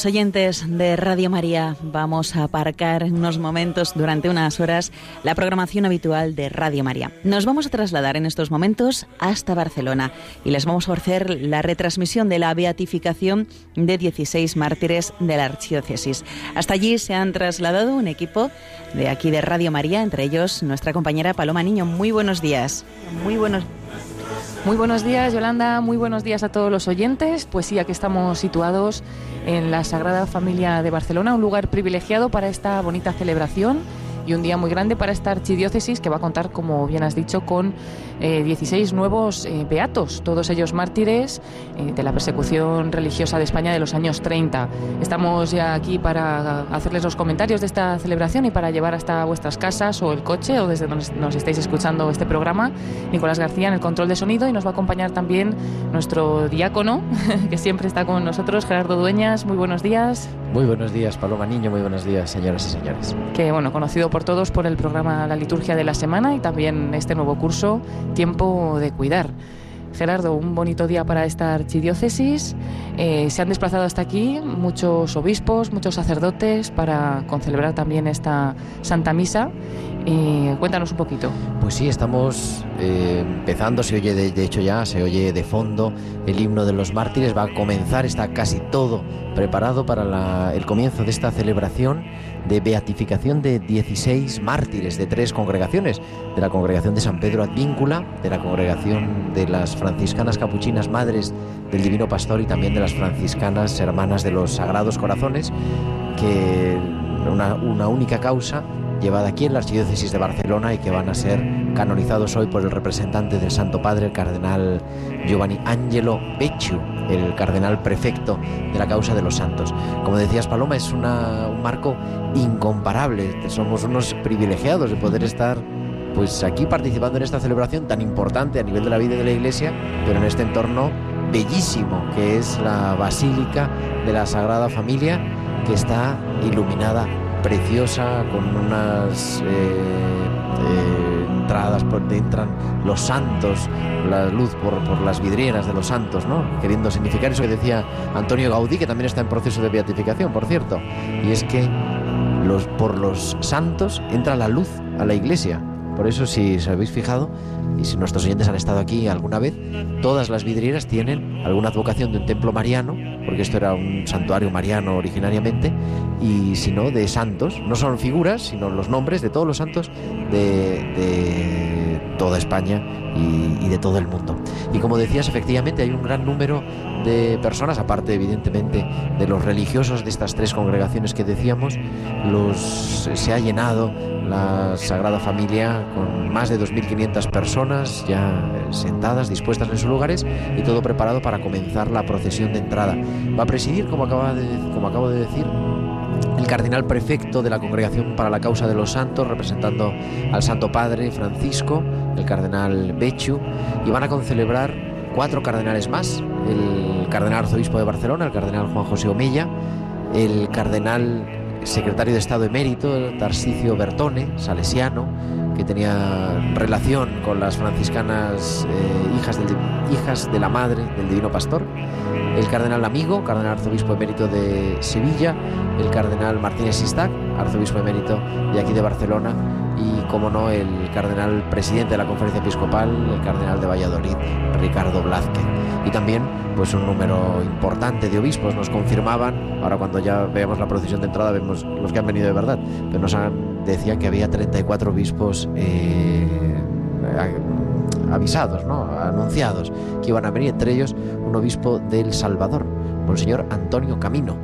Queridos oyentes de Radio María, vamos a aparcar unos momentos, durante unas horas, la programación habitual de Radio María. Nos vamos a trasladar en estos momentos hasta Barcelona y les vamos a ofrecer la retransmisión de la beatificación de 16 mártires de la Archidiócesis. Hasta allí se han trasladado un equipo de aquí de Radio María, entre ellos nuestra compañera Paloma Niño. Muy buenos días. Muy buenos muy buenos días, Yolanda. Muy buenos días a todos los oyentes. Pues sí, aquí estamos situados en la Sagrada Familia de Barcelona, un lugar privilegiado para esta bonita celebración y un día muy grande para esta archidiócesis que va a contar, como bien has dicho, con 16 eh, nuevos eh, beatos, todos ellos mártires eh, de la persecución religiosa de España de los años 30. Estamos ya aquí para hacerles los comentarios de esta celebración y para llevar hasta vuestras casas o el coche o desde donde nos estáis escuchando este programa. Nicolás García en el control de sonido y nos va a acompañar también nuestro diácono, que siempre está con nosotros, Gerardo Dueñas. Muy buenos días. Muy buenos días, Paloma Niño. Muy buenos días, señoras y señores. Que, bueno, conocido por todos por el programa La Liturgia de la Semana y también este nuevo curso Tiempo de Cuidar. Gerardo, un bonito día para esta archidiócesis. Eh, se han desplazado hasta aquí muchos obispos, muchos sacerdotes para concelebrar también esta Santa Misa. Cuéntanos un poquito. Pues sí, estamos eh, empezando, se oye de, hecho ya, se oye de fondo. El himno de los mártires, va a comenzar, está casi todo preparado para el comienzo de esta celebración de beatificación de 16 mártires de tres congregaciones, de la congregación de San Pedro Advíncula, de la congregación de las franciscanas capuchinas Madres del Divino Pastor y también de las franciscanas Hermanas de los Sagrados Corazones, que una única causa llevada aquí en la Archidiócesis de Barcelona y que van a ser canonizados hoy por el representante del Santo Padre, el cardenal Giovanni Angelo Becciu, el cardenal prefecto de la causa de los santos. Como decías, Paloma, es un marco incomparable. Somos unos privilegiados de poder estar pues aquí participando en esta celebración tan importante a nivel de la vida de la Iglesia, pero en este entorno bellísimo que es la Basílica de la Sagrada Familia que está iluminada preciosa con unas eh, eh, entradas por donde entran los santos, la luz por, por, las vidrieras de los santos, ¿no? Queriendo significar eso que decía Antonio Gaudí, que también está en proceso de beatificación, por cierto. Y es que los, por los santos entra la luz a la iglesia. Por eso, si os habéis fijado, y si nuestros oyentes han estado aquí alguna vez, todas las vidrieras tienen alguna advocación de un templo mariano, porque esto era un santuario mariano originariamente, y si no, de santos. No son figuras, sino los nombres de todos los santos de, toda España y, y, de todo el mundo. Y como decías, efectivamente hay un gran número de personas, aparte evidentemente de los religiosos de estas tres congregaciones que decíamos, los, se ha llenado la Sagrada Familia con más de 2.500 personas ya sentadas, dispuestas en sus lugares y todo preparado para comenzar la procesión de entrada. Va a presidir, como, acaba de, como acabo de decir, el cardenal prefecto de la Congregación para la Causa de los Santos, representando al Santo Padre Francisco, el cardenal Bechu, y van a concelebrar cuatro cardenales más, el cardenal arzobispo de Barcelona, el cardenal Juan José Omella, el cardenal secretario de Estado emérito, Tarsicio Bertone, salesiano, que tenía relación con las franciscanas eh, hijas, del, hijas de la Madre del Divino Pastor, el cardenal Amigo, cardenal arzobispo emérito de Sevilla, el cardenal Martínez Sistac, arzobispo emérito de aquí de Barcelona, y, como no, el cardenal presidente de la conferencia episcopal, el cardenal de Valladolid, Ricardo Blázquez. Y también, pues un número importante de obispos nos confirmaban, ahora cuando ya veamos la procesión de entrada vemos los que han venido de verdad, pero nos han, que había 34 obispos eh, avisados, ¿no? anunciados, que iban a venir, entre ellos un obispo del Salvador, Monseñor Antonio Camino,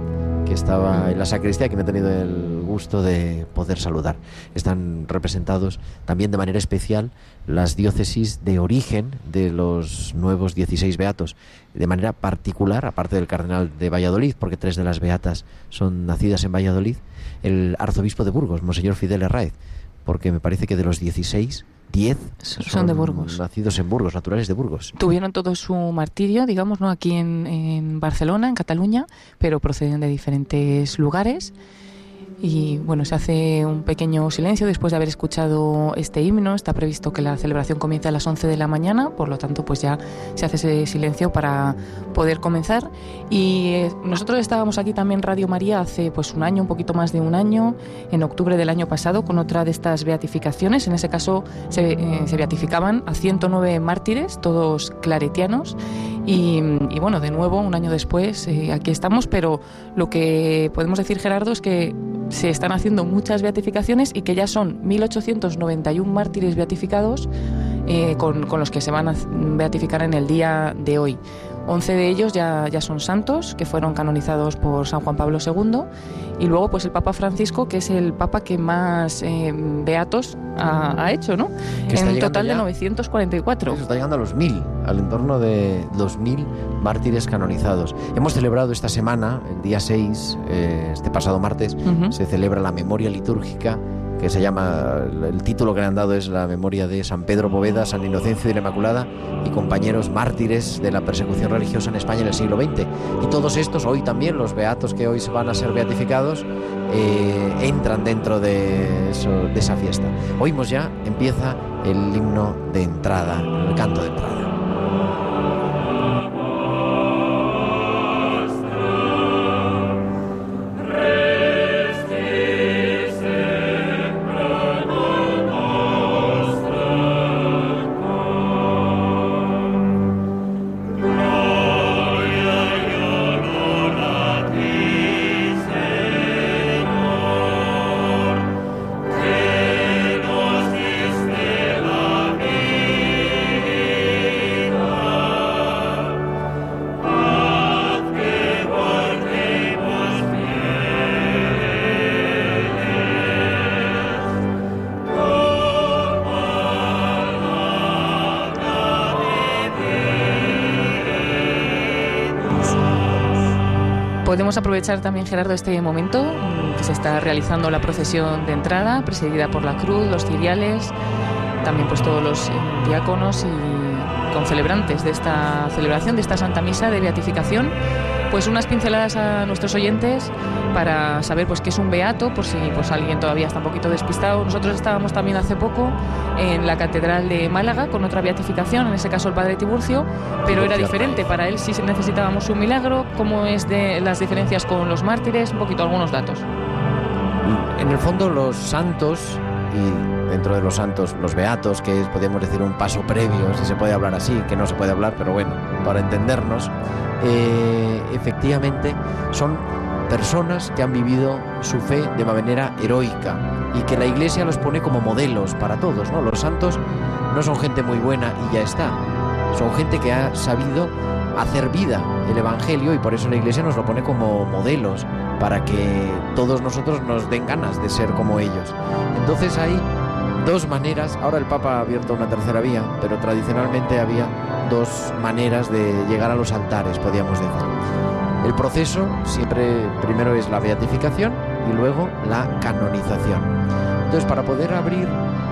que estaba en la sacristía, que me ha tenido el gusto de poder saludar. Están representados también de manera especial las diócesis de origen de los nuevos 16 beatos, de manera particular, aparte del cardenal de Valladolid, porque tres de las beatas son nacidas en Valladolid, el arzobispo de Burgos, Monseñor Fidel Herráez, porque me parece que de los 16, 10 son, de Burgos. Nacidos en Burgos, naturales de Burgos. Tuvieron todo su martirio, digamos, ¿no? aquí en, en Barcelona, en Cataluña, pero proceden de diferentes lugares. Y bueno, se hace un pequeño silencio después de haber escuchado este himno. Está previsto que la celebración comience a las 11 de la mañana, por lo tanto, pues ya se hace ese silencio para poder comenzar. Y eh, nosotros estábamos aquí también Radio María hace pues un año, un poquito más de un año, en octubre del año pasado, con otra de estas beatificaciones. En ese caso se, eh, beatificaban a 109 mártires, todos claretianos. Y, bueno, de nuevo, un año después, eh, aquí estamos, pero lo que podemos decir, Gerardo, es que se están haciendo muchas beatificaciones y que ya son 1.891 mártires beatificados eh, con, con, los que se van a beatificar en el día de hoy. 11 de ellos ya, ya son santos, que fueron canonizados por San Juan Pablo II, y luego pues el Papa Francisco, que es el Papa que más eh, beatos ha, hecho, ¿no? En total de 944. está llegando a los mil, al entorno de los mil mártires canonizados. Hemos celebrado esta semana, el día 6, eh, este pasado martes, se celebra la memoria litúrgica que se llama, el título que le han dado es la memoria de San Pedro Poveda, San Inocencio de la Inmaculada y compañeros mártires de la persecución religiosa en España en el siglo XX. Y todos estos, hoy también, los beatos que hoy se van a ser beatificados, eh, entran dentro de, de esa fiesta. Oímos ya, empieza el himno de entrada, el canto de entrada. Podemos aprovechar también, Gerardo, este momento mm, que se está realizando la procesión de entrada, presidida por la cruz, los ciriales, también pues todos los eh, diáconos y concelebrantes de esta celebración, de esta Santa Misa de beatificación pues unas pinceladas a nuestros oyentes para saber pues qué es un beato, por si pues alguien todavía está un poquito despistado. Nosotros estábamos también hace poco en la Catedral de Málaga con otra beatificación, en ese caso el Padre Tiburcio, pero era diferente. Para él sí necesitábamos un milagro, cómo es de las diferencias con los mártires, un poquito algunos datos. En el fondo los santos y dentro de los santos los beatos, que es, podríamos decir, un paso previo, si se puede hablar así, que no se puede hablar, pero bueno, para entendernos, eh, efectivamente son personas que han vivido su fe de manera heroica y que la Iglesia los pone como modelos para todos, ¿no? Los santos no son gente muy buena y ya está, son gente que ha sabido hacer vida el Evangelio y por eso la Iglesia nos lo pone como modelos para que todos nosotros nos den ganas de ser como ellos. Entonces hay dos maneras, ahora el Papa ha abierto una tercera vía, pero tradicionalmente había dos maneras de llegar a los altares, podríamos decir. El proceso siempre primero es la beatificación y luego la canonización. Entonces, para poder abrir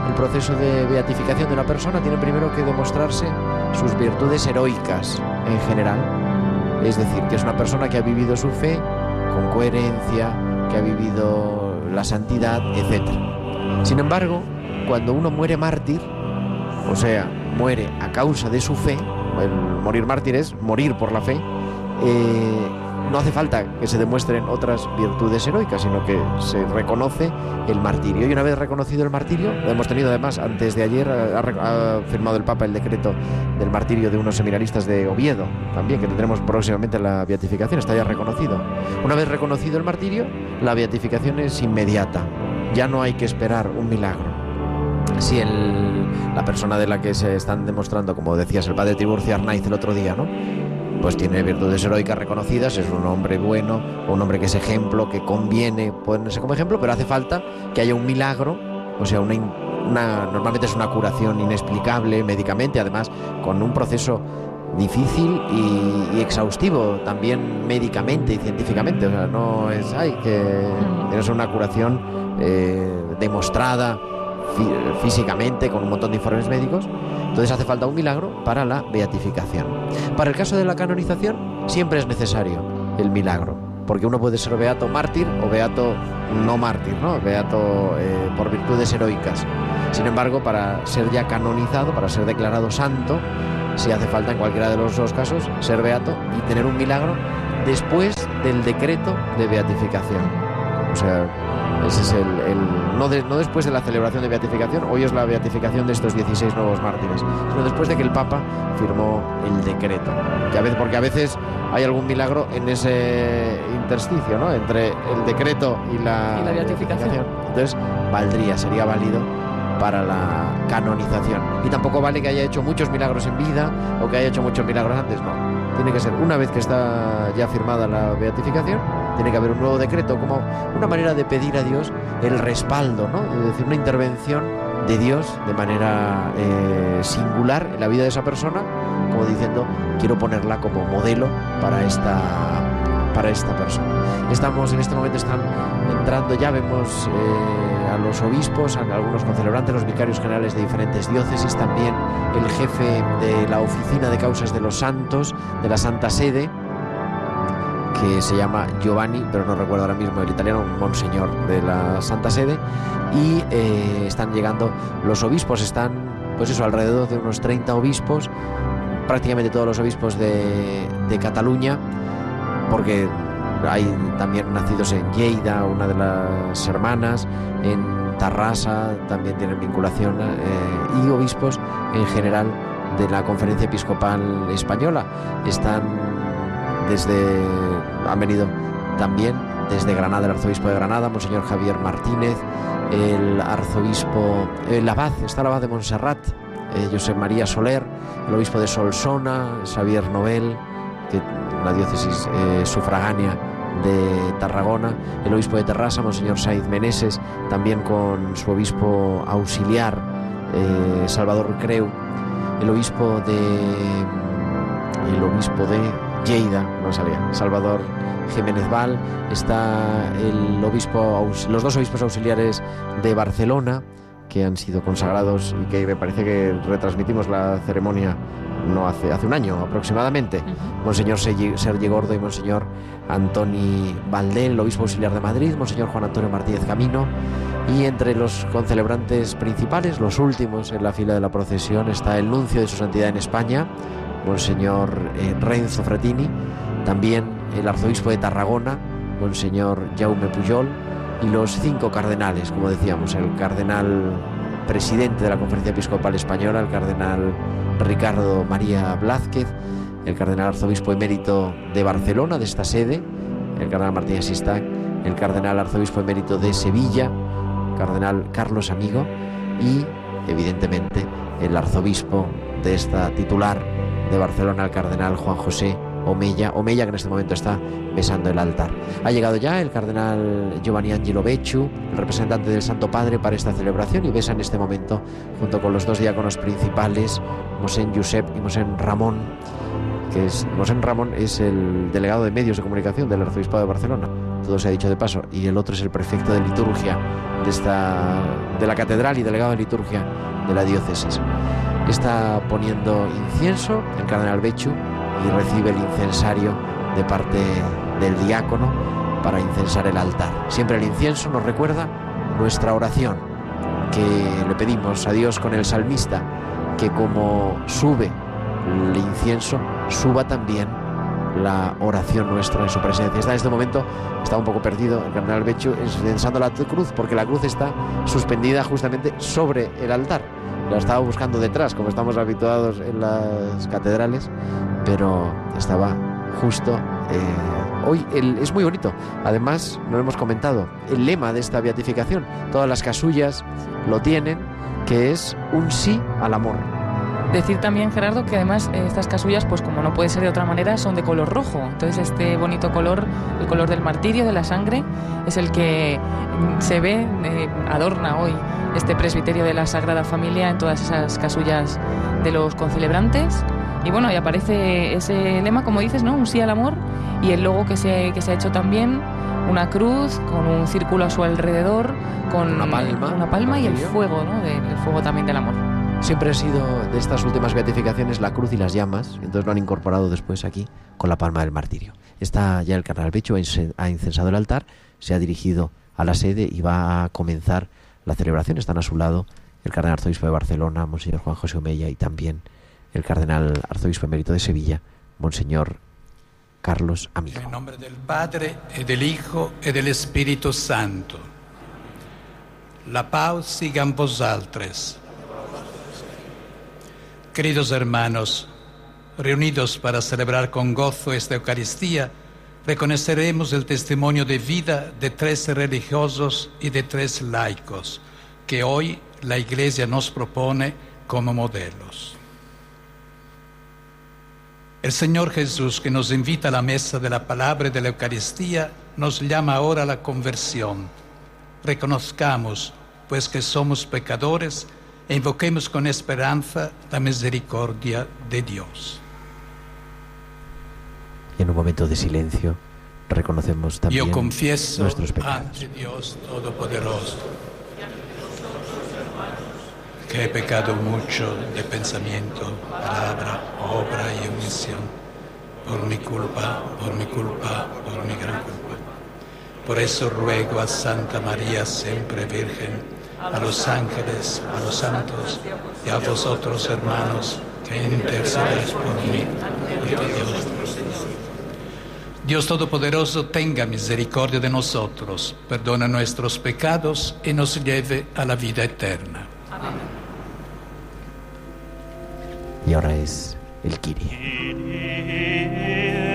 el proceso de beatificación de una persona, tiene primero que demostrarse sus virtudes heroicas en general. Es decir, que es una persona que ha vivido su fe con coherencia, que ha vivido la santidad, etc. Sin embargo, cuando uno muere mártir, o sea, muere a causa de su fe, morir mártir es morir por la fe, eh, no hace falta que se demuestren otras virtudes heroicas, sino que se reconoce el martirio. Y una vez reconocido el martirio, lo hemos tenido además antes de ayer, ha, firmado el Papa el decreto del martirio de unos seminaristas de Oviedo, también, que tendremos próximamente la beatificación, está ya reconocido. Una vez reconocido el martirio, la beatificación es inmediata, ya no hay que esperar un milagro si el, la persona de la que se están demostrando, como decías, el padre Tiburcio Arnaiz el otro día, ¿no? Pues tiene virtudes heroicas reconocidas, es un hombre bueno, un hombre que es ejemplo, que conviene ponerse como ejemplo, pero hace falta que haya un milagro, o sea, una, una normalmente es una curación inexplicable médicamente, además con un proceso difícil y, exhaustivo también médicamente y científicamente. O sea, no es, ay, que es una curación eh, demostrada físicamente con un montón de informes médicos. Entonces hace falta un milagro para la beatificación. Para el caso de la canonización siempre es necesario el milagro, porque uno puede ser beato mártir o beato no mártir, ¿no? Beato eh, por virtudes heroicas. Sin embargo, para ser ya canonizado, para ser declarado santo, si hace falta en cualquiera de los dos casos ser beato y tener un milagro después del decreto de beatificación. O sea, ese es el, no, no, después de la celebración de beatificación, hoy es la beatificación de estos 16 nuevos mártires, sino después de que el Papa firmó el decreto. Que a veces, porque a veces hay algún milagro en ese intersticio, ¿no? Entre el decreto y la, beatificación. Entonces, valdría, sería válido para la canonización. Y tampoco vale que haya hecho muchos milagros en vida o que haya hecho muchos milagros antes, no. Tiene que ser una vez que está ya firmada la beatificación, tiene que haber un nuevo decreto como una manera de pedir a Dios el respaldo, ¿no? Es decir, una intervención de Dios de manera eh, singular en la vida de esa persona, como diciendo, quiero ponerla como modelo para esta para esta persona. Estamos en este momento están entrando ya vemos eh, a los obispos, a algunos concelebrantes, los vicarios generales de diferentes diócesis, también el jefe de la oficina de causas de los santos de la Santa Sede que se llama Giovanni, pero no recuerdo ahora mismo el italiano, un monseñor de la Santa Sede, y eh, están llegando los obispos, están pues eso, alrededor de unos 30 obispos, prácticamente todos los obispos de, Cataluña, porque hay también nacidos en Lleida, una de las hermanas, en Tarrasa también tienen vinculación, eh, y obispos en general de la Conferencia Episcopal Española. Están desde, han venido también desde Granada, el arzobispo de Granada, Monseñor Javier Martínez, el arzobispo, el abad, está el abad de Montserrat, eh, José María Soler, el obispo de Solsona, Xavier Nobel, que la diócesis eh, sufragánea de Tarragona, el obispo de Terrassa, Monseñor Saiz Meneses, también con su obispo auxiliar, eh, Salvador Creu, el obispo de el obispo de Lleida, no salía, Salvador Jiménez Val, está el obispo, los dos obispos auxiliares de Barcelona, que han sido consagrados y que me parece que retransmitimos la ceremonia no hace, hace un año aproximadamente, Monseñor Sergi Gordo y Monseñor Antoni Valdel, el obispo auxiliar de Madrid, Monseñor Juan Antonio Martínez Camino, y entre los concelebrantes principales, los últimos en la fila de la procesión, está el nuncio de su santidad en España, Monseñor eh, Renzo Fretini, también el arzobispo de Tarragona, Monseñor Jaume Pujol, y los cinco cardenales, como decíamos, el cardenal presidente de la Conferencia Episcopal Española, el cardenal Ricardo María Blázquez, el cardenal arzobispo emérito de Barcelona, de esta sede, el cardenal Martínez Sistac, el cardenal arzobispo emérito de Sevilla, cardenal Carlos Amigo y, evidentemente, el arzobispo de esta titular de Barcelona, el cardenal Juan José Omeya, Omeya que en este momento está besando el altar. Ha llegado ya el cardenal Giovanni Angelo Becciu, el representante del Santo Padre para esta celebración y besa en este momento junto con los dos diáconos principales, Mosén Josep y Mosén Ramón, que es Mosén Ramón es el delegado de medios de comunicación del Arzobispado de Barcelona. Todo se ha dicho de paso y el otro es el prefecto de liturgia de esta de la catedral y delegado de liturgia de la diócesis. Está poniendo incienso el cardenal Becciu y recibe el incensario de parte del diácono para incensar el altar. Siempre el incienso nos recuerda nuestra oración, que le pedimos a Dios con el salmista, que como sube el incienso, suba también la oración nuestra en su presencia. Está en este momento, está un poco perdido el cardenal Becho incensando la cruz, porque la cruz está suspendida justamente sobre el altar. La estaba buscando detrás, como estamos habituados en las catedrales, pero estaba justo eh, hoy. es muy bonito. Además, no lo hemos comentado, el lema de esta beatificación, todas las casullas lo tienen, que es un sí al amor. Decir también, Gerardo, que además eh, estas casullas, pues como no puede ser de otra manera, son de color rojo. Entonces este bonito color, el color del martirio, de la sangre, es el que mm, se ve, eh, adorna hoy este presbiterio de la Sagrada Familia en todas esas casullas de los concelebrantes Y bueno, y aparece ese lema, como dices, ¿no? Un sí al amor y el logo que se, que se ha hecho también, una cruz con un círculo a su alrededor, con una palma, una palma y el fuego, ¿no? el fuego también del amor. Siempre ha sido de estas últimas beatificaciones la cruz y las llamas, entonces lo han incorporado después aquí con la palma del martirio. Está ya el carnal Becho, ha incensado el altar, se ha dirigido a la sede y va a comenzar la celebración. Están a su lado el cardenal arzobispo de Barcelona, Monseñor Juan José Omeya, y también el cardenal arzobispo emérito de Sevilla, Monseñor Carlos Amigo. En nombre del Padre, y del Hijo, y del Espíritu Santo. La paz siga en vosotros. Queridos hermanos, reunidos para celebrar con gozo esta Eucaristía, reconoceremos el testimonio de vida de tres religiosos y de tres laicos que hoy la Iglesia nos propone como modelos. El Señor Jesús, que nos invita a la mesa de la palabra y de la Eucaristía, nos llama ahora a la conversión. Reconozcamos, pues, que somos pecadores e invoquemos con esperanza la misericordia de Dios. Y en un momento de silencio reconocemos también Yo confieso nuestros pecados. ante Dios Todopoderoso que he pecado mucho de pensamiento, palabra, obra y omisión, por mi culpa, por mi culpa, por mi gran culpa. Por eso ruego a Santa María, siempre Virgen, a los ángeles, a los santos y a vosotros, hermanos, que intercedáis por mí Dios. Dios Todopoderoso tenga misericordia de nosotros, perdona nuestros pecados y nos lleve a la vida eterna. Y ahora es el Kiri.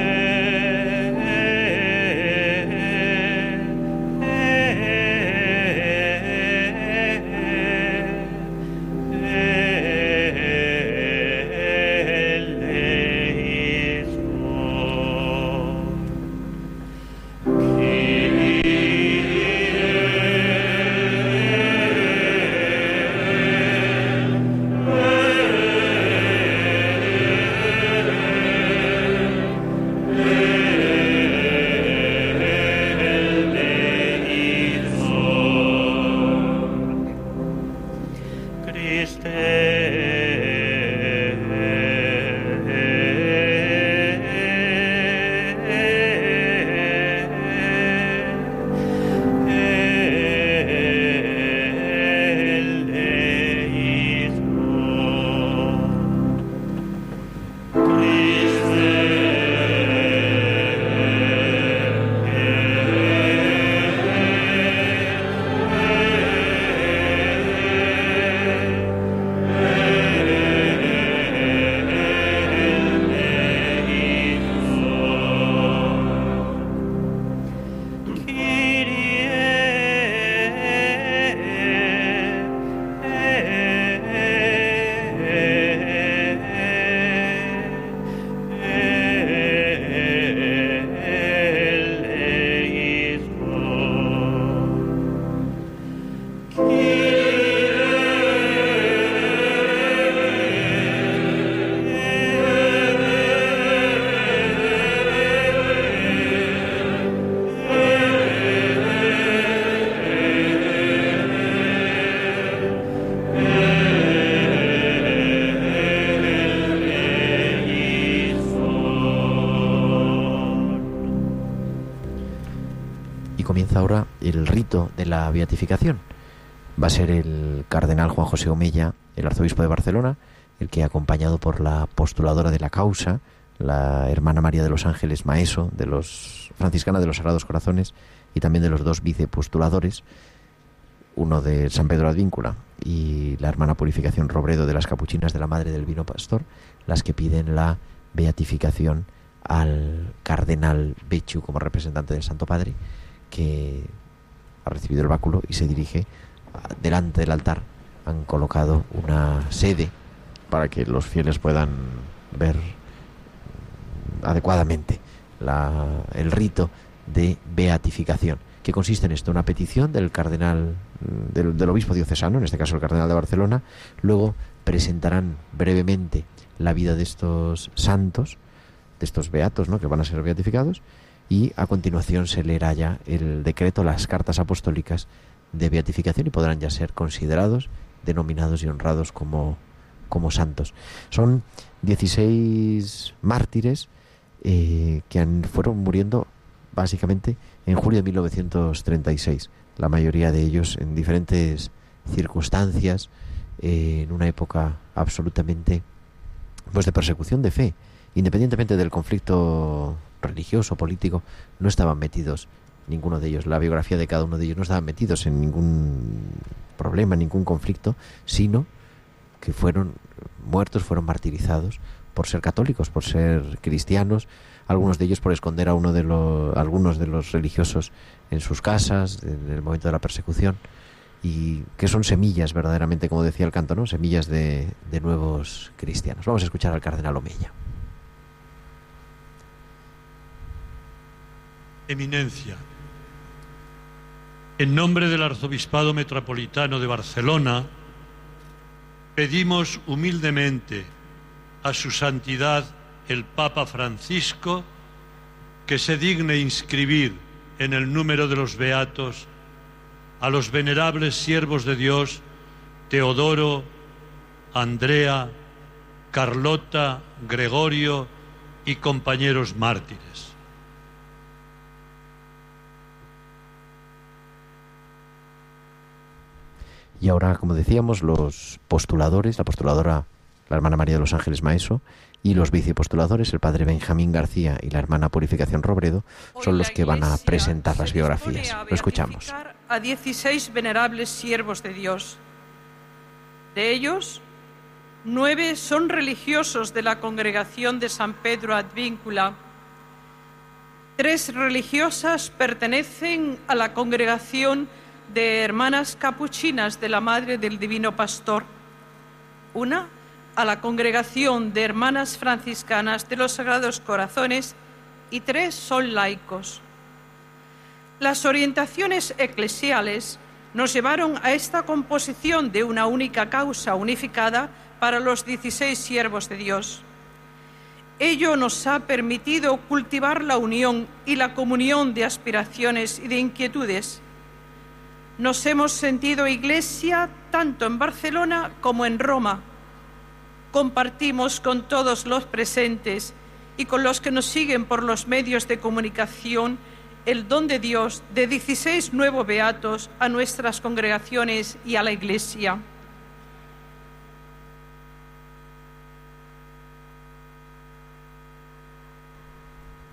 Beatificación. Va a ser el cardenal Juan José Omella, el arzobispo de Barcelona, el que, acompañado por la postuladora de la causa, la hermana María de los Ángeles Maeso, de los franciscana de los Sagrados Corazones, y también de los dos vicepostuladores, uno de San Pedro Advíncula y la hermana Purificación Robredo de las Capuchinas de la Madre del Vino Pastor, las que piden la beatificación al cardenal Bechu como representante del Santo Padre, que ha recibido el báculo y se dirige delante del altar. Han colocado una sede para que los fieles puedan ver adecuadamente el rito de beatificación, que consiste en esto, una petición del cardenal, del, del obispo diocesano, en este caso el cardenal de Barcelona, luego presentarán brevemente la vida de estos santos, de estos beatos, que van a ser beatificados, y a continuación se leerá ya el decreto, las cartas apostólicas de beatificación y podrán ya ser considerados, denominados y honrados como, como santos. Son 16 mártires eh, que han, fueron muriendo básicamente en julio de 1936, la mayoría de ellos en diferentes circunstancias, eh, en una época absolutamente pues de persecución de fe, independientemente del conflicto religioso, político, no estaban metidos ninguno de ellos, la biografía de cada uno de ellos no estaban metidos en ningún problema, ningún conflicto, sino que fueron muertos, fueron martirizados por ser católicos, por ser cristianos, algunos de ellos por esconder a uno de los algunos de los religiosos en sus casas en el momento de la persecución y que son semillas verdaderamente, como decía el canto, ¿no? Semillas de, de nuevos cristianos. Vamos a escuchar al cardenal Omeya. Eminencia, en nombre del Arzobispado Metropolitano de Barcelona, pedimos humildemente a su santidad el Papa Francisco que se digne inscribir en el número de los beatos a los venerables siervos de Dios Teodoro, Andrea, Carlota, Gregorio y compañeros mártires. Y ahora, como decíamos, los postuladores, la postuladora, la hermana María de los Ángeles Maeso, y los vicepostuladores, el padre Benjamín García y la hermana Purificación Robredo, son los que van a presentar las biografías. Lo escuchamos. A 16 venerables siervos de Dios. De ellos, nueve son religiosos de la congregación de San Pedro Advíncula. Tres religiosas pertenecen a la congregación de hermanas capuchinas de la Madre del Divino Pastor. Una a la congregación de hermanas franciscanas de los Sagrados Corazones y tres son laicos. Las orientaciones eclesiales nos llevaron a esta composición de una única causa unificada para los 16 siervos de Dios. Ello nos ha permitido cultivar la unión y la comunión de aspiraciones y de inquietudes nos hemos sentido iglesia tanto en Barcelona como en Roma. Compartimos con todos los presentes y con los que nos siguen por los medios de comunicación el don de Dios de 16 nuevos beatos a nuestras congregaciones y a la iglesia.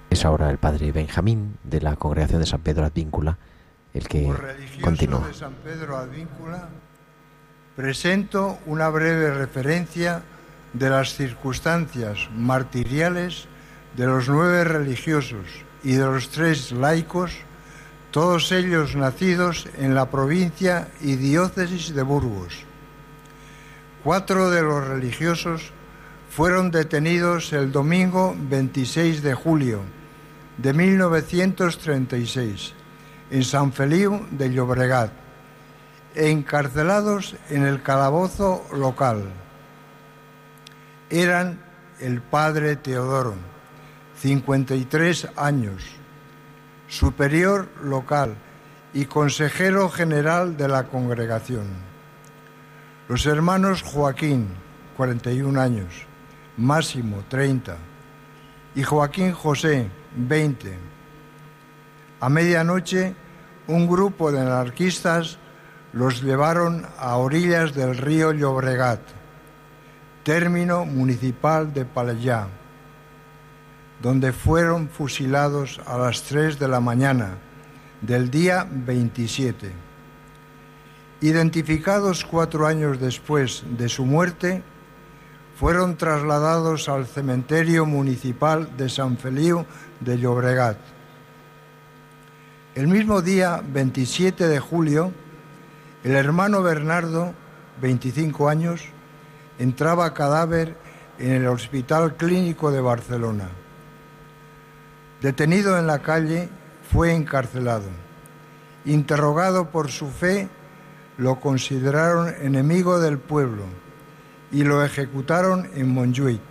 Es ahora el padre Benjamín de la congregación de San Pedro Advíncula el que continúa. de San Pedro Advíncula, presento una breve referencia de las circunstancias martiriales de los nueve religiosos y de los tres laicos, todos ellos nacidos en la provincia y diócesis de Burgos. Cuatro de los religiosos fueron detenidos el domingo 26 de julio de 1936 en San Feliu de Llobregat, encarcelados en el calabozo local. Eran el padre Teodoro, 53 años, superior local y consejero general de la congregación. Los hermanos Joaquín, 41 años, Máximo, 30, y Joaquín José, 20 a medianoche, un grupo de anarquistas los llevaron a orillas del río Llobregat, término municipal de Palellá, donde fueron fusilados a las 3 de la mañana del día 27. Identificados cuatro años después de su muerte, fueron trasladados al cementerio municipal de San Feliu de Llobregat el mismo día 27 de julio, el hermano Bernardo, 25 años, entraba cadáver en el Hospital Clínico de Barcelona. Detenido en la calle, fue encarcelado. Interrogado por su fe, lo consideraron enemigo del pueblo y lo ejecutaron en Montjuïc.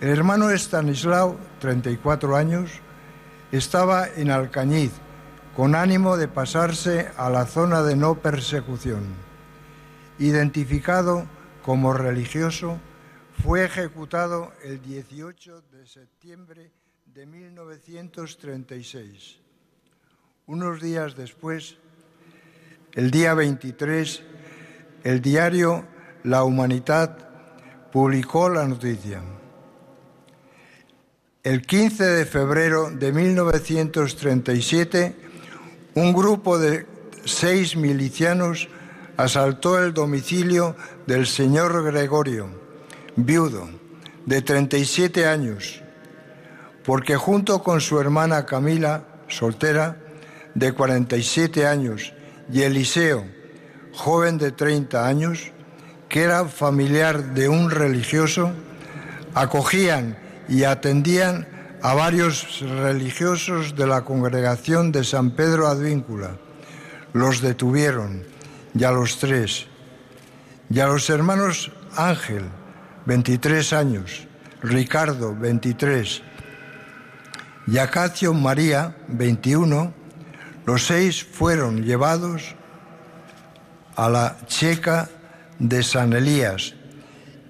El hermano Stanislao, 34 años, estaba en Alcañiz con ánimo de pasarse a la zona de no persecución. Identificado como religioso, fue ejecutado el 18 de septiembre de 1936. Unos días después, el día 23, el diario La Humanidad publicó la noticia. El 15 de febrero de 1937, un grupo de seis milicianos asaltó el domicilio del señor Gregorio, viudo, de 37 años, porque junto con su hermana Camila, soltera, de 47 años, y Eliseo, joven de 30 años, que era familiar de un religioso, acogían y atendían a varios religiosos de la congregación de San Pedro Advíncula. Los detuvieron, y a los tres, y a los hermanos Ángel, 23 años, Ricardo, 23, y Acacio María, 21, los seis fueron llevados a la checa de San Elías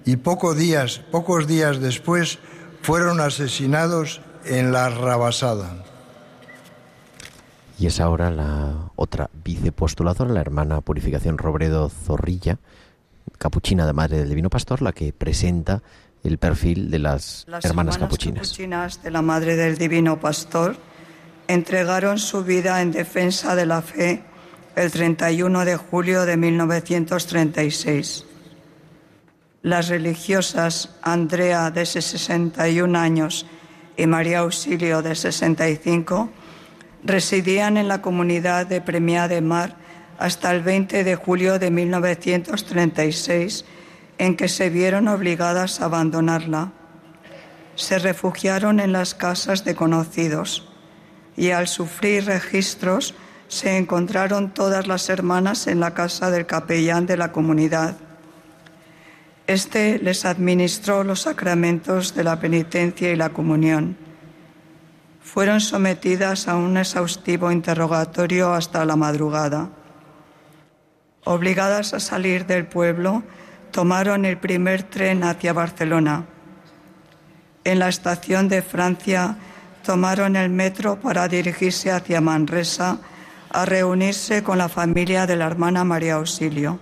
y pocos días, pocos días después fueron asesinados en la Rabasada. Y es ahora la otra vicepostuladora, la hermana Purificación Robredo Zorrilla, capuchina de Madre del Divino Pastor, la que presenta el perfil de las, hermanas, capuchinas. capuchinas de la Madre del Divino Pastor entregaron su vida en defensa de la fe el 31 de julio de 1936. Las religiosas Andrea, de 61 años, y María Auxilio, de 65, residían en la comunidad de Premiá de Mar hasta el 20 de julio de 1936, en que se vieron obligadas a abandonarla. Se refugiaron en las casas de conocidos y al sufrir registros se encontraron todas las hermanas en la casa del capellán de la comunidad este les administró los sacramentos de la penitencia y la comunión. Fueron sometidas a un exhaustivo interrogatorio hasta la madrugada. Obligadas a salir del pueblo, tomaron el primer tren hacia Barcelona. En la estación de Francia tomaron el metro para dirigirse hacia Manresa a reunirse con la familia de la hermana María Auxilio.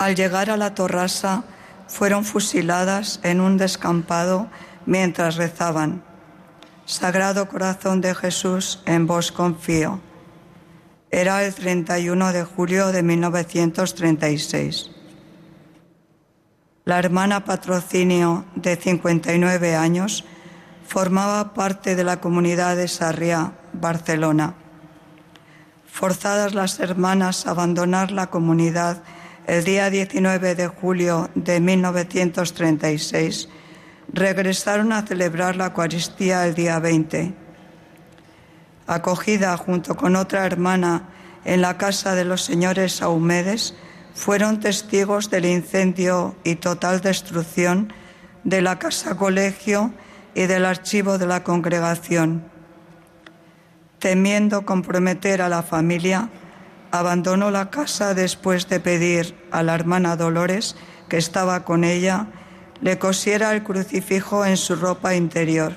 Al llegar a la torrasa, fueron fusiladas en un descampado mientras rezaban. Sagrado Corazón de Jesús, en vos confío. Era el 31 de julio de 1936. La hermana Patrocinio, de 59 años, formaba parte de la comunidad de Sarriá, Barcelona. Forzadas las hermanas a abandonar la comunidad, el día 19 de julio de 1936, regresaron a celebrar la Eucaristía el día 20. Acogida junto con otra hermana en la casa de los señores Aumedes, fueron testigos del incendio y total destrucción de la casa colegio y del archivo de la congregación. Temiendo comprometer a la familia, abandonó la casa después de pedir a la hermana Dolores, que estaba con ella, le cosiera el crucifijo en su ropa interior.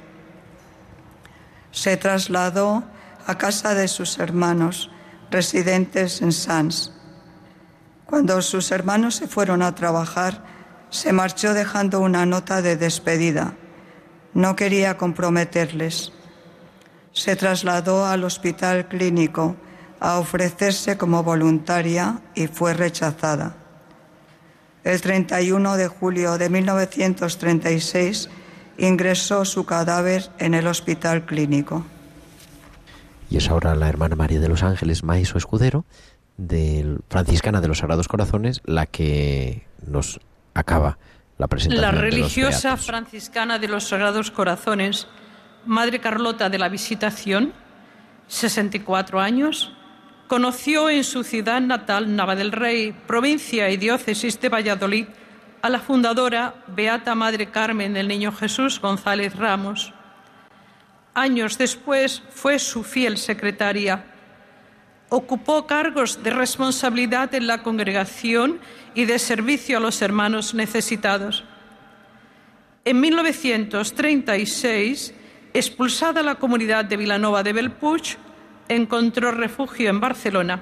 Se trasladó a casa de sus hermanos, residentes en Sans. Cuando sus hermanos se fueron a trabajar, se marchó dejando una nota de despedida. No quería comprometerles. Se trasladó al hospital clínico a ofrecerse como voluntaria y fue rechazada. El 31 de julio de 1936 ingresó su cadáver en el hospital clínico. Y es ahora la hermana María de los Ángeles, Maiso Escudero, del franciscana de los Sagrados Corazones, la que nos acaba la presentación. La religiosa franciscana de los Sagrados Corazones, Madre Carlota de la Visitación, 64 años, Conoció en su ciudad natal, Nava del Rey, provincia y diócesis de Valladolid, a la fundadora Beata Madre Carmen del Niño Jesús González Ramos. Años después fue su fiel secretaria. Ocupó cargos de responsabilidad en la congregación y de servicio a los hermanos necesitados. En 1936, expulsada la comunidad de Vilanova de Belpuig, encontró refugio en Barcelona.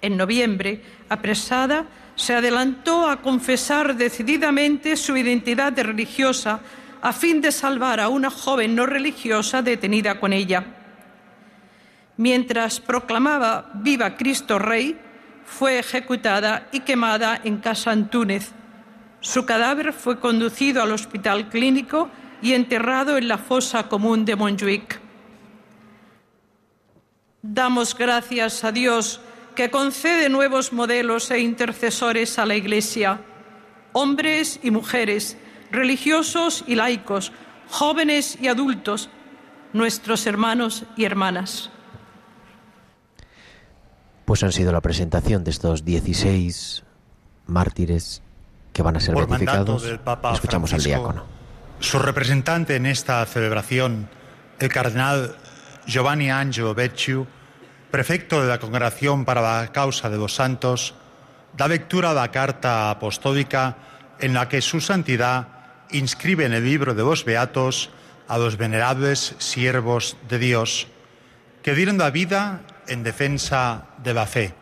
En noviembre, apresada, se adelantó a confesar decididamente su identidad de religiosa a fin de salvar a una joven no religiosa detenida con ella. Mientras proclamaba Viva Cristo Rey, fue ejecutada y quemada en Casa Antúnez. Su cadáver fue conducido al hospital clínico y enterrado en la fosa común de Montjuic. Damos gracias a Dios que concede nuevos modelos e intercesores a la Iglesia, hombres y mujeres, religiosos y laicos, jóvenes y adultos, nuestros hermanos y hermanas. Pues han sido la presentación de estos 16 mártires que van a ser Por beatificados. del Papa Escuchamos al Francisco, diácono. Su representante en esta celebración, el cardenal Giovanni Angelo Becciu, prefecto de la Congregación para la Causa de los Santos, da lectura a la carta apostólica en la que su santidad inscribe en el libro de los Beatos a los venerables siervos de Dios que dieron la vida en defensa de la fe.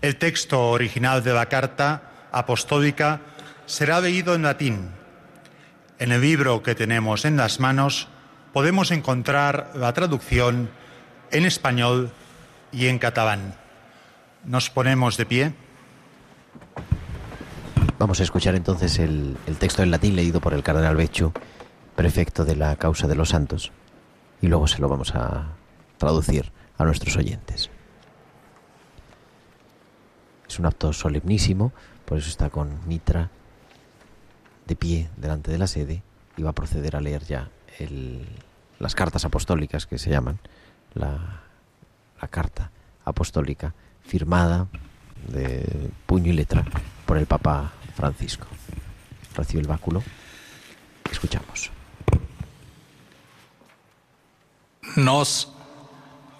El texto original de la carta apostólica será leído en latín. En el libro que tenemos en las manos podemos encontrar la traducción en español y en catalán. Nos ponemos de pie. Vamos a escuchar entonces el, texto en latín leído por el cardenal Becciu, prefecto de la causa de los santos, y luego se lo vamos a traducir a nuestros oyentes. Es un acto solemnísimo, por eso está con mitra de pie delante de la sede y va a proceder a leer ya el- las cartas apostólicas que se llaman, la, la carta apostólica firmada de puño y letra por el Papa Francisco. Recibe el báculo. Escuchamos. Nos,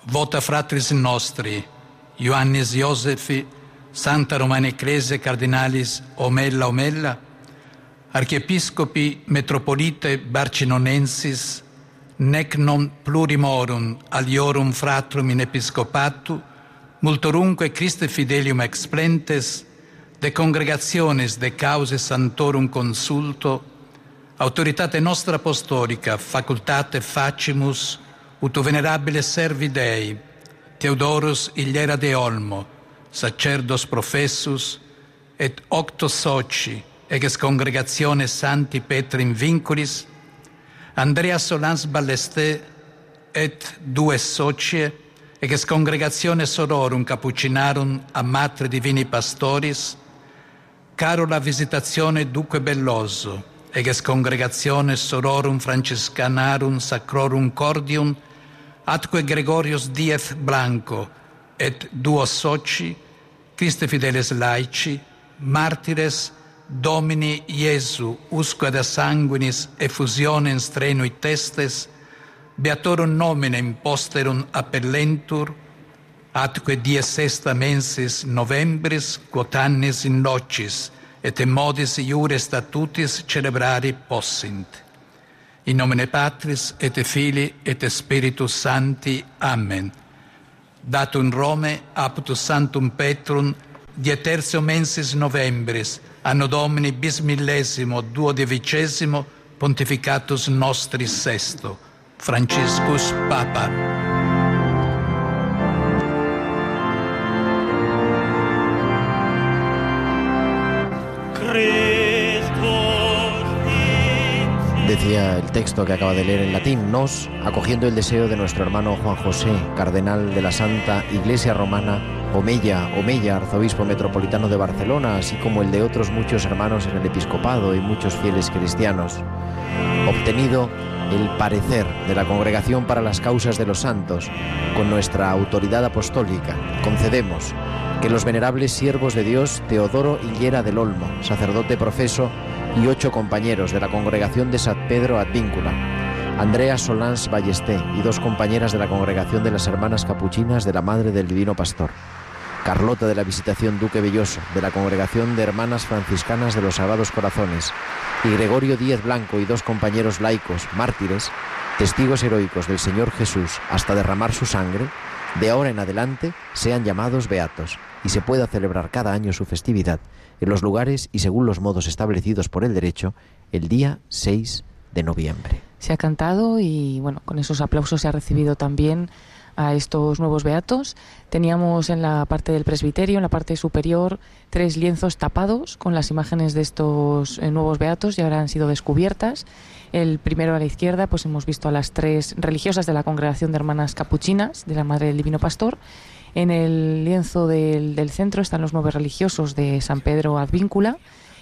vota fratris nostri, Ioannis Iosefi, Santa Romana Ecclesia Cardinalis Omella Omella, Archiepiscopi Metropolite Barcinonensis, nec non plurimorum aliorum fratrum in episcopatu, multorunque Christe fidelium explentes, de congregationes de cause santorum consulto, autoritate nostra apostolica, facultate facimus, ut venerabile servi Dei, Theodorus Iliera de Olmo, sacerdos professus, et octo soci, eges congregationes Santi Petri in vinculis, Andrea Solans Ballesté et due socie, eges congregationes sororum capucinarum a Matre Divini Pastoris, Carola Visitazione Duque Belloso, eges congregationes sororum Francescanarum Sacrorum Cordium, atque Gregorius Diez Blanco, et duo soci, Christe fideles laici, martires, Domini Iesu, usque sanguinis effusionem strenui testes, beatorum nomine imposterum appellentur, atque dies sesta mensis novembris quot annis in locis, et in modis iure statutis celebrari possint. In nomine Patris et Filii et Spiritus Sancti. Amen. Datum Rome aptus Sanctum Petrum die tertio mensis novembris anno Domini bis millesimo duodecimesimo pontificatus nostris sesto Franciscus Papa. Decía el texto que acaba de leer en latín, nos, acogiendo el deseo de nuestro hermano Juan José, cardenal de la Santa Iglesia Romana, Omeya, Omeya, arzobispo metropolitano de Barcelona, así como el de otros muchos hermanos en el episcopado y muchos fieles cristianos. Obtenido el parecer de la Congregación para las Causas de los Santos, con nuestra autoridad apostólica, concedemos que los venerables siervos de Dios Teodoro Higuera del Olmo, sacerdote profeso, y ocho compañeros de la congregación de San Pedro Advíncula, Andrea Solans Ballesté y dos compañeras de la congregación de las Hermanas Capuchinas de la Madre del Divino Pastor, Carlota de la Visitación Duque Belloso, de la congregación de Hermanas Franciscanas de los Sagrados Corazones, y Gregorio Díez Blanco y dos compañeros laicos, mártires, testigos heroicos del Señor Jesús hasta derramar su sangre, de ahora en adelante sean llamados beatos y se pueda celebrar cada año su festividad en los lugares y según los modos establecidos por el derecho el día 6 de noviembre. Se ha cantado y bueno, con esos aplausos se ha recibido también a estos nuevos beatos. Teníamos en la parte del presbiterio, en la parte superior, tres lienzos tapados con las imágenes de estos eh, nuevos beatos y ahora han sido descubiertas. El primero a la izquierda, pues hemos visto a las tres religiosas de la congregación de hermanas capuchinas de la Madre del Divino Pastor. En el lienzo del, del centro están los nueve religiosos de San Pedro Advíncula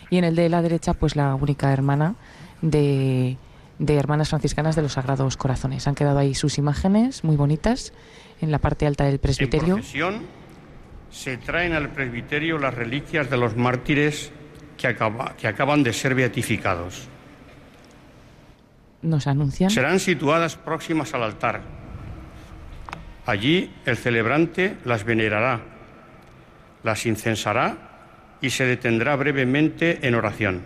y en el de la derecha, pues la única hermana de, de Hermanas Franciscanas de los Sagrados Corazones. Han quedado ahí sus imágenes muy bonitas en la parte alta del presbiterio. En procesión se traen al presbiterio las reliquias de los mártires que, acaba- que acaban de ser beatificados. Nos anuncian. Serán situadas próximas al altar. Allí el celebrante las venerará, las incensará y se detendrá brevemente en oración.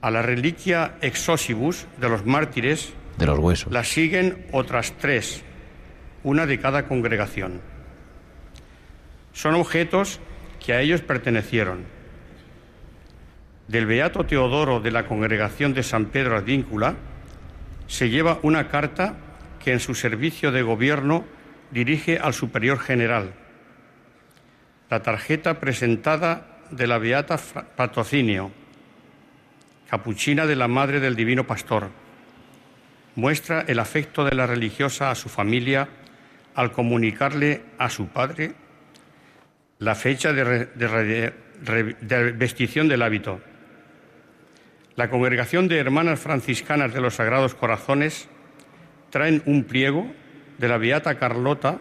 A la reliquia exosibus de los mártires De los huesos. la siguen otras tres, una de cada congregación. Son objetos que a ellos pertenecieron. Del Beato Teodoro de la congregación de San Pedro Advíncula se lleva una carta que en su servicio de gobierno dirige al Superior General. La tarjeta presentada de la Beata Patrocinio, capuchina de la Madre del Divino Pastor muestra el afecto de la religiosa a su familia al comunicarle a su padre la fecha de, vestición del hábito. La congregación de hermanas franciscanas de los Sagrados Corazones traen un pliego de la Beata Carlota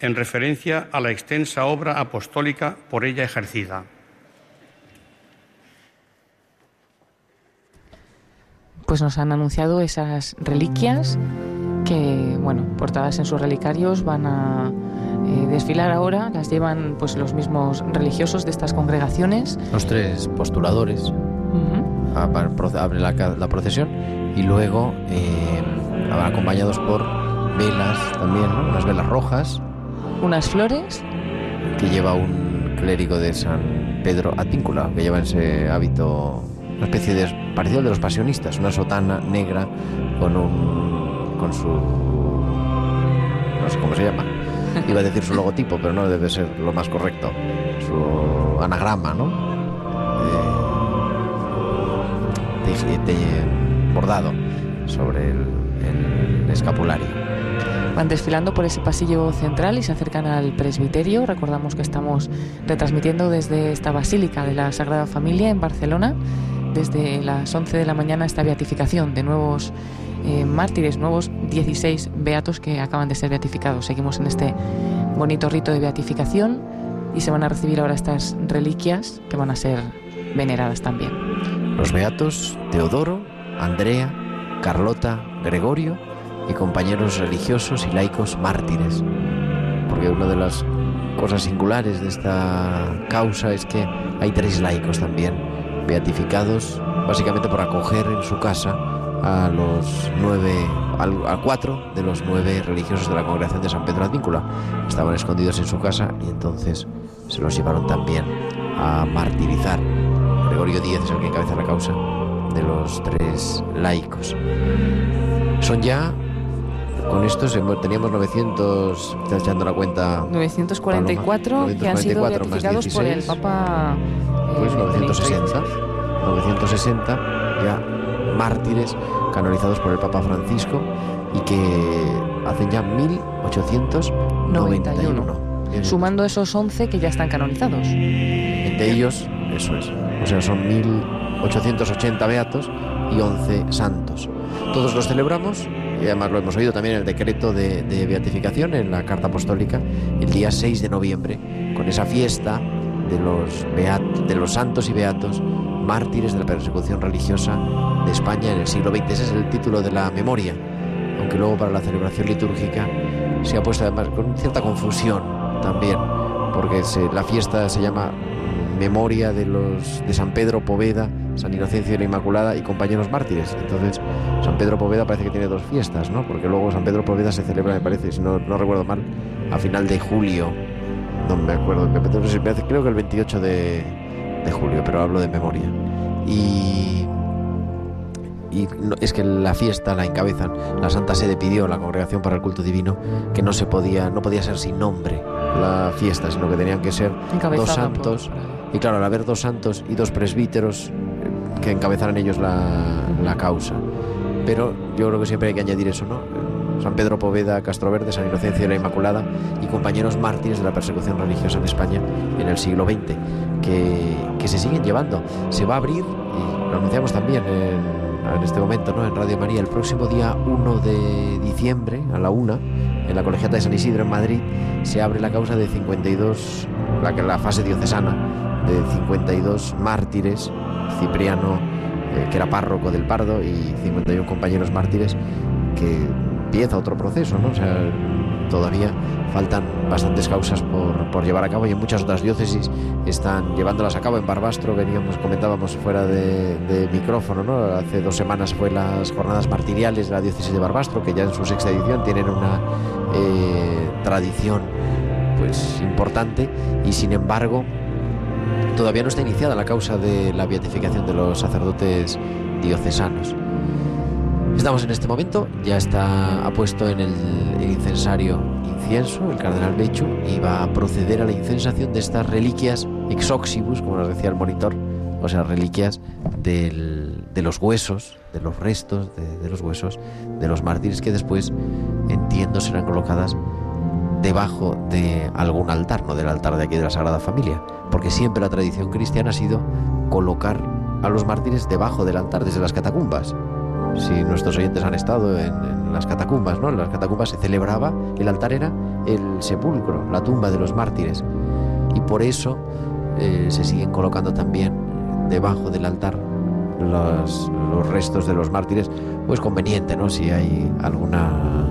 en referencia a la extensa obra apostólica por ella ejercida. Pues nos han anunciado esas reliquias que, bueno, portadas en sus relicarios van a eh, desfilar ahora, las llevan pues los mismos religiosos de estas congregaciones. Los tres postuladores. Abre la, procesión y luego eh, van acompañados por velas también, ¿no? unas velas rojas. Unas flores, que lleva un clérigo de San Pedro Advíncula, que lleva ese hábito, una especie de parecido de los pasionistas, una sotana negra con un con su no sé cómo se llama. Iba a decir su logotipo, pero no debe ser lo más correcto. Su anagrama, ¿no? De- de- bordado sobre el, el escapulario. van desfilando por ese pasillo central y se acercan al presbiterio. Recordamos que estamos retransmitiendo desde esta Basílica de la Sagrada Familia en Barcelona, desde las 11 de la mañana esta beatificación de nuevos eh, mártires, nuevos 16 beatos que acaban de ser beatificados. Seguimos en este bonito rito de beatificación y se van a recibir ahora estas reliquias que van a ser veneradas también. Los beatos Teodoro, Andrea, Carlota, Gregorio y compañeros religiosos y laicos mártires. Porque una de las cosas singulares de esta causa es que hay tres laicos también, beatificados básicamente por acoger en su casa a los nueve, a cuatro de los nueve religiosos de la congregación de San Pedro Advíncula. Estaban escondidos en su casa y entonces se los llevaron también a martirizar. Gregorio Díez es el que encabeza la causa de los tres laicos. Son ya, con estos teníamos 900, estás echando la cuenta, 944 Paloma, que han sido 944 beatificados por el 16, Papa. Pues Benedicto 960, 960 ya mártires canonizados por el Papa Francisco y que hacen ya 1891. Bien. Sumando esos 11 que ya están canonizados. Entre ellos, eso es. O sea, son 1880 beatos y 11 santos. Todos los celebramos y además lo hemos oído también en el decreto de, de beatificación, en la carta apostólica, el día 6 de noviembre, con esa fiesta de los, de los santos y beatos mártires de la persecución religiosa de España en el siglo XX. Ese es el título de la memoria, aunque luego para la celebración litúrgica se ha puesto además con cierta confusión también, porque la fiesta se llama Memoria de los de San Pedro Poveda, San Inocencio de la Inmaculada y compañeros mártires. Entonces, San Pedro Poveda parece que tiene dos fiestas, ¿no? Porque luego San Pedro Poveda se celebra, me parece, si no, no recuerdo mal, a final de julio. No me acuerdo, me me creo que el 28 de, de julio, pero hablo de memoria. Y es que la fiesta la encabezan. La Santa Sede pidió a la Congregación para el Culto Divino que no se podía, no podía ser sin nombre la fiesta, sino que tenían que ser Encabezada dos por- santos. Y claro, al haber dos santos y dos presbíteros eh, que encabezaran ellos la, la causa. Pero yo creo que siempre hay que añadir eso, ¿no? San Pedro Poveda, Castroverde, San Inocencio de la Inmaculada y compañeros mártires de la persecución religiosa en España en el siglo XX, que, que se siguen llevando. Se va a abrir, y lo anunciamos también en, este momento, ¿no? En Radio María, el próximo día 1 de diciembre, a la 1, en la Colegiata de San Isidro, en Madrid, se abre la causa de 52, la, la fase diocesana, de 52 mártires, Cipriano, eh, que era párroco del Pardo, y 51 compañeros mártires, que empieza otro proceso, ¿no? O sea, todavía faltan bastantes causas por, por llevar a cabo y en muchas otras diócesis están llevándolas a cabo. En Barbastro veníamos, comentábamos fuera de, micrófono, ¿no? Hace dos semanas fue las jornadas martiriales de la diócesis de Barbastro, que ya en su sexta edición tienen una eh, tradición pues importante y sin embargo todavía no está iniciada la causa de la beatificación de los sacerdotes diocesanos. Estamos en este momento, ya está puesto en el, el incensario incienso el cardenal Bechu y va a proceder a la incensación de estas reliquias exoxibus, como nos decía el monitor, o sea, reliquias del- de los huesos, de los restos de, de los huesos de los mártires que después, entiendo, serán colocadas debajo de algún altar, no del altar de aquí de la Sagrada Familia, porque siempre la tradición cristiana ha sido colocar a los mártires debajo del altar, desde las catacumbas. Si nuestros oyentes han estado en, las catacumbas, ¿no? En las catacumbas se celebraba, el altar era el sepulcro, la tumba de los mártires. Y por eso eh, se siguen colocando también debajo del altar los, los restos de los mártires, pues conveniente, ¿no? Si hay alguna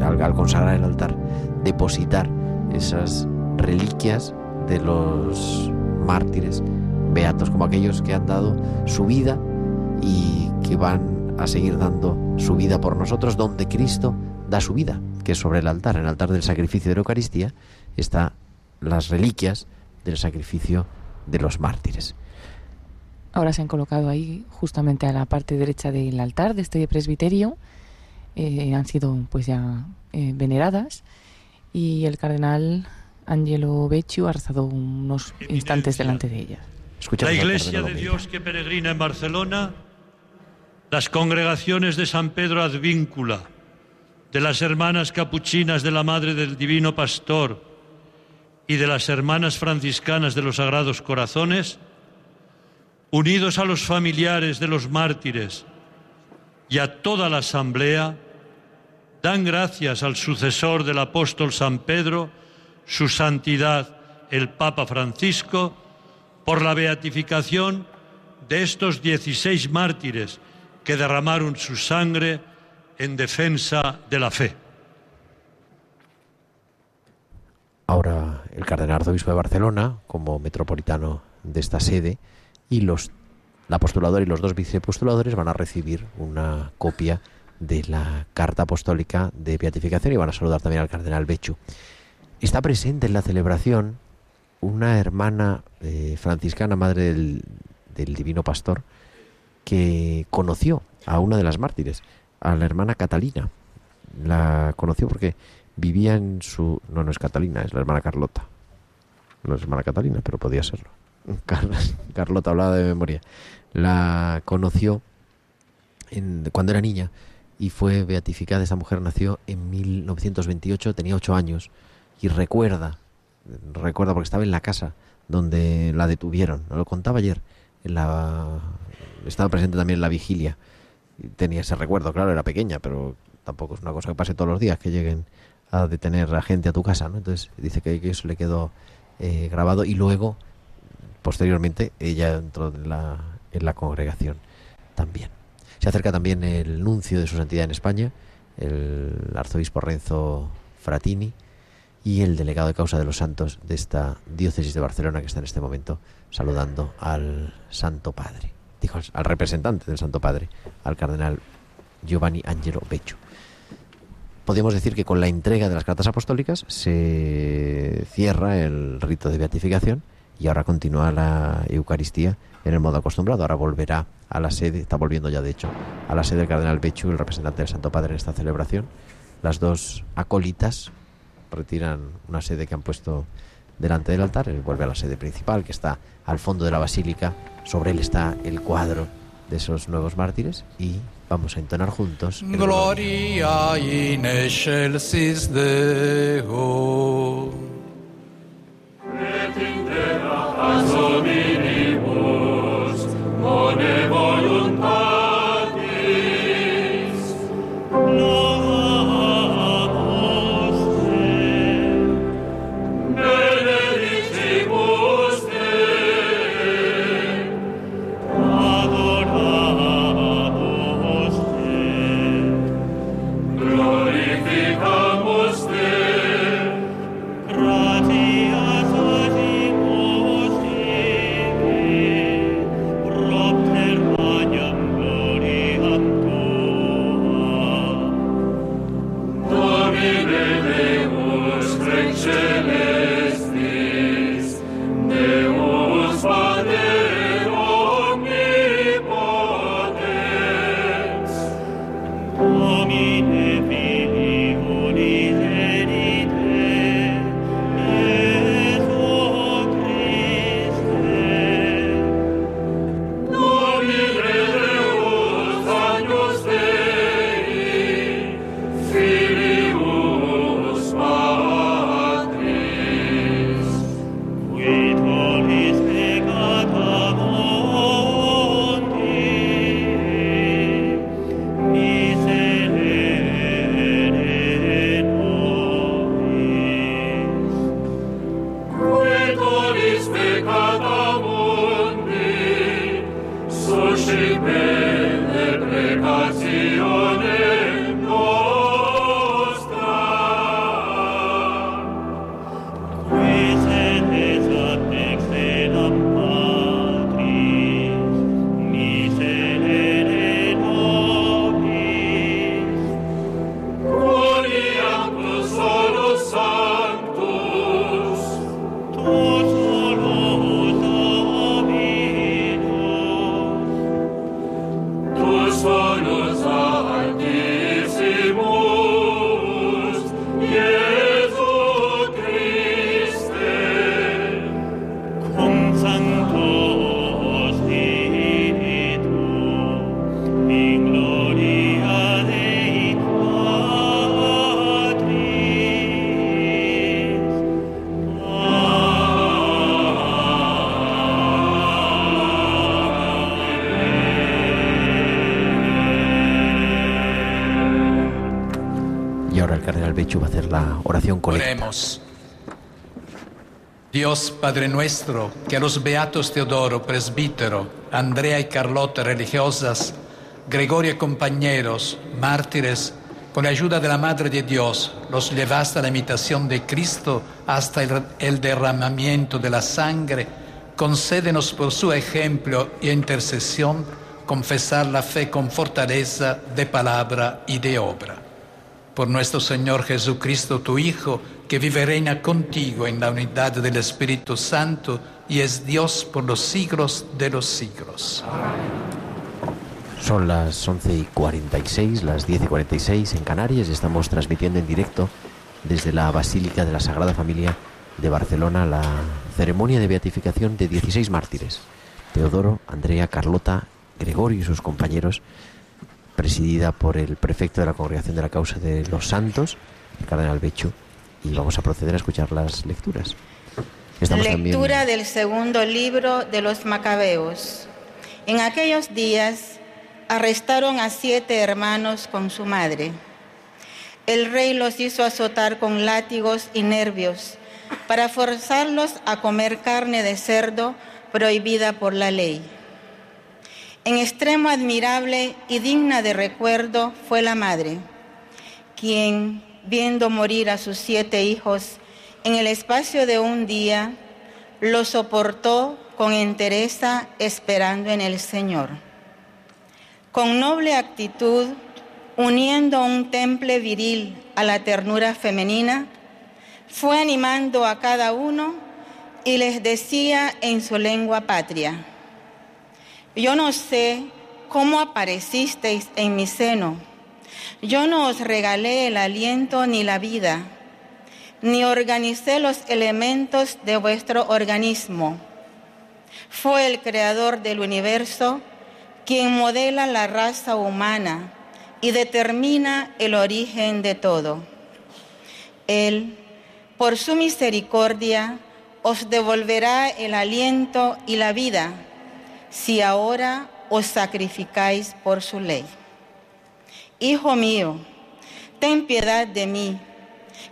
al, al consagrar el altar, depositar esas reliquias de los mártires beatos, como aquellos que han dado su vida y que van a seguir dando su vida por nosotros, donde Cristo da su vida, que es sobre el altar, en el altar del sacrificio de la Eucaristía, están las reliquias del sacrificio de los mártires. Ahora se han colocado ahí, justamente a la parte derecha del altar de este presbiterio. Eh, han sido pues ya eh, veneradas y el cardenal Angelo Becciu ha rezado unos instantes delante de ellas. La Iglesia de. Dios que peregrina en Barcelona, las congregaciones de San Pedro Advíncula, de las hermanas capuchinas de la Madre del Divino Pastor y de las hermanas franciscanas de los Sagrados Corazones, unidos a los familiares de los mártires y a toda la Asamblea, dan gracias al sucesor del apóstol San Pedro, su santidad el Papa Francisco, por la beatificación de estos 16 mártires que derramaron su sangre en defensa de la fe. Ahora el cardenal arzobispo de Barcelona, como metropolitano de esta sede, y los la postuladora y los dos vicepostuladores van a recibir una copia de la carta apostólica de beatificación y van a saludar también al cardenal Bechu. Está presente en la celebración una hermana eh, franciscana, madre del, del Divino Pastor, que conoció a una de las mártires, a la hermana Catalina. La conoció porque vivía en su... No, no es Catalina, es la hermana Carlota. No es hermana Catalina, pero podía serlo. Car- Carlota hablaba de memoria. La conoció en- cuando era niña y fue beatificada. Esta mujer nació en 1928, tenía ocho años y recuerda, recuerda porque estaba en la casa donde la detuvieron. Lo contaba ayer. En la, estaba presente también en la vigilia tenía ese recuerdo, claro, era pequeña, pero tampoco es una cosa que pase todos los días, que lleguen a detener a gente a tu casa, ¿no? Entonces dice que, eso le quedó eh, grabado y luego, posteriormente, ella entró en la, en la congregación también. Se acerca también el nuncio de su santidad en España, el arzobispo Renzo Fratini, y el delegado de causa de los santos de esta diócesis de Barcelona que está en este momento saludando al Santo Padre, dijo al representante del Santo Padre, al cardenal Giovanni Angelo Beccio. Podríamos decir que con la entrega de las cartas apostólicas se cierra el rito de beatificación y ahora continúa la Eucaristía en el modo acostumbrado. Ahora volverá a la sede, está volviendo ya de hecho, a la sede del cardenal Beccio, el representante del Santo Padre en esta celebración. Las dos acólitas retiran una sede que han puesto delante del altar, él vuelve a la sede principal que está al fondo de la basílica, sobre él está el cuadro de esos nuevos mártires y vamos a entonar juntos. Gloria in excelsis Deo. Dios Padre nuestro, que a los beatos Teodoro, presbítero, Andrea y Carlota, religiosas, Gregorio y compañeros, mártires, con la ayuda de la Madre de Dios, los llevaste a la imitación de Cristo hasta el, el derramamiento de la sangre, concédenos por su ejemplo y intercesión confesar la fe con fortaleza de palabra y de obra. Por nuestro Señor Jesucristo, tu Hijo, que vive y reina contigo en la unidad del Espíritu Santo y es Dios por los siglos de los siglos. Son las 11 y 46, las 10 y 46 en Canarias. Estamos transmitiendo en directo desde la Basílica de la Sagrada Familia de Barcelona la ceremonia de beatificación de 16 mártires. Teodoro, Andrea, Carlota, Gregorio y sus compañeros, presidida por el prefecto de la Congregación de la Causa de los Santos, el cardenal Bechu, y vamos a proceder a escuchar las lecturas. Lectura del segundo libro de los Macabeos. En aquellos días, arrestaron a siete hermanos con su madre. El rey los hizo azotar con látigos y nervios para forzarlos a comer carne de cerdo prohibida por la ley. En extremo admirable y digna de recuerdo fue la madre, quien, viendo morir a sus siete hijos en el espacio de un día, lo soportó con entereza esperando en el Señor. Con noble actitud, uniendo un temple viril a la ternura femenina, fue animando a cada uno y les decía en su lengua patria, yo no sé cómo aparecisteis en mi seno, yo no os regalé el aliento ni la vida, ni organicé los elementos de vuestro organismo. Fue el creador del universo quien modela la raza humana y determina el origen de todo. Él, por su misericordia, os devolverá el aliento y la vida si ahora os sacrificáis por su ley. Hijo mío, ten piedad de mí,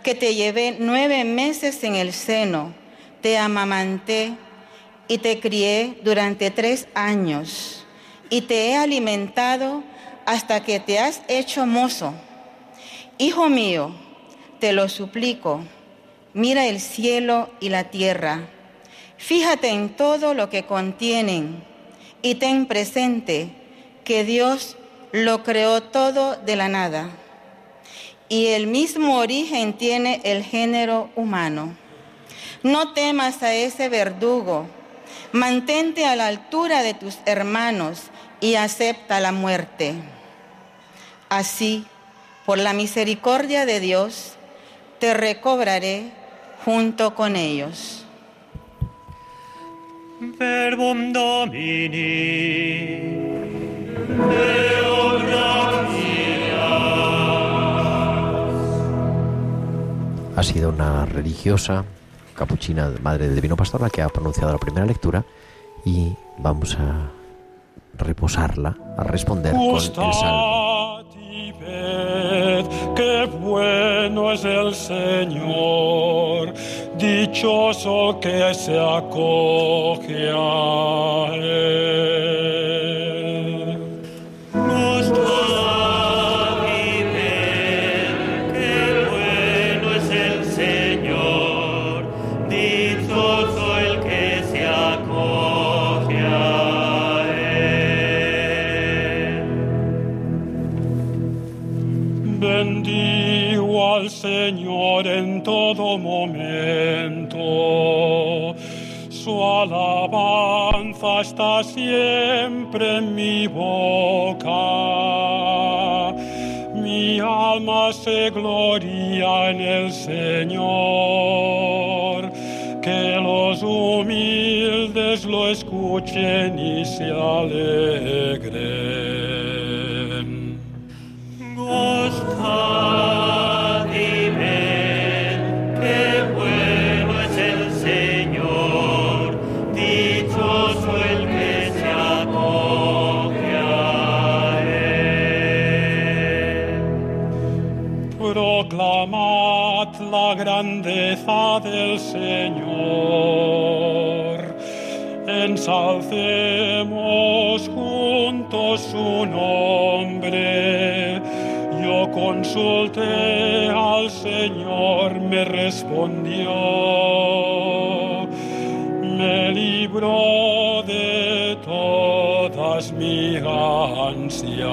que te llevé nueve meses en el seno, te amamanté y te crié durante tres años, y te he alimentado hasta que te has hecho mozo. Hijo mío, te lo suplico, mira el cielo y la tierra, fíjate en todo lo que contienen y ten presente que Dios lo creó todo de la nada y el mismo origen tiene el género humano. No temas a ese verdugo, mantente a la altura de tus hermanos y acepta la muerte. Así, por la misericordia de Dios, te recobraré junto con ellos. Verbum Domini. Ha sido una religiosa capuchina, madre del Divino Pastor, la que ha pronunciado la primera lectura y vamos a reposarla, a responder con el salmo. Qué bueno es el Señor, dichoso que se acoge a él. Todo momento. Su alabanza está siempre en mi boca. Mi alma se gloria en el Señor. Que los humildes lo escuchen y se alegren. La grandeza del Señor. Ensalcemos juntos su nombre. Yo consulté al Señor, me respondió, me libró de todas mis ansias.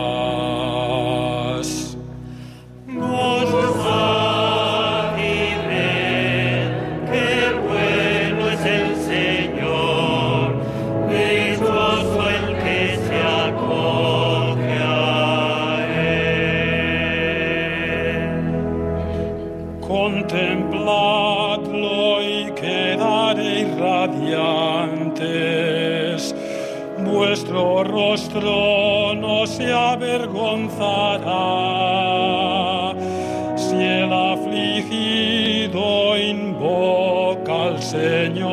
Gozad no se avergonzará si el afligido invoca al Señor.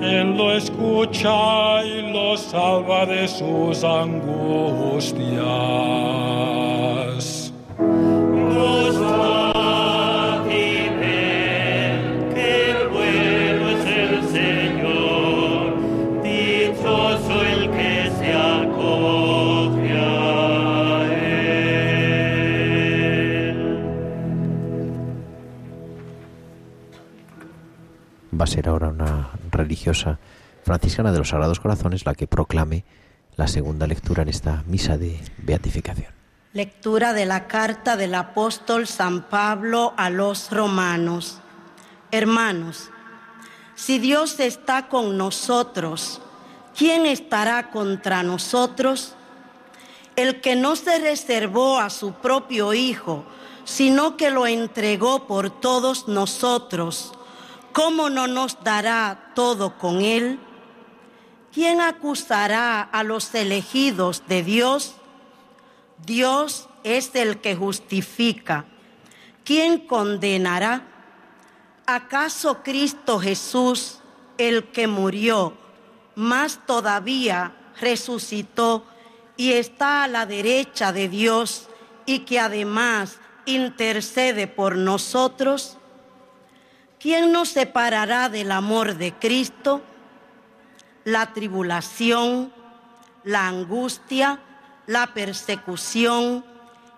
Él lo escucha y lo salva de sus angustias. Ser ahora una religiosa franciscana de los Sagrados Corazones la que proclame la segunda lectura en esta misa de beatificación. Lectura de la carta del apóstol San Pablo a los romanos. Hermanos, si Dios está con nosotros, ¿quién estará contra nosotros? El que no se reservó a su propio Hijo, sino que lo entregó por todos nosotros, ¿cómo no nos dará todo con Él? ¿Quién acusará a los elegidos de Dios? Dios es el que justifica. ¿Quién condenará? ¿Acaso Cristo Jesús, el que murió, más todavía resucitó y está a la derecha de Dios y que además intercede por nosotros? ¿Quién nos separará del amor de Cristo? La tribulación, la angustia, la persecución,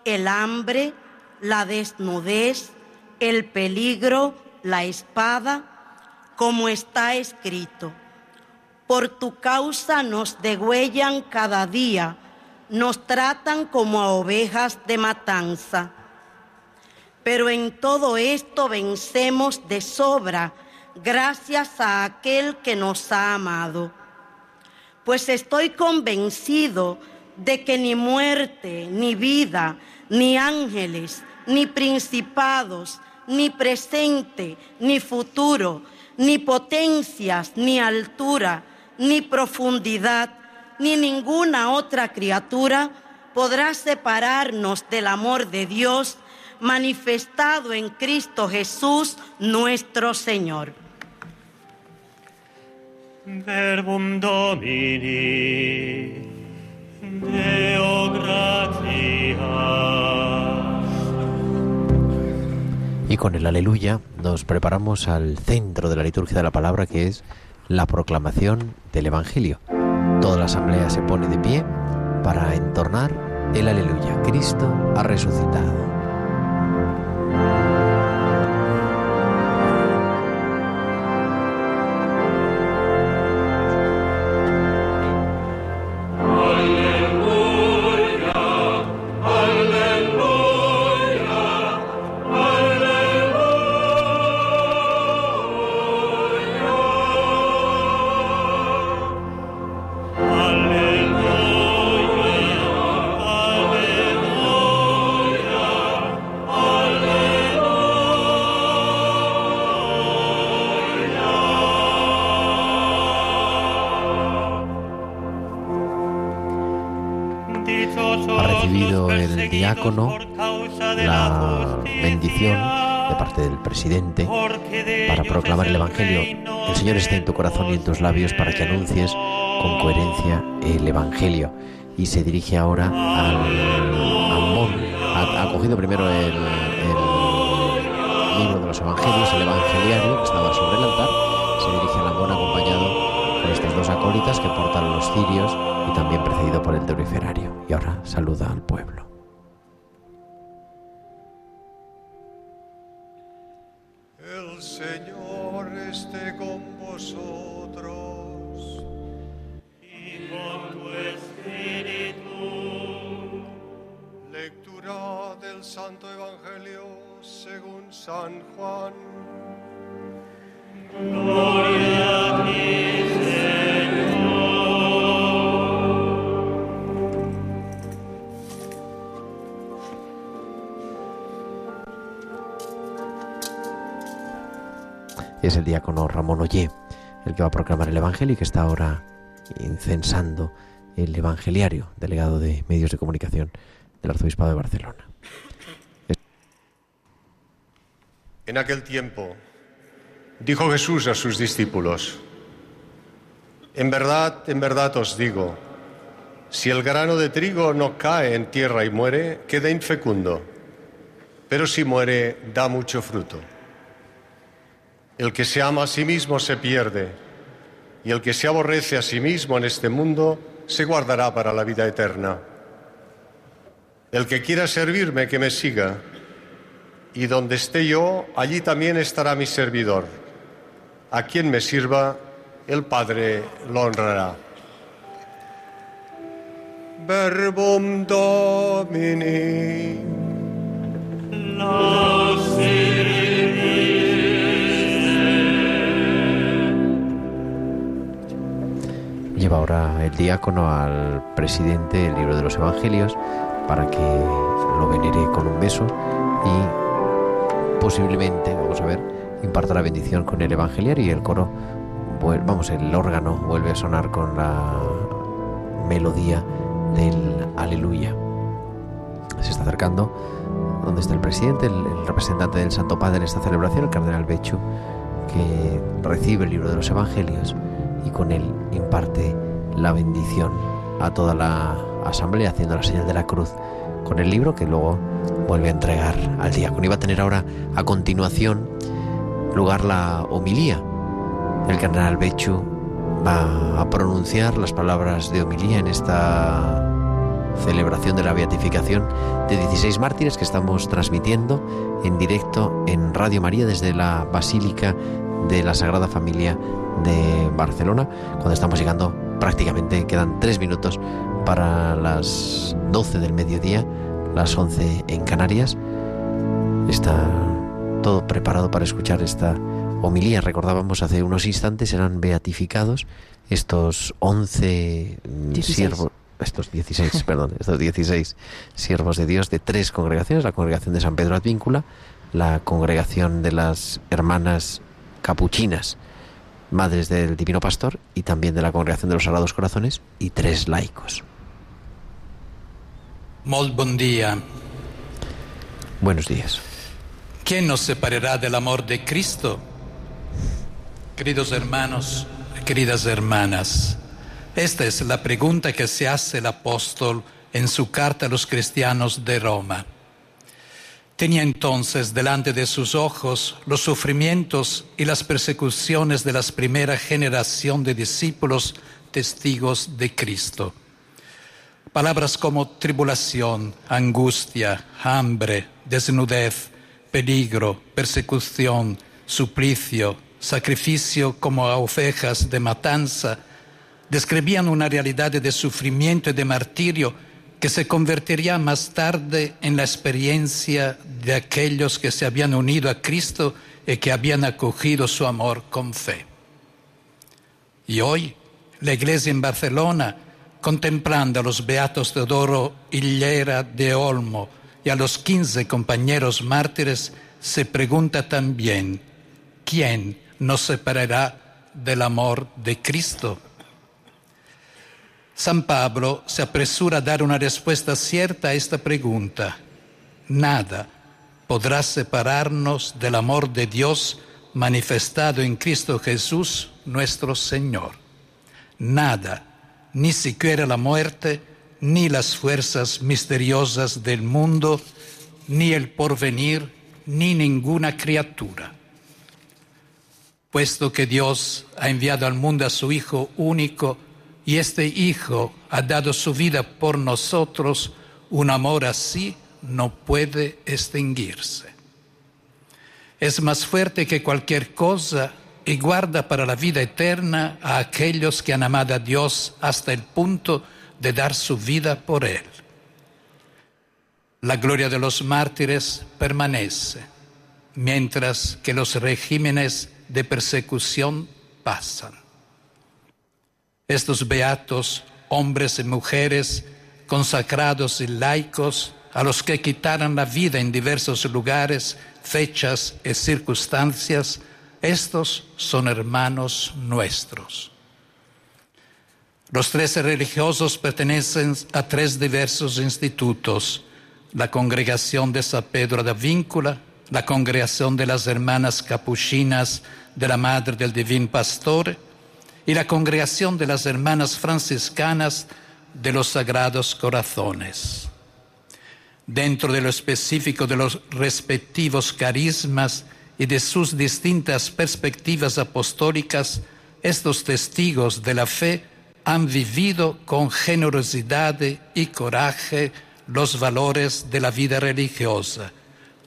el hambre, la desnudez, el peligro, la espada, como está escrito. Por tu causa nos degüellan cada día, nos tratan como a ovejas de matanza. Pero en todo esto vencemos de sobra gracias a aquel que nos ha amado. Pues estoy convencido de que ni muerte, ni vida, ni ángeles, ni principados, ni presente, ni futuro, ni potencias, ni altura, ni profundidad, ni ninguna otra criatura podrá separarnos del amor de Dios manifestado en Cristo Jesús nuestro Señor. Verbum Domini, Deo. Y con el aleluya nos preparamos al centro de la liturgia de la palabra que es la proclamación del Evangelio. Toda la asamblea se pone de pie para entornar el aleluya. Cristo ha resucitado. Ha Evangelio. El Señor está en tu corazón y en tus labios para que anuncies con coherencia el Evangelio. Y se dirige ahora al ambón. Ha, ha cogido primero el, libro de los Evangelios, el Evangeliario, que estaba sobre el altar. Se dirige al ambón acompañado por estos dos acólitas que portan los cirios y también precedido por el deuriferario. Y ahora saluda al pueblo. Diácono Ramón Ollé el que va a proclamar el Evangelio y que está ahora incensando el Evangeliario, delegado de medios de comunicación del Arzobispado de Barcelona. En aquel tiempo dijo Jesús a sus discípulos, En verdad, en verdad os digo, si el grano de trigo no cae en tierra y muere, queda infecundo, pero si muere, da mucho fruto. El que se ama a sí mismo se pierde, y el que se aborrece a sí mismo en este mundo se guardará para la vida eterna. El que quiera servirme, que me siga, y donde esté yo, allí también estará mi servidor. A quien me sirva, el Padre lo honrará. Verbum Domini. Lleva ahora el diácono al presidente del libro de los Evangelios para que lo venere con un beso y posiblemente, vamos a ver, imparta la bendición con el evangeliario y el coro, vamos, el órgano vuelve a sonar con la melodía del aleluya. Se está acercando donde está el presidente, el, el representante del Santo Padre en esta celebración, el cardenal Bechu, que recibe el libro de los evangelios y con él imparte la bendición a toda la asamblea haciendo la señal de la cruz con el libro que luego vuelve a entregar al diácono. Iba a tener ahora a continuación lugar la homilía. El cardenal Bechu va a pronunciar las palabras de homilía en esta celebración de la beatificación de 16 mártires que estamos transmitiendo en directo en Radio María desde la Basílica de la Sagrada Familia de Barcelona, cuando estamos llegando prácticamente, quedan tres minutos para las 12 del mediodía, las 11 en Canarias. Está todo preparado para escuchar esta homilía. Recordábamos hace unos instantes, eran beatificados estos 11 mm, 16. siervos, estos 16, perdón, estos 16 siervos de Dios de tres congregaciones, la congregación de San Pedro Advíncula, la congregación de las hermanas capuchinas, madres del Divino Pastor, y también de la congregación de los Sagrados Corazones, y tres laicos. Molt bon dia. Buenos días. ¿Quién nos separará del amor de Cristo? Queridos hermanos, queridas hermanas, esta es la pregunta que se hace el apóstol en su carta a los cristianos de Roma. Tenía entonces delante de sus ojos los sufrimientos y las persecuciones de la primera generación de discípulos testigos de Cristo. Palabras como tribulación, angustia, hambre, desnudez, peligro, persecución, suplicio, sacrificio como a ovejas de matanza, describían una realidad de sufrimiento y de martirio que se convertiría más tarde en la experiencia de aquellos que se habían unido a Cristo y que habían acogido su amor con fe. Y hoy la iglesia en Barcelona, contemplando a los beatos Teodoro Hillera de Olmo y a los 15 compañeros mártires, se pregunta también, ¿quién nos separará del amor de Cristo? San Pablo se apresura a dar una respuesta cierta a esta pregunta. Nada podrá separarnos del amor de Dios manifestado en Cristo Jesús, nuestro Señor. Nada, ni siquiera la muerte, ni las fuerzas misteriosas del mundo, ni el porvenir, ni ninguna criatura. Puesto que Dios ha enviado al mundo a su Hijo único, y este Hijo ha dado su vida por nosotros, un amor así no puede extinguirse. Es más fuerte que cualquier cosa y guarda para la vida eterna a aquellos que han amado a Dios hasta el punto de dar su vida por Él. La gloria de los mártires permanece, mientras que los regímenes de persecución pasan. Estos beatos, hombres y mujeres, consagrados y laicos, a los que quitaron la vida en diversos lugares, fechas y circunstancias, estos son hermanos nuestros. Los tres religiosos pertenecen a tres diversos institutos, la congregación de San Pedro de Víncula, la congregación de las hermanas capuchinas de la Madre del Divino Pastor y la congregación de las hermanas franciscanas de los Sagrados Corazones. Dentro de lo específico de los respectivos carismas y de sus distintas perspectivas apostólicas, estos testigos de la fe han vivido con generosidad y coraje los valores de la vida religiosa,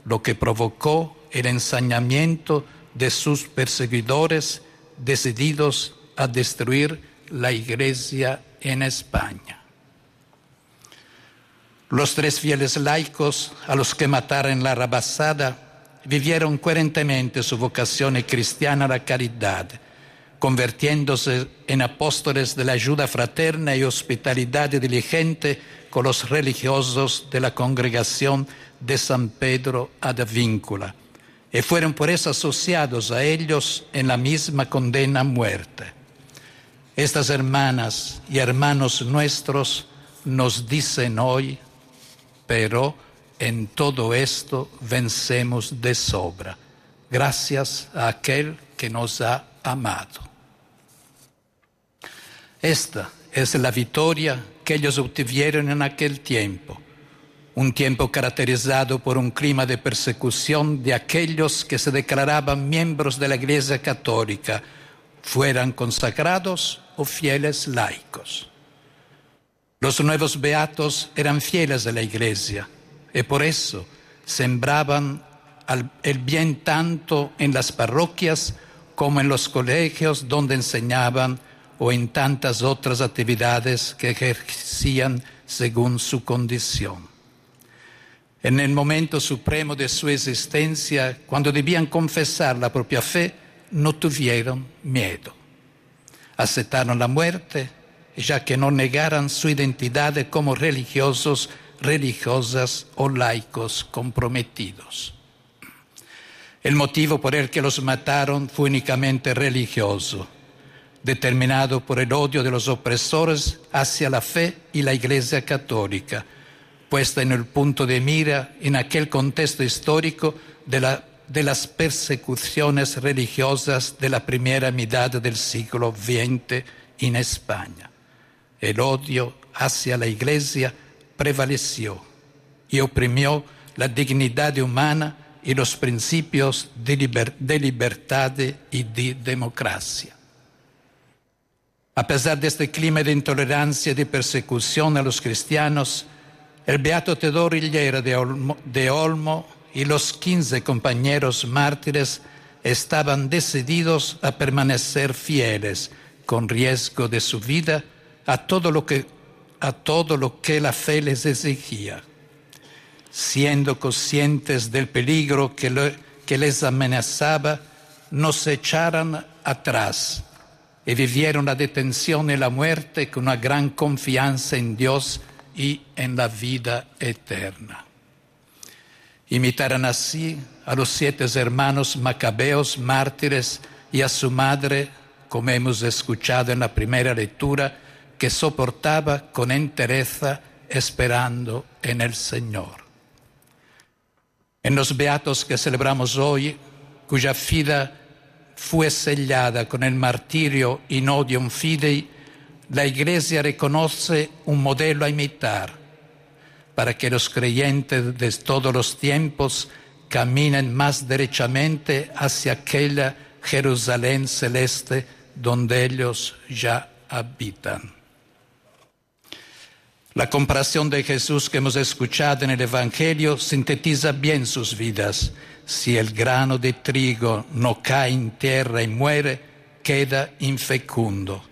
lo que provocó el ensañamiento de sus perseguidores decididos a destruir la iglesia en España. Los tres fieles laicos a los que mataron la rabasada vivieron coherentemente su vocación cristiana a la caridad, convirtiéndose en apóstoles de la ayuda fraterna y hospitalidad diligente con los religiosos de la congregación de San Pedro ad Víncula, y fueron por eso asociados a ellos en la misma condena a muerte. Estas hermanas y hermanos nuestros nos dicen hoy, pero en todo esto vencemos de sobra, gracias a aquel que nos ha amado. Esta es la victoria que ellos obtuvieron en aquel tiempo, un tiempo caracterizado por un clima de persecución de aquellos que se declaraban miembros de la Iglesia Católica, fueran consagrados o fieles laicos. Los nuevos beatos eran fieles a la Iglesia y por eso sembraban el bien tanto en las parroquias como en los colegios donde enseñaban o en tantas otras actividades que ejercían según su condición. En el momento supremo de su existencia, cuando debían confesar la propia fe, no tuvieron miedo. Aceptaron la muerte, ya que no negaran su identidad como religiosos, religiosas o laicos comprometidos. El motivo por el que los mataron fue únicamente religioso determinado por el odio de los opresores hacia la fe y la Iglesia católica, puesta en el punto de mira en aquel contexto histórico de, la, de las persecuciones religiosas de la primera mitad del siglo XX en España. El odio hacia la Iglesia prevaleció y oprimió la dignidad humana y los principios de, liber, de libertad y de democracia. A pesar de este clima de intolerancia y de persecución a los cristianos, el beato Teodoro Hillera de Olmo, de Olmo y los 15 compañeros mártires estaban decididos a permanecer fieles, con riesgo de su vida, a todo lo que, a todo lo que la fe les exigía. Siendo conscientes del peligro que, que les amenazaba, no se echaran atrás y vivieron la detención y la muerte con una gran confianza en Dios y en la vida eterna. Imitaron así a los siete hermanos macabeos mártires y a su madre, como hemos escuchado en la primera lectura, que soportaba con entereza esperando en el Señor. En los beatos que celebramos hoy, cuya vida fue sellada con el martirio in odium fidei, la Iglesia reconoce un modelo a imitar para que los creyentes de todos los tiempos caminen más derechamente hacia aquella Jerusalén celeste donde ellos ya habitan. La comparación de Jesús que hemos escuchado en el Evangelio sintetiza bien sus vidas. Si el grano de trigo no cae en tierra y muere, queda infecundo,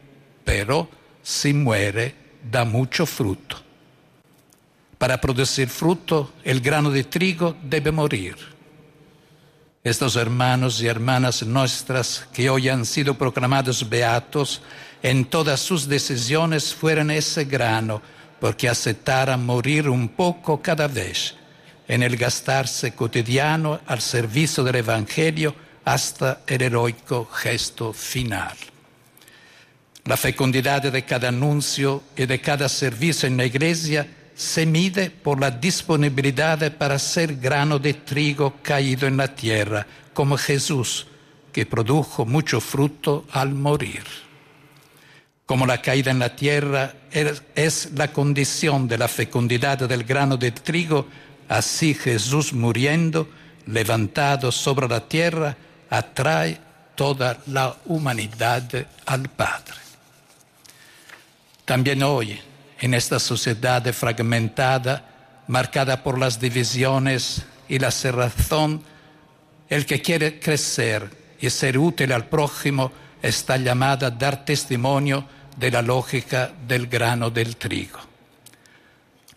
pero si muere, da mucho fruto. Para producir fruto, el grano de trigo debe morir. Estos hermanos y hermanas nuestras que hoy han sido proclamados beatos, en todas sus decisiones fueron ese grano, porque aceptaran morir un poco cada vez en el gastarse cotidiano al servicio del Evangelio hasta el heroico gesto final. La fecundidad de cada anuncio y de cada servicio en la iglesia se mide por la disponibilidad para ser grano de trigo caído en la tierra, como Jesús, que produjo mucho fruto al morir. Como la caída en la tierra es la condición de la fecundidad del grano de trigo, así Jesús muriendo, levantado sobre la tierra, atrae toda la humanidad al Padre. También hoy, en esta sociedad fragmentada, marcada por las divisiones y la cerrazón, el que quiere crecer y ser útil al prójimo está llamado a dar testimonio de la lógica del grano del trigo.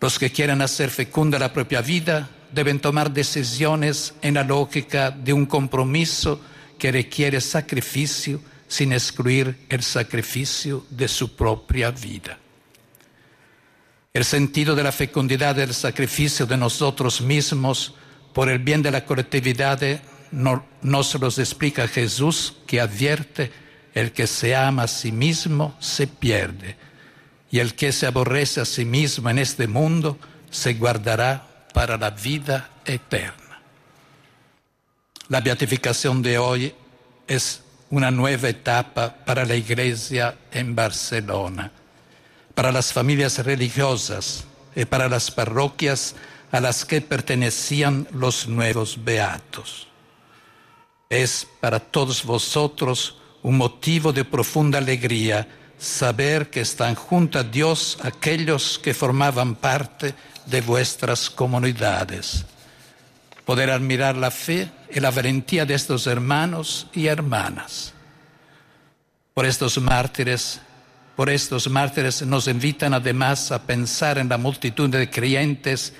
Los que quieren hacer fecunda la propia vida deben tomar decisiones en la lógica de un compromiso que requiere sacrificio sin excluir el sacrificio de su propia vida. El sentido de la fecundidad del sacrificio de nosotros mismos por el bien de la colectividad no, nos los explica Jesús que advierte el que se ama a sí mismo se pierde y el que se aborrece a sí mismo en este mundo se guardará para la vida eterna. La beatificación de hoy es una nueva etapa para la Iglesia en Barcelona, para las familias religiosas y para las parroquias a las que pertenecían los nuevos beatos. Es para todos vosotros un motivo de profunda alegría saber que están junto a Dios aquellos que formaban parte de vuestras comunidades. Poder admirar la fe y la valentía de estos hermanos y hermanas. Por estos mártires, por estos mártires nos invitan además a pensar en la multitud de creyentes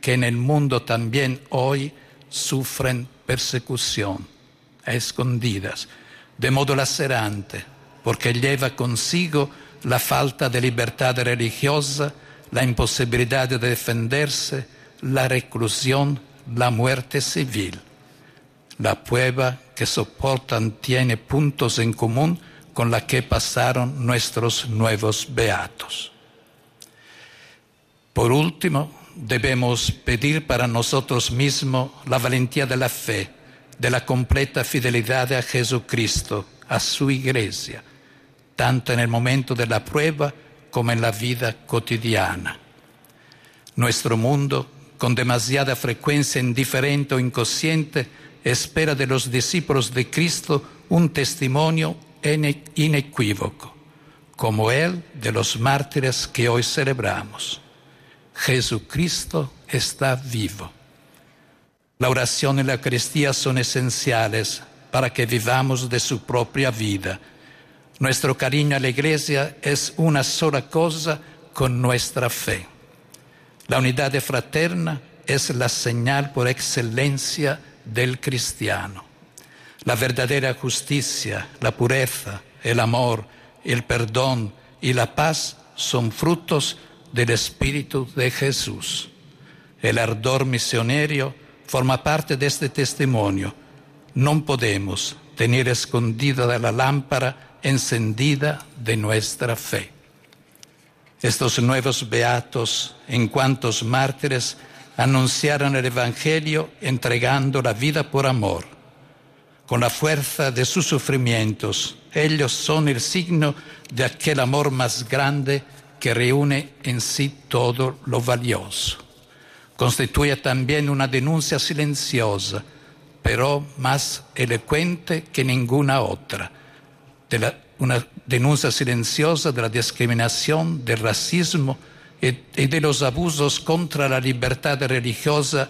que en el mundo también hoy sufren persecución escondidas, de modo lacerante, porque lleva consigo la falta de libertad religiosa, la imposibilidad de defenderse, la reclusión, la muerte civil. La prueba que soportan tiene puntos en común con la que pasaron nuestros nuevos beatos. Por último, debemos pedir para nosotros mismos la valentía de la fe, de la completa fidelidad a Jesucristo, a su iglesia, tanto en el momento de la prueba como en la vida cotidiana. Nuestro mundo, con demasiada frecuencia indiferente o inconsciente, espera de los discípulos de Cristo un testimonio inequívoco, como el de los mártires que hoy celebramos. Jesucristo está vivo. La oración y la Eucaristía son esenciales para que vivamos de su propia vida. Nuestro cariño a la Iglesia es una sola cosa con nuestra fe. La unidad fraterna es la señal por excelencia del cristiano. La verdadera justicia, la pureza, el amor, el perdón y la paz son frutos del Espíritu de Jesús. El ardor misionero forma parte de este testimonio. No podemos tener escondida la lámpara encendida de nuestra fe. Estos nuevos beatos, en cuantos mártires, anunciaron el Evangelio entregando la vida por amor. Con la fuerza de sus sufrimientos, ellos son el signo de aquel amor más grande que reúne en sí todo lo valioso. Constituye también una denuncia silenciosa, pero más elocuente que ninguna otra, una denuncia silenciosa de la discriminación, del racismo y de los abusos contra la libertad religiosa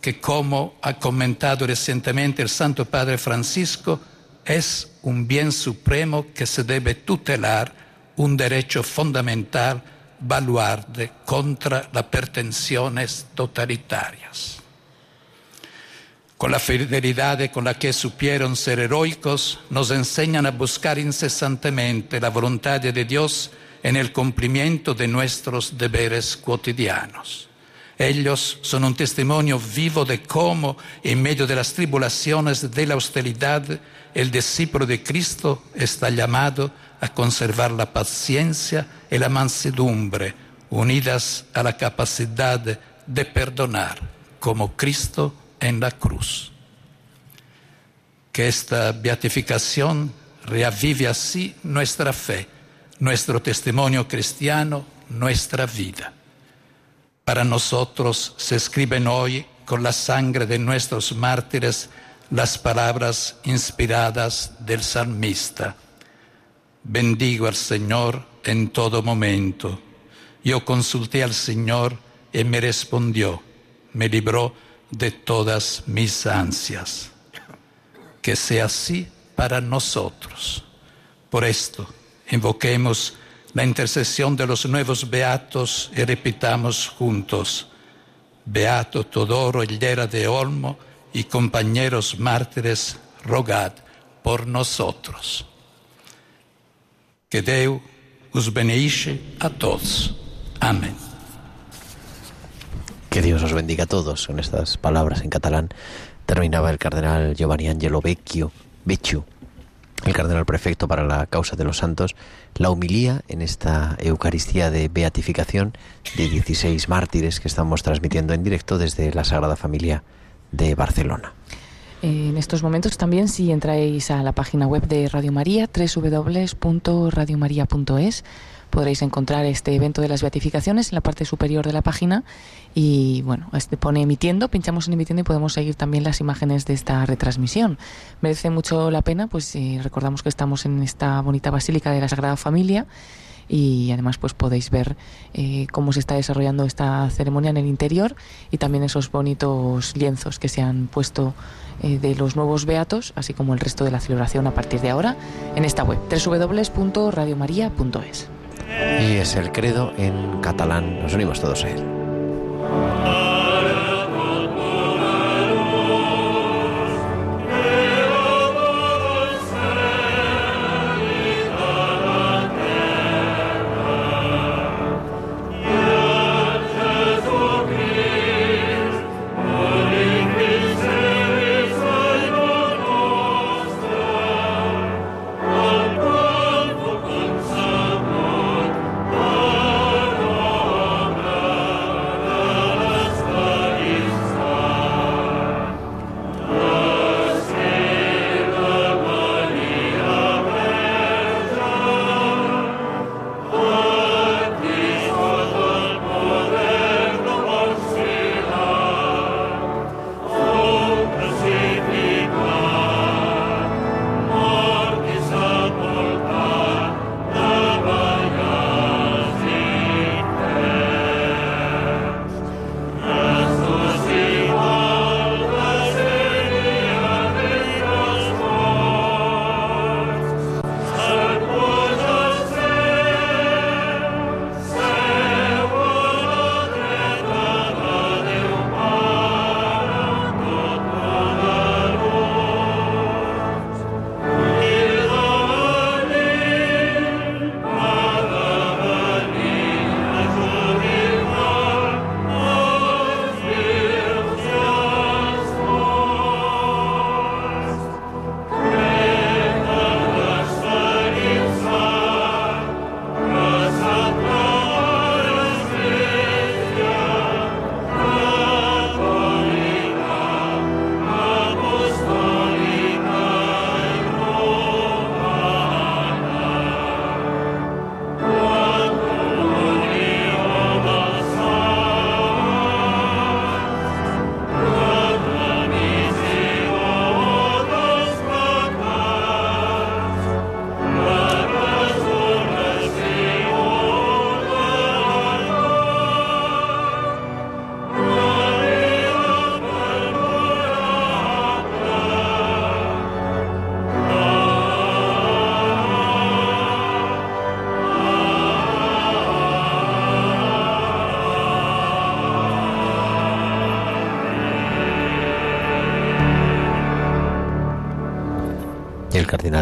que, como ha comentado recientemente el Santo Padre Francisco, es un bien supremo que se debe tutelar, un derecho fundamental, baluarde contra las pretensiones totalitarias. Con la fidelidad con la que supieron ser heroicos, nos enseñan a buscar incesantemente la voluntad de Dios en el cumplimiento de nuestros deberes cotidianos. Ellos son un testimonio vivo de cómo, en medio de las tribulaciones de la hostilidad, el discípulo de Cristo está llamado a conservar la paciencia y la mansedumbre, unidas a la capacidad de perdonar, como Cristo en la cruz. Que esta beatificación reavive así nuestra fe, nuestro testimonio cristiano, nuestra vida. Para nosotros se escriben hoy con la sangre de nuestros mártires las palabras inspiradas del salmista. Bendigo al Señor en todo momento. Yo consulté al Señor y me respondió, me libró de todas mis ansias. Que sea así para nosotros. Por esto, invoquemos la intercesión de los nuevos beatos y repitamos juntos, Beato Todoro Hillera de Olmo y compañeros mártires, rogad por nosotros. Que Deus os beneixe a todos. Amén. Que Dios os bendiga a todos. Con estas palabras en catalán terminaba el cardenal Giovanni Angelo Vecchio, Vecchio, el cardenal prefecto para la causa de los santos, la humilía en esta Eucaristía de beatificación de 16 mártires que estamos transmitiendo en directo desde la Sagrada Familia de Barcelona. En estos momentos también si entráis a la página web de Radio María, www.radiomaria.es, podréis encontrar este evento de las beatificaciones en la parte superior de la página y bueno, este pone emitiendo, pinchamos en emitiendo y podemos seguir también las imágenes de esta retransmisión. Merece mucho la pena, pues si recordamos que estamos en esta bonita basílica de la Sagrada Familia y además pues podéis ver eh, cómo se está desarrollando esta ceremonia en el interior y también esos bonitos lienzos que se han puesto eh, de los nuevos beatos, así como el resto de la celebración a partir de ahora en esta web www.radiomaria.es. Y es el credo en catalán. Nos unimos todos a él.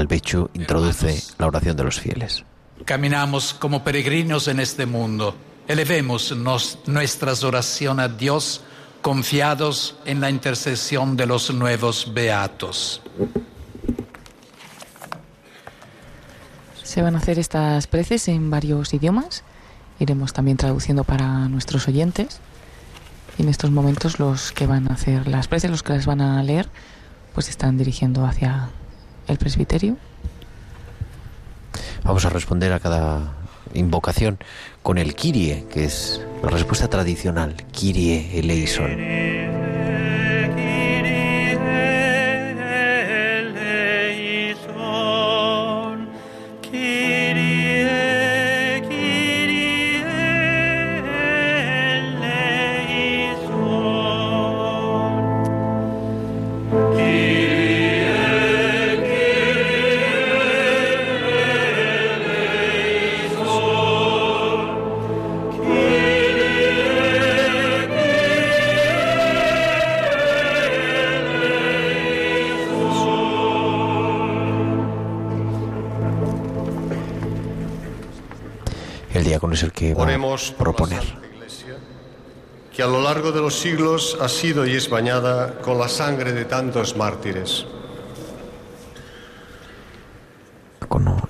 El cardenal Bechu introduce la oración de los fieles. Caminamos como peregrinos en este mundo. Elevemos nos- nuestras oraciones a Dios confiados en la intercesión de los nuevos beatos. Se van a hacer estas preces en varios idiomas. Iremos también traduciendo para nuestros oyentes. Y en estos momentos los que van a hacer las preces, los que las van a leer, pues están dirigiendo hacia presbiterio. Vamos a responder a cada invocación con el Kirie, que es la respuesta tradicional. Eleison. eleison. El que va Oremos a por la proponer. Santa Iglesia, que a lo largo de los siglos ha sido y es bañada con la sangre de tantos mártires.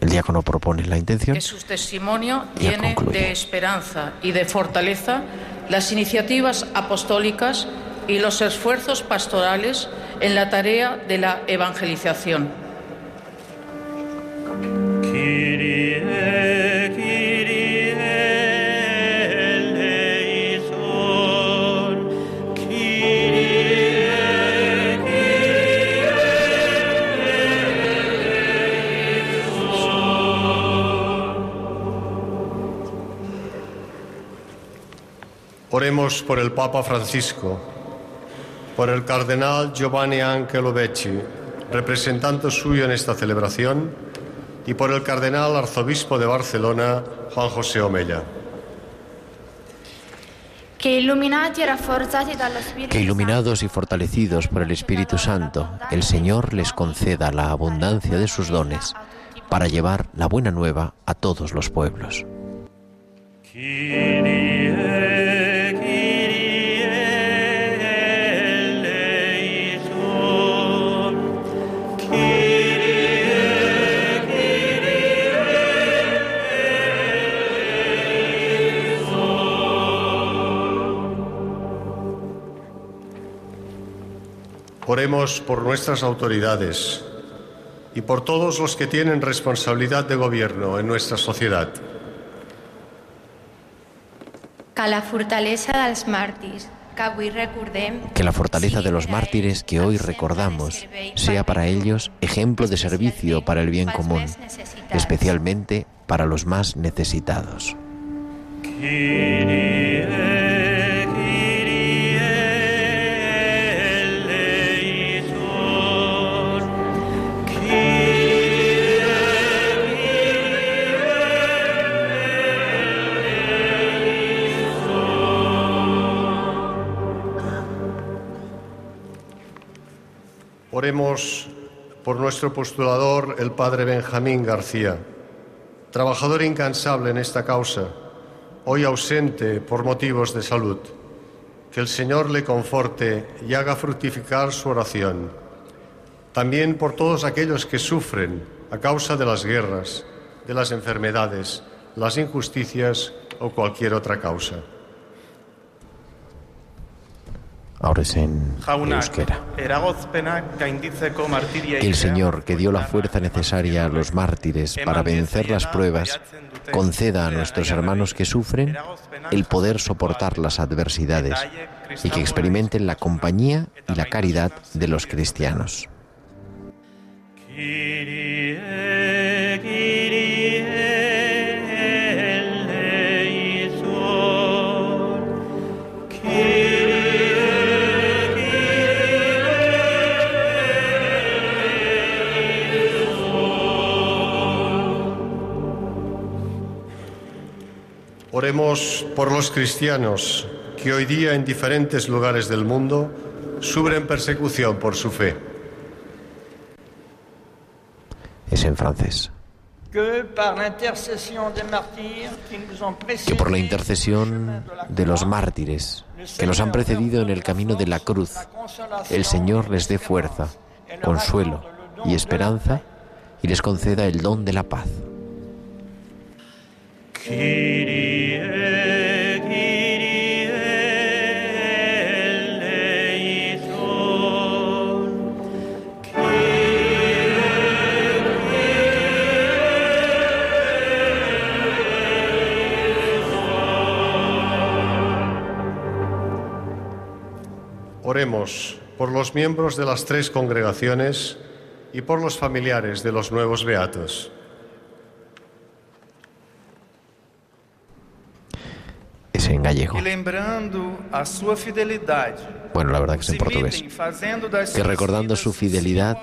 El diácono propone la intención. Que su testimonio concluye. de esperanza y de fortaleza las iniciativas apostólicas y los esfuerzos pastorales en la tarea de la evangelización. Oremos por el Papa Francisco, por el cardenal Giovanni Angelo Becci, representante suyo en esta celebración, y por el cardenal arzobispo de Barcelona, Juan José Omella. Illuminati e Que iluminados y fortalecidos por el Espíritu Santo, el Señor les conceda la abundancia de sus dones para llevar la buena nueva a todos los pueblos. Oremos por nuestras autoridades y por todos los que tienen responsabilidad de gobierno en nuestra sociedad. Que la màrtirs que avui recordem Que la fortaleza de los mártires que hoy recordamos sea para ellos ejemplo de servicio para el bien común, especialmente para los más necesitados. Por nuestro postulador, el padre Benjamín García, trabajador incansable en esta causa, hoy ausente por motivos de salud. Que el Señor le conforte y haga fructificar su oración. También por todos aquellos que sufren a causa de las guerras, de las enfermedades, las injusticias o cualquier otra causa. Ahora es en euskera. Que el Señor, que dio la fuerza necesaria a los mártires para vencer las pruebas, conceda a nuestros hermanos que sufren el poder soportar las adversidades y que experimenten la compañía y la caridad de los cristianos. Oremos por los cristianos que hoy día en diferentes lugares del mundo sufren persecución por su fe. Es en francés. que por la intercesión de los mártires que nos han precedido en el camino de la cruz, el Señor les dé fuerza, consuelo y esperanza y les conceda el don de la paz. Kyrie Oremos por los miembros de las tres congregaciones y por los familiares de los nuevos beatos. Es en gallego. Bueno, la verdad que es en portugués. Que recordando su fidelidad,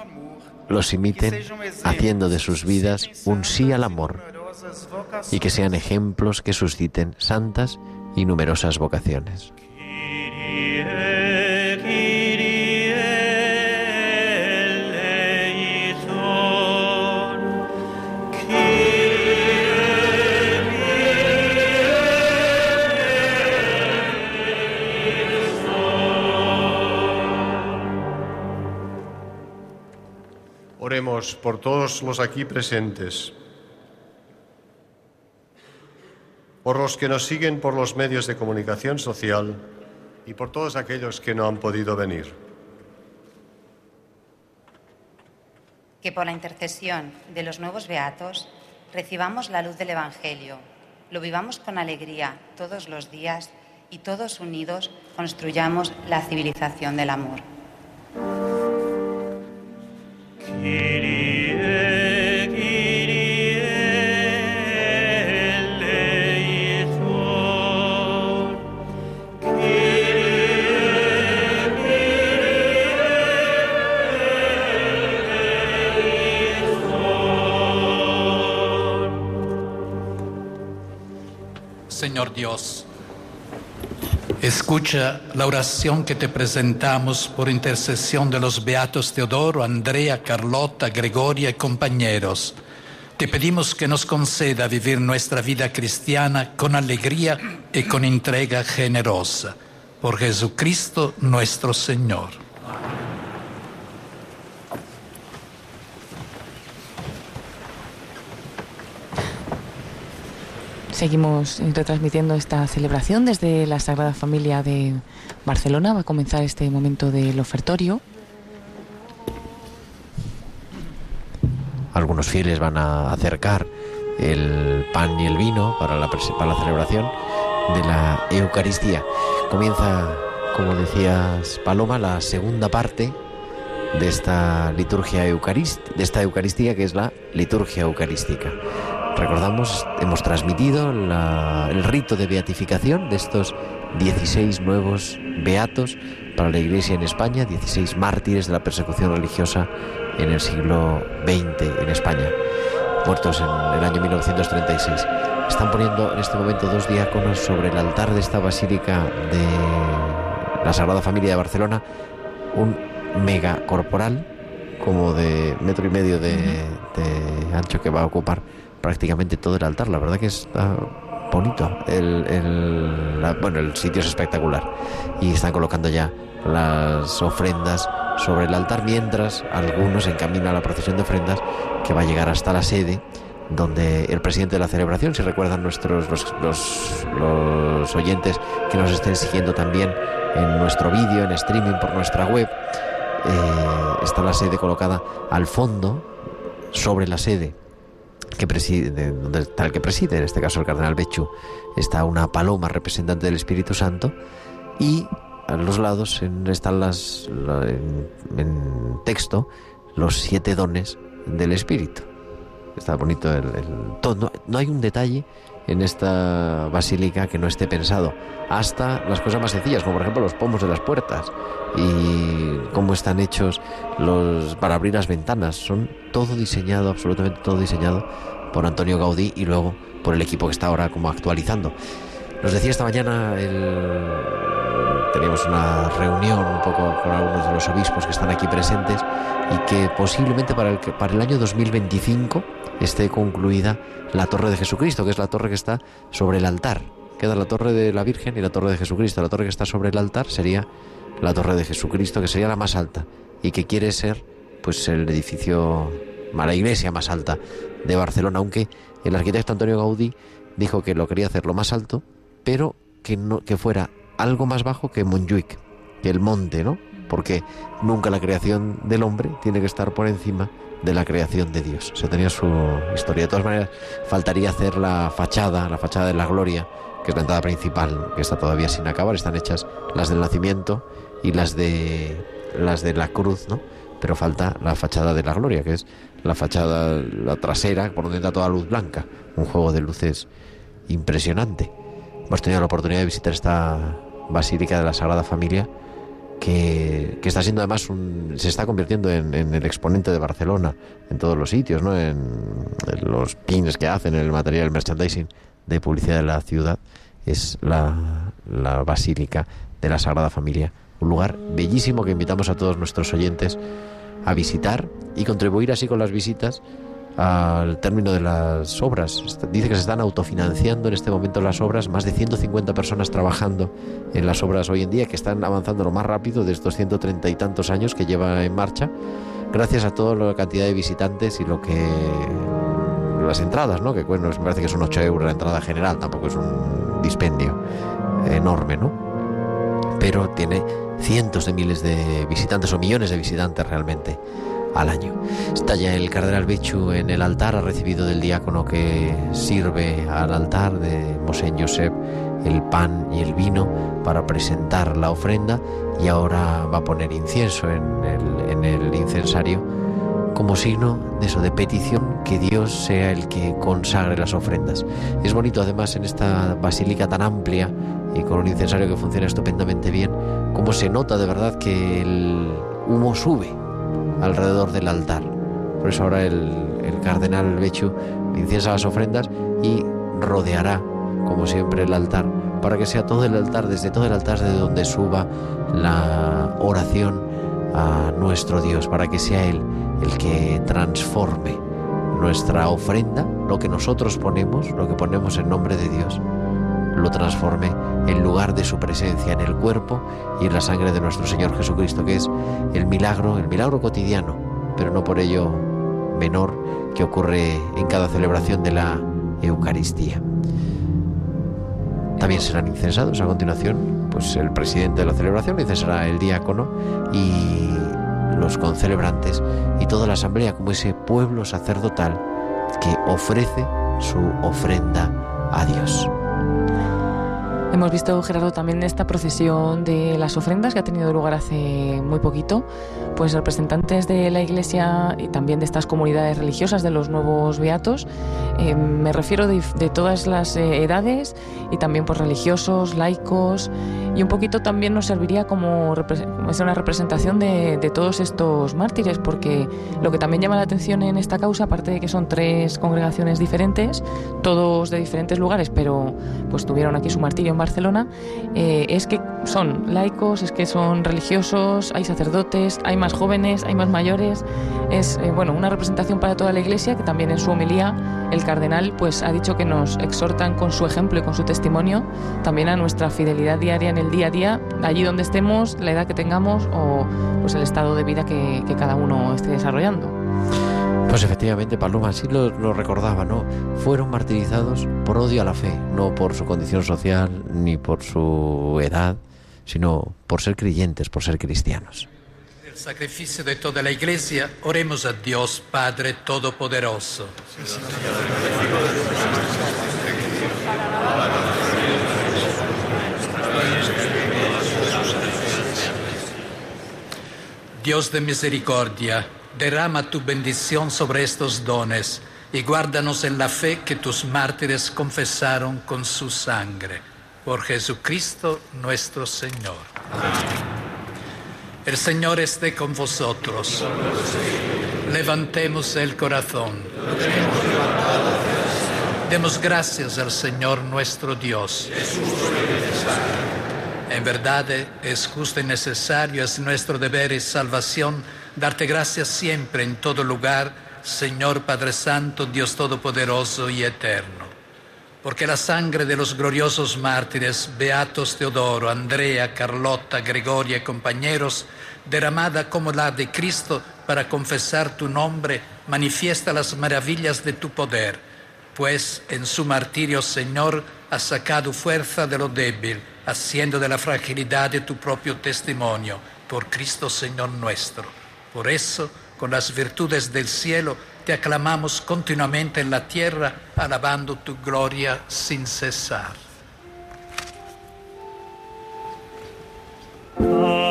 los imiten haciendo de sus vidas un sí al amor y que sean ejemplos que susciten santas y numerosas vocaciones. Oremos por todos los aquí presentes, por los que nos siguen por los medios de comunicación social y por todos aquellos que no han podido venir. que por la intercesión de los nuevos beatos recibamos la luz del Evangelio, lo vivamos con alegría todos los días y todos unidos construyamos la civilización del amor. Señor Dios, escucha la oración que te presentamos por intercesión de los beatos Teodoro, Andrea, Carlota, Gregoria y compañeros. Te pedimos que nos conceda vivir nuestra vida cristiana con alegría y con entrega generosa. Por Jesucristo nuestro Señor. Seguimos retransmitiendo esta celebración desde la Sagrada Familia de Barcelona. Va a comenzar este momento del ofertorio. Algunos fieles van a acercar el pan y el vino para la, celebración de la Eucaristía. Comienza, como decías Paloma, la segunda parte de esta liturgia eucarist de esta Eucaristía que es la liturgia eucarística. Recordamos, hemos transmitido la- el rito de beatificación de estos 16 nuevos beatos para la Iglesia en España, 16 mártires de la persecución religiosa en el siglo XX en España, muertos en el año 1936. Están poniendo en este momento dos diáconos sobre el altar de esta basílica de la Sagrada Familia de Barcelona un mega corporal como de metro y medio de, de ancho que va a ocupar prácticamente todo el altar. La verdad que está bonito. El, bueno, el sitio es espectacular. Y están colocando ya las ofrendas sobre el altar mientras algunos encaminan a la procesión de ofrendas que va a llegar hasta la sede donde el presidente de la celebración, si recuerdan nuestros los, los, los oyentes que nos estén siguiendo también en nuestro vídeo, en streaming por nuestra web, eh, está la sede colocada al fondo sobre la sede que preside, de- donde está el que preside, en este caso el cardenal Bechu, está una paloma representante del Espíritu Santo y a los lados están las la- en, texto los siete dones del Espíritu. Está bonito el, todo. No hay un detalle en esta basílica que no esté pensado. Hasta las cosas más sencillas, como por ejemplo los pomos de las puertas y cómo están hechos los para abrir las ventanas. Son todo diseñado, absolutamente todo diseñado por Antonio Gaudí y luego por el equipo que está ahora como actualizando. Nos decía esta mañana el, teníamos una reunión un poco con algunos de los obispos que están aquí presentes y que posiblemente para el, para el año 2025 esté concluida la Torre de Jesucristo, que es la torre que está sobre el altar. Queda la Torre de la Virgen y la Torre de Jesucristo. La torre que está sobre el altar sería la Torre de Jesucristo, que sería la más alta y que quiere ser pues el edificio, la iglesia más alta de Barcelona, aunque el arquitecto Antonio Gaudí dijo que lo quería hacer lo más alto, pero que no que fuera algo más bajo que Montjuic, que el monte, ¿no? Porque nunca la creación del hombre tiene que estar por encima de la creación de Dios. Se tenía su historia. De todas maneras, faltaría hacer la fachada, la fachada de la gloria, que es la entrada principal, que está todavía sin acabar. Están hechas las del nacimiento y las de las de la cruz, ¿no? Pero falta la fachada de la gloria, que es la fachada, la trasera, por donde entra toda luz blanca. Un juego de luces impresionante. Hemos tenido la oportunidad de visitar esta Basílica de la Sagrada Familia, que, que está siendo además un, se está convirtiendo en, el exponente de Barcelona en todos los sitios, ¿no? En, los pins que hacen, en el material, merchandising de publicidad de la ciudad, es la, la Basílica de la Sagrada Familia. Un lugar bellísimo que invitamos a todos nuestros oyentes a visitar y contribuir así con las visitas al término de las obras. Dice que se están autofinanciando en este momento las obras, más de 150 personas trabajando en las obras hoy en día, que están avanzando lo más rápido de estos 130 y tantos años que lleva en marcha, gracias a toda la cantidad de visitantes y lo que las entradas, ¿no? Que bueno, me parece que son 8 euros la entrada general, tampoco es un dispendio enorme, ¿no? Pero tiene cientos de miles de visitantes o millones de visitantes realmente al año. Está ya el cardenal Bechu en el altar, ha recibido del diácono que sirve al altar de Mosén Josep el pan y el vino para presentar la ofrenda y ahora va a poner incienso en el, en el incensario como signo de eso, de petición, que Dios sea el que consagre las ofrendas. Es bonito además en esta basílica tan amplia y con un incensario que funciona estupendamente bien, cómo se nota de verdad que el humo sube alrededor del altar. Por eso ahora el, el cardenal Bechu inciensa las ofrendas y rodeará, como siempre, el altar, para que sea todo el altar, desde todo el altar, desde donde suba la oración a nuestro Dios, para que sea Él el que transforme nuestra ofrenda, lo que nosotros ponemos, lo que ponemos en nombre de Dios, lo transforme en lugar de su presencia en el cuerpo y en la sangre de nuestro Señor Jesucristo, que es el milagro, el milagro cotidiano, pero no por ello menor, que ocurre en cada celebración de la Eucaristía. También serán incensados a continuación, pues el presidente de la celebración incensará el diácono y los concelebrantes y toda la asamblea como ese pueblo sacerdotal que ofrece su ofrenda a Dios. Hemos visto, Gerardo, también esta procesión de las ofrendas que ha tenido lugar hace muy poquito, pues representantes de la Iglesia y también de estas comunidades religiosas de los nuevos beatos, eh, me refiero de, todas las eh, edades y también pues religiosos, laicos y un poquito también nos serviría como es una representación de, de, todos estos mártires, porque lo que también llama la atención en esta causa, aparte de que son tres congregaciones diferentes, todos de diferentes lugares, pero pues tuvieron aquí su martirio en Barcelona, eh, es que son laicos, es que son religiosos, hay sacerdotes, hay más jóvenes, hay más mayores. Es eh, bueno una representación para toda la Iglesia que también en su homilía el cardenal pues ha dicho que nos exhortan con su ejemplo y con su testimonio también a nuestra fidelidad diaria en el día a día, allí donde estemos, la edad que tengamos o pues el estado de vida que, que cada uno esté desarrollando. Pues efectivamente, Paloma, así lo, lo, recordaba, ¿no? Fueron martirizados por odio a la fe, no por su condición social ni por su edad, sino por ser creyentes, por ser cristianos. El sacrificio de toda la Iglesia, oremos a Dios Padre Todopoderoso. Sí, Dios de misericordia, derrama tu bendición sobre estos dones y guárdanos en la fe que tus mártires confesaron con su sangre. Por Jesucristo nuestro Señor. El Señor esté con vosotros. Levantemos el corazón. Demos gracias al Señor nuestro Dios. En verdad es justo y necesario, es nuestro deber y salvación darte gracias siempre en todo lugar, Señor Padre Santo, Dios Todopoderoso y Eterno. Porque la sangre de los gloriosos mártires, Beatos Teodoro, Andrea, Carlota, Gregoria y compañeros, derramada como la de Cristo para confesar tu nombre, manifiesta las maravillas de tu poder, pues en su martirio, Señor, has sacado fuerza de lo débil, haciendo de la fragilidad de tu propio testimonio, por Cristo Señor nuestro. Por eso, con las virtudes del cielo, te aclamamos continuamente en la tierra, alabando tu gloria sin cesar. Ah.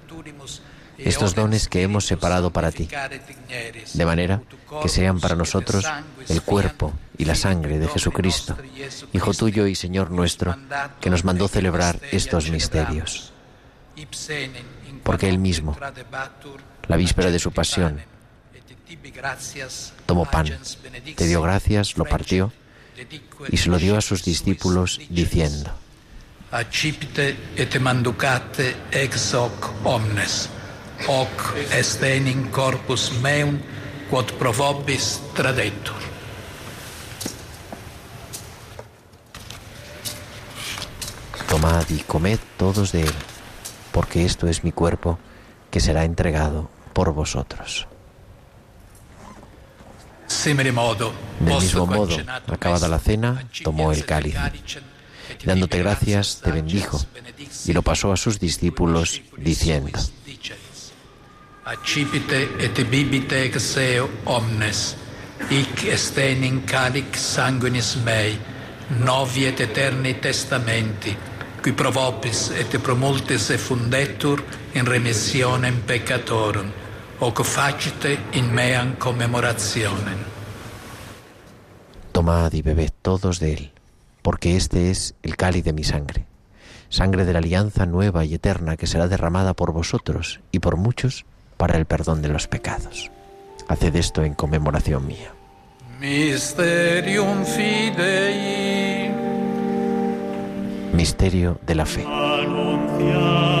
estos dones que hemos separado para ti, de manera que sean para nosotros el cuerpo y la sangre de Jesucristo, Hijo tuyo y Señor nuestro, que nos mandó celebrar estos misterios. Porque Él mismo, la víspera de su pasión, tomó pan, te dio gracias, lo partió y se lo dio a sus discípulos diciendo, accipite et manducate omnes, hoc est enim corpus meum, quod pro vobis tradetur. Tomad y comed todos de él, porque esto es mi cuerpo que será entregado por vosotros. Del mismo modo, acabada la cena, tomó el cáliz. y Dándote gracias, te bendijo y lo pasó a sus discípulos diciendo, accipite et bibite ex eo omnes, hic est enim calic sanguinis mei, novi et eterni testamenti, qui pro vobis et pro multis effundetur in remissionem peccatorum, hoc facite in meam commemorationem. Tomad y bebed todos de él, porque este es el cáliz de mi sangre, sangre de la alianza nueva y eterna que será derramada por vosotros y por muchos para el perdón de los pecados. Haced esto en conmemoración mía. Mysterium fidei, Misterio de la fe. Anunciamos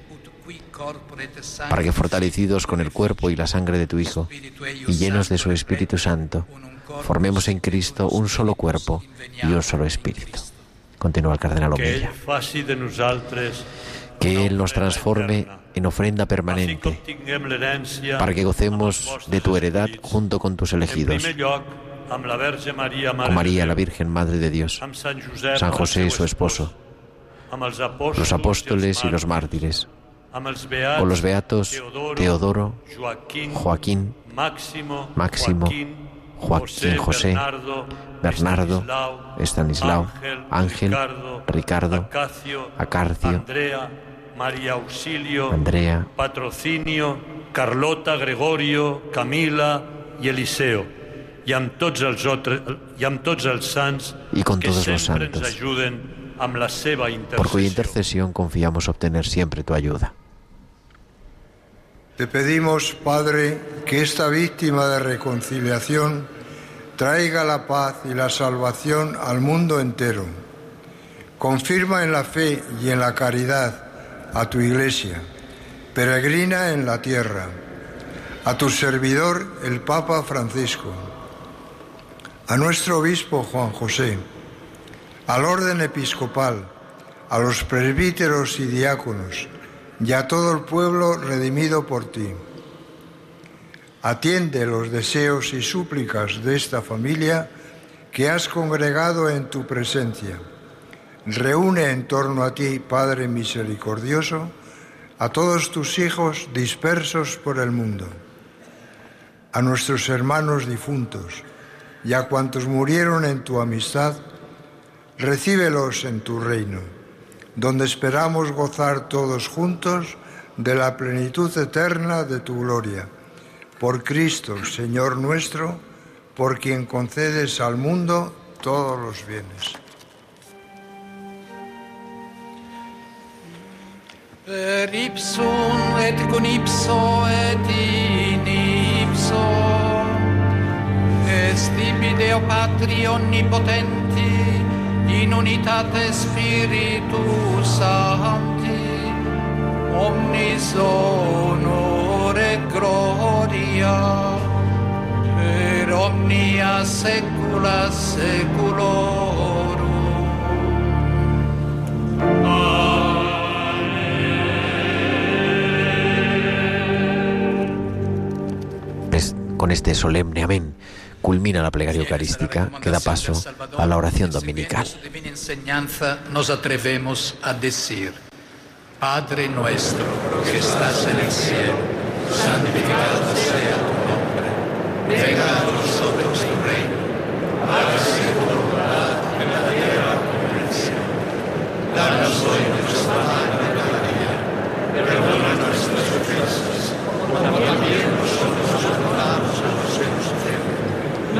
para que fortalecidos con el cuerpo y la sangre de tu Hijo y llenos de su Espíritu Santo, formemos en Cristo un solo cuerpo y un solo espíritu. Continúa el cardenal nosaltres Que Él nos transforme en ofrenda permanente para que gocemos de tu heredad junto con tus elegidos, con María, la Virgen Madre de Dios, San José, su esposo, los apóstoles y los mártires, con los beatos Teodoro, Joaquín, Máximo, Joaquín, José, Bernardo, Estanislao, Ángel, Ricardo, Acarcio, Andrea, María Auxilio, Andrea, Patrocinio, Carlota, Gregorio, Camila i Eliseo, i amb tots els, altres, i amb tots els sants Y con todos los ens santos. amb la seva por cuya intercesión confiamos obtener siempre tu ayuda. Te pedimos, Padre, que esta víctima de reconciliación traiga la paz y la salvación al mundo entero. Confirma en la fe y en la caridad a tu iglesia, peregrina en la tierra, a tu servidor el Papa Francisco, a nuestro obispo Juan José, al orden episcopal, a los presbíteros y diáconos, y a todo el pueblo redimido por ti. Atiende los deseos y súplicas de esta familia que has congregado en tu presencia. Reúne en torno a ti, Padre misericordioso, a todos tus hijos dispersos por el mundo, a nuestros hermanos difuntos y a cuantos murieron en tu amistad, recíbelos en tu reino donde esperamos gozar todos juntos de la plenitud eterna de tu gloria. Por Cristo, Señor nuestro, por quien concedes al mundo todos los bienes. Per et con ipso et in ipso Patri Onnipotenti in unitate Spiritus Sancti omnis honor et gloria per omnia saecula saeculorum. Es- con este solemne amén culmina la plegaria eucarística que da paso a la oración dominical. Nos atrevemos a decir, Padre nuestro que estás en el cielo, santificado sea tu nombre, venga a nosotros tu reino, hágase tu voluntad en la tierra como en el cielo. Danos hoy nuestro pan de cada día, perdona nuestras ofensas, como también nosotros perdonamos a los que nos ofenden. No nos dejes caer en la tentación, y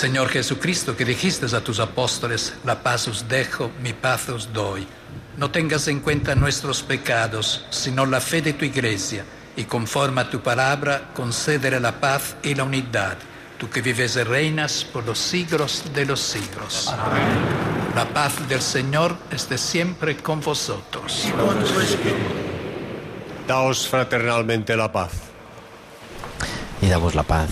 Señor Jesucristo, que dijiste a tus apóstoles, la paz os dejo, mi paz os doy. No tengas en cuenta nuestros pecados, sino la fe de tu iglesia, y conforme a tu palabra, concédele la paz y la unidad, tú que vives y reinas por los siglos de los siglos. La paz del Señor esté siempre con vosotros. Daos fraternalmente la paz. y damos la paz.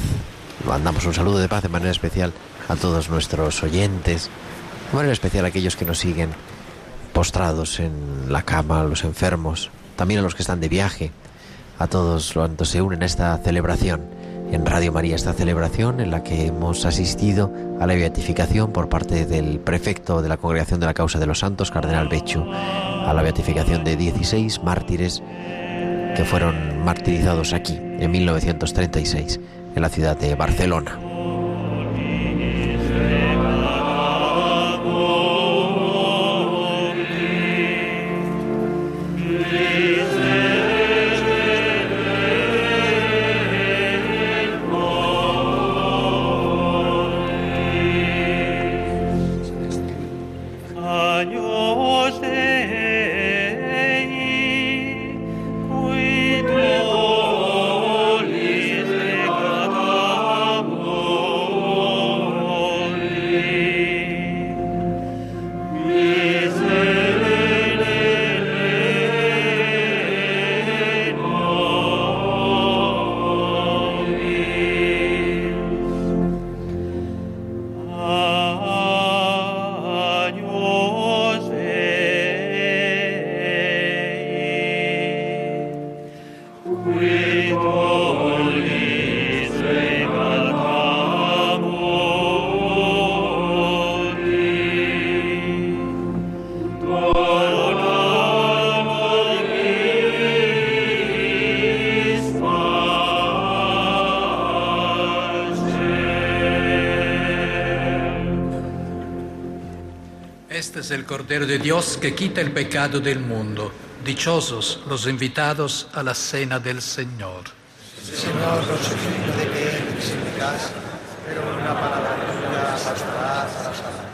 Mandamos un saludo de paz de manera especial a todos nuestros oyentes, de manera especial a aquellos que nos siguen postrados en la cama, a los enfermos, también a los que están de viaje, a todos cuantos se unen a esta celebración. En Radio María, esta celebración en la que hemos asistido a la beatificación por parte del prefecto de la Congregación de la Causa de los Santos, Cardenal Bechu, a la beatificación de 16 mártires que fueron martirizados aquí en 1936 en la ciudad de Barcelona. Es el Cordero de Dios que quita el pecado del mundo. Dichosos los invitados a la cena del Señor. Señor, no soy digno de que entres en mi casa, pero una palabra tuya bastará para salvar.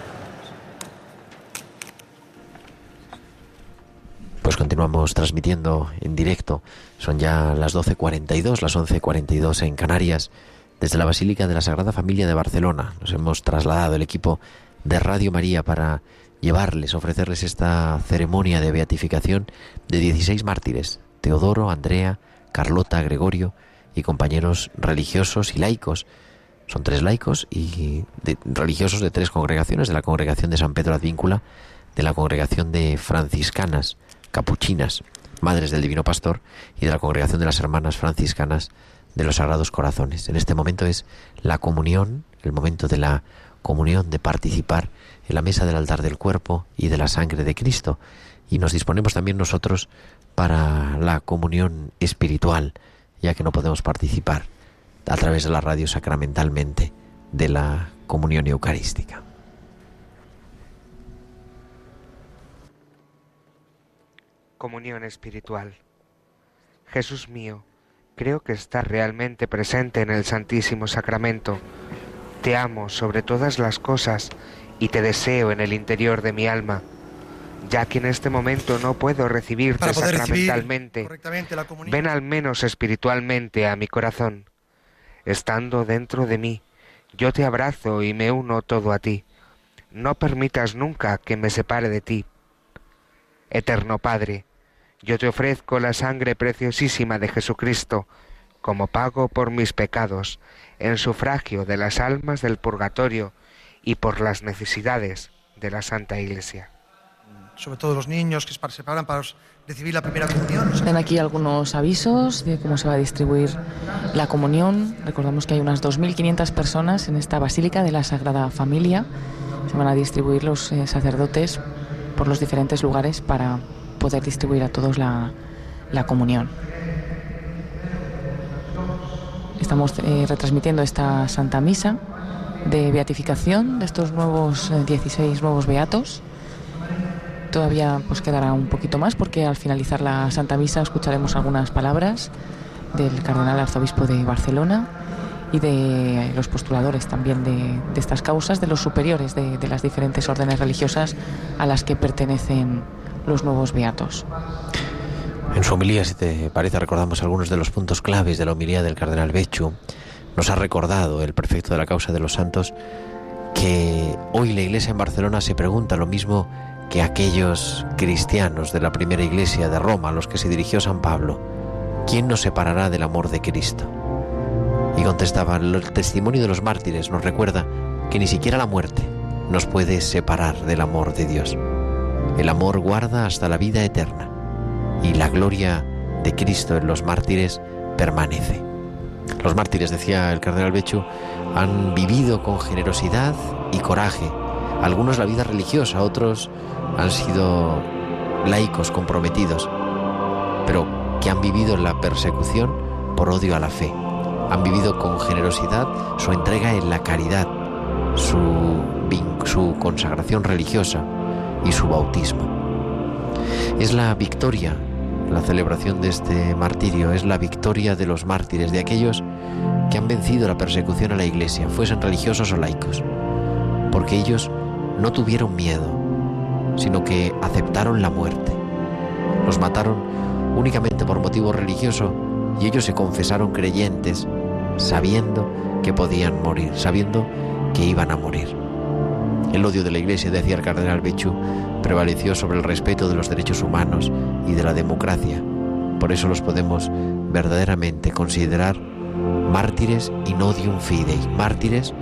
Pues continuamos transmitiendo en directo. Son ya las 12.42, las 11.42 en Canarias, desde la Basílica de la Sagrada Familia de Barcelona. Nos hemos trasladado el equipo de Radio María para llevarles, ofrecerles esta ceremonia de beatificación de 16 mártires, Teodoro, Andrea, Carlota, Gregorio y compañeros religiosos y laicos. Son tres laicos y de- religiosos de tres congregaciones, de la congregación de San Pedro Advíncula, de la congregación de franciscanas capuchinas, madres del Divino Pastor y de la Congregación de las Hermanas Franciscanas de los Sagrados Corazones. En este momento es la comunión, el momento de la comunión, de participar en la mesa del altar del cuerpo y de la sangre de Cristo. Y nos disponemos también nosotros para la comunión espiritual, ya que no podemos participar a través de la radio sacramentalmente de la comunión eucarística. Comunión espiritual. Jesús mío, creo que estás realmente presente en el Santísimo Sacramento. Te amo sobre todas las cosas y te deseo en el interior de mi alma. Ya que en este momento no puedo recibirte sacramentalmente, la ven al menos espiritualmente a mi corazón. Estando dentro de mí, yo te abrazo y me uno todo a ti. No permitas nunca que me separe de ti. Eterno Padre, yo te ofrezco la sangre preciosísima de Jesucristo como pago por mis pecados, en sufragio de las almas del purgatorio y por las necesidades de la Santa Iglesia. Sobre todo los niños que se preparan para recibir la primera comunión. Ven aquí algunos avisos de cómo se va a distribuir la comunión. Recordamos que hay unas 2.500 personas en esta Basílica de la Sagrada Familia. Se van a distribuir los eh, sacerdotes por los diferentes lugares para poder distribuir a todos la, la comunión. Estamos eh, retransmitiendo esta Santa Misa de beatificación de estos nuevos eh, 16 nuevos beatos. Todavía pues quedará un poquito más porque al finalizar la Santa Misa escucharemos algunas palabras del cardenal arzobispo de Barcelona y de los postuladores también de, estas causas, de los superiores de las diferentes órdenes religiosas a las que pertenecen los nuevos beatos. En su homilía, si te parece, recordamos algunos de los puntos claves de la homilía del cardenal Bechu. Nos ha recordado el prefecto de la causa de los santos que hoy la iglesia en Barcelona se pregunta lo mismo que aquellos cristianos de la primera iglesia de Roma a los que se dirigió San Pablo. ¿Quién nos separará del amor de Cristo? Y contestaba, el testimonio de los mártires nos recuerda que ni siquiera la muerte nos puede separar del amor de Dios. El amor guarda hasta la vida eterna y la gloria de Cristo en los mártires permanece. Los mártires, decía el cardenal Bechu, han vivido con generosidad y coraje. Algunos la vida religiosa, otros han sido laicos comprometidos, pero que han vivido la persecución por odio a la fe. Han vivido con generosidad su entrega en la caridad, su, su consagración religiosa y su bautismo. Es la victoria, la celebración de este martirio, es la victoria de los mártires, de aquellos que han vencido la persecución a la iglesia, fuesen religiosos o laicos, porque ellos no tuvieron miedo, sino que aceptaron la muerte. Los mataron únicamente por motivo religioso y ellos se confesaron creyentes, sabiendo que podían morir, sabiendo que iban a morir. El odio de la Iglesia, decía el cardenal Bechu, prevaleció sobre el respeto de los derechos humanos y de la democracia. Por eso los podemos verdaderamente considerar mártires in odium fidei, mártires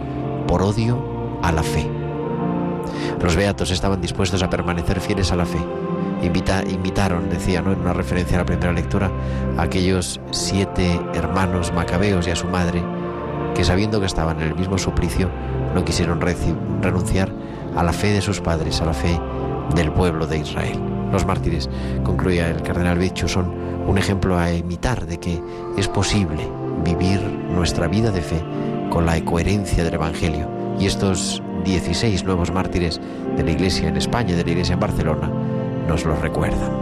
por odio a la fe. Los beatos estaban dispuestos a permanecer fieles a la fe. Invita- invitaron, decía, ¿no? en una referencia a la primera lectura, a aquellos siete hermanos macabeos y a su madre, que sabiendo que estaban en el mismo suplicio, no quisieron renunciar a la fe de sus padres, a la fe del pueblo de Israel. Los mártires, concluía el cardenal Becho, son un ejemplo a imitar de que es posible vivir nuestra vida de fe con la coherencia del Evangelio. Y estos 16 nuevos mártires de la Iglesia en España, de la Iglesia en Barcelona, nos lo recuerdan.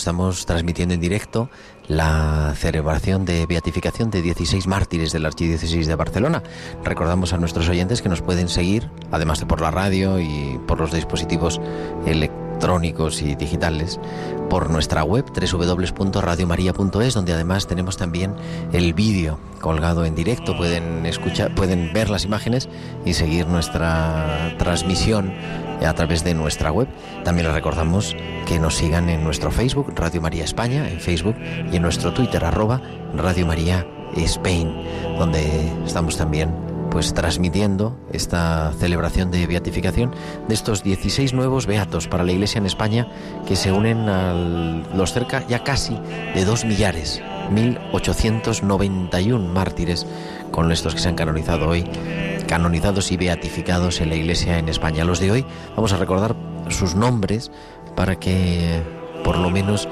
Estamos transmitiendo en directo la celebración de beatificación de 16 mártires de la Archidiócesis de Barcelona. Recordamos a nuestros oyentes que nos pueden seguir, además de por la radio y por los dispositivos electrónicos y digitales, por nuestra web www.radiomaria.es, donde además tenemos también el vídeo colgado en directo. Pueden escuchar, pueden ver las imágenes y seguir nuestra transmisión a través de nuestra web. También les recordamos que nos sigan en nuestro Facebook, Radio María España, en Facebook, y en nuestro Twitter, arroba Radio María Spain, donde estamos también pues transmitiendo esta celebración de beatificación de estos 16 nuevos beatos para la Iglesia en España que se unen a los cerca ya casi de dos millares, 1891 mártires con estos que se han canonizado hoy, canonizados y beatificados en la Iglesia en España. Los de hoy vamos a recordar sus nombres para que por lo menos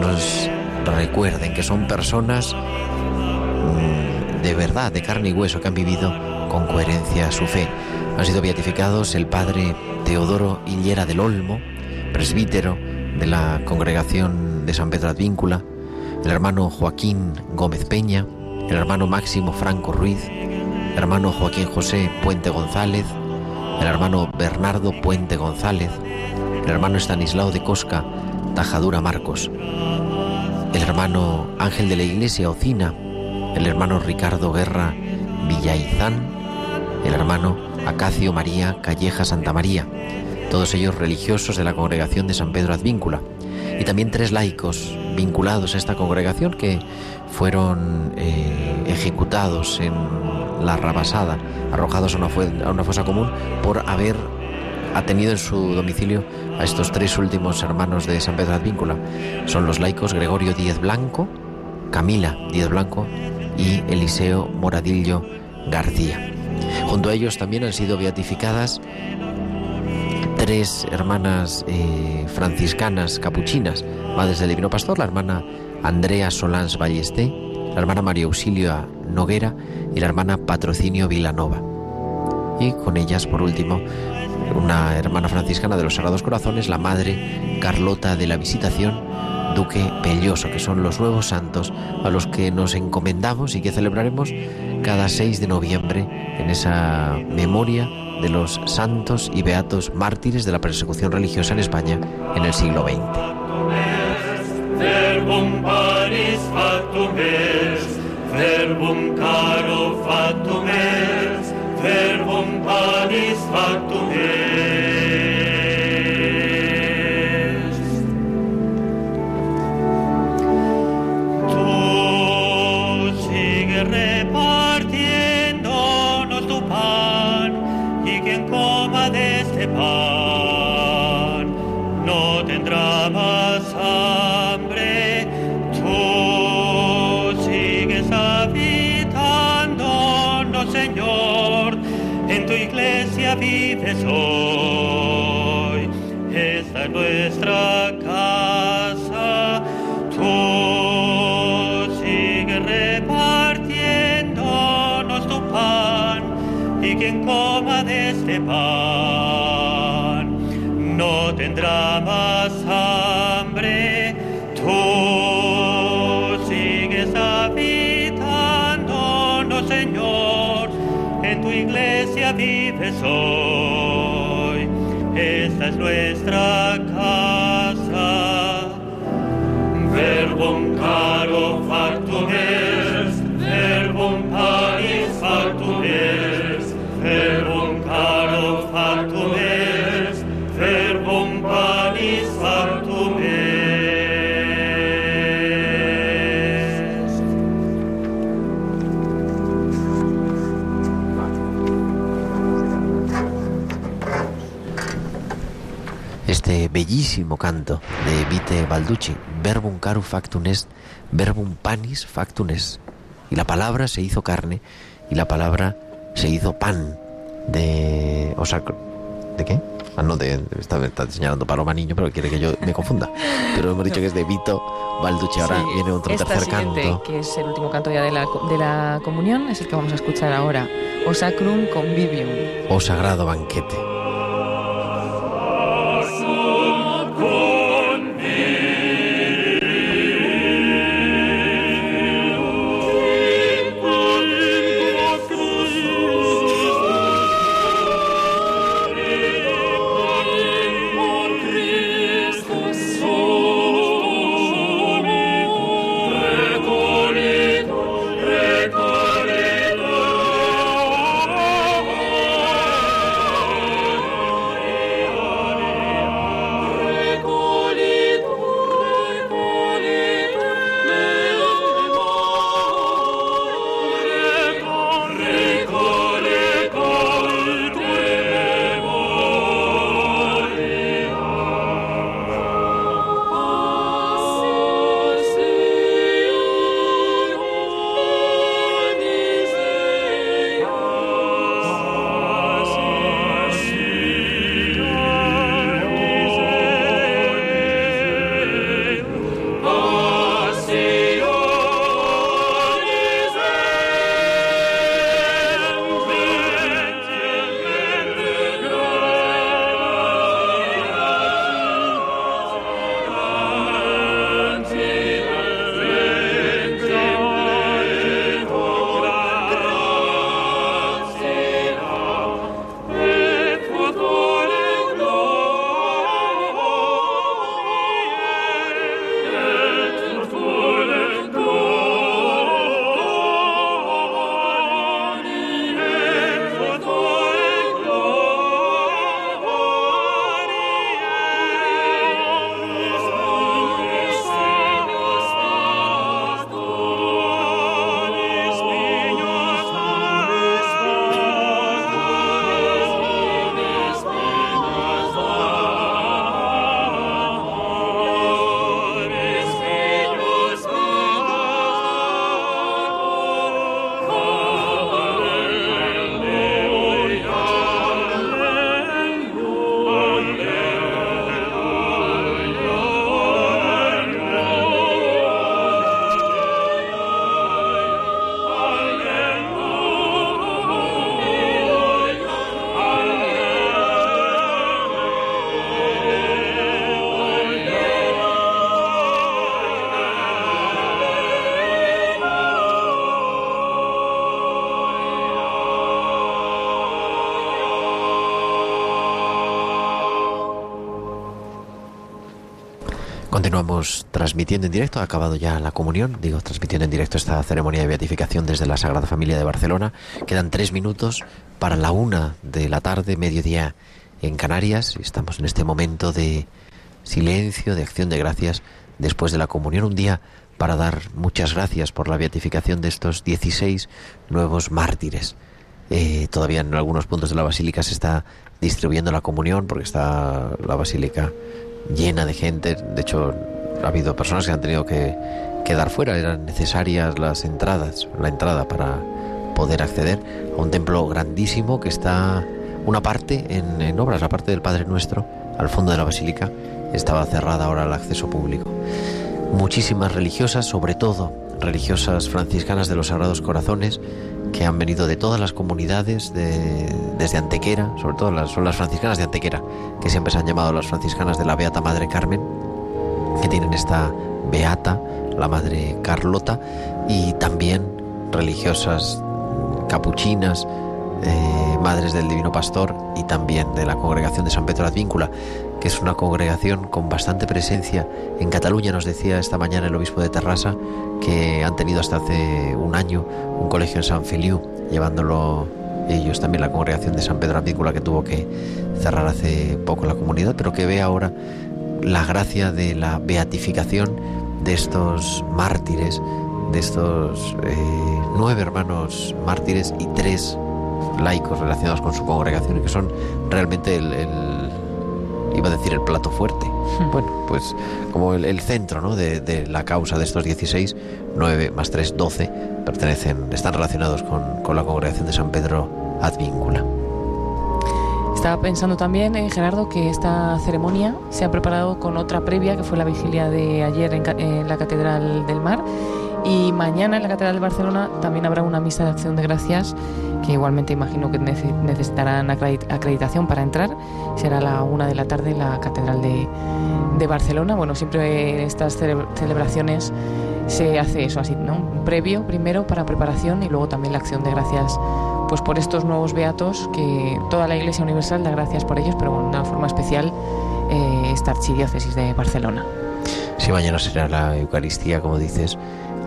nos recuerden que son personas mm, de verdad, de carne y hueso, que han vivido con coherencia su fe. Han sido beatificados el padre Teodoro Hillera del Olmo, presbítero de la congregación de San Pedro Advíncula, el hermano Joaquín Gómez Peña, el hermano Máximo Franco Ruiz, el hermano Joaquín José Puente González, el hermano Bernardo Puente González, el hermano Estanislao de Cosca Tajadura Marcos, el hermano Ángel de la Iglesia Ocina, el hermano Ricardo Guerra Villaizán, el hermano Acacio María Calleja Santa María, todos ellos religiosos de la congregación de San Pedro Advíncula, y también tres laicos vinculados a esta congregación que fueron eh, ejecutados en la Rabasada, arrojados a una, a una fosa común por haber tenido en su domicilio a estos tres últimos hermanos de San Pedro Advíncula. Son los laicos Gregorio Díez Blanco, Camila Díez Blanco y Eliseo Moradillo García. Junto a ellos también han sido beatificadas tres hermanas eh, franciscanas capuchinas, madres del Divino Pastor, la hermana Andrea Solans Ballesté, la hermana María Auxilio Noguera y la hermana Patrocinio Vilanova. Y con ellas, por último, una hermana franciscana de los Sagrados Corazones, la Madre Carlota de la Visitación, Duque Pelloso, que son los nuevos santos a los que nos encomendamos y que celebraremos cada 6 de noviembre en esa memoria de los santos y beatos mártires de la persecución religiosa en España en el siglo XX. Iglesia vives hoy. Esta es nuestra casa. Tú sigues repartiéndonos tu pan y quien coma de este pan no tendrá más vives hoy. Esta es nuestra casa. Verbum caro factum est, verbum panis factum est, verbum caro factum est, verbum panis factum Este bellísimo canto de Vite Balducci, verbum caro factum est, verbum panis factum est. Y la palabra se hizo carne y la palabra se hizo pan de... O sea, ¿de qué? Ah, no, de, está, está señalando Paloma Niño, pero quiere que yo me confunda. Pero hemos dicho que es de Vito Balducci. Ahora Sí, viene otro esta tercer canto. que es el último canto ya de la, de la comunión, es el que vamos a escuchar ahora. O Sacrum Convivium. Oh sagrado banquete. Transmitiendo en directo, ha acabado ya la comunión, digo, transmitiendo en directo esta ceremonia de beatificación desde la Sagrada Familia de Barcelona. Quedan tres minutos para la una de la tarde, mediodía en Canarias. Estamos en este momento de silencio, de acción de gracias después de la comunión. Un día para dar muchas gracias por la beatificación de estos 16 nuevos mártires. Eh, todavía en algunos puntos de la basílica se está distribuyendo la comunión porque está la basílica llena de gente. De hecho, ha habido personas que han tenido que quedar fuera. Eran necesarias las entradas, la entrada para poder acceder a un templo grandísimo que está una parte en, obras, la parte del Padre Nuestro, al fondo de la basílica, estaba cerrada ahora al acceso público. Muchísimas religiosas, sobre todo religiosas franciscanas de los Sagrados Corazones, que han venido de todas las comunidades, de, desde Antequera, sobre todo son las franciscanas de Antequera, que siempre se han llamado las franciscanas de la Beata Madre Carmen, tienen esta Beata, la Madre Carlota, y también religiosas capuchinas, eh, Madres del Divino Pastor y también de la Congregación de San Pedro Advíncula, que es una congregación con bastante presencia en Cataluña. Nos decía esta mañana el obispo de Terrassa que han tenido hasta hace un año un colegio en San Feliu, llevándolo ellos también la congregación de San Pedro Advíncula que tuvo que cerrar hace poco la comunidad, pero que ve ahora la gracia de la beatificación de estos mártires, de estos eh, nueve hermanos mártires y tres laicos relacionados con su congregación y que son realmente el, iba a decir el plato fuerte. Bueno, pues como el, centro ¿no? de, la causa de estos 16, 9 más 3, 12, pertenecen, están relacionados con, con la congregación de San Pedro Advíncula. Estaba pensando también, eh, Gerardo, que esta ceremonia se ha preparado con otra previa, que fue la vigilia de ayer en, la Catedral del Mar. Y mañana en la Catedral de Barcelona también habrá una misa de acción de gracias que igualmente imagino que necesitarán acreditación para entrar. Será a la una de la tarde en la Catedral de, de Barcelona. Bueno, siempre en estas celebraciones se hace eso así, ¿no? Previo primero para preparación y luego también la acción de gracias pues por estos nuevos beatos que toda la Iglesia Universal da gracias por ellos, pero de una forma especial eh, esta archidiócesis de Barcelona. Sí, mañana será la Eucaristía, como dices,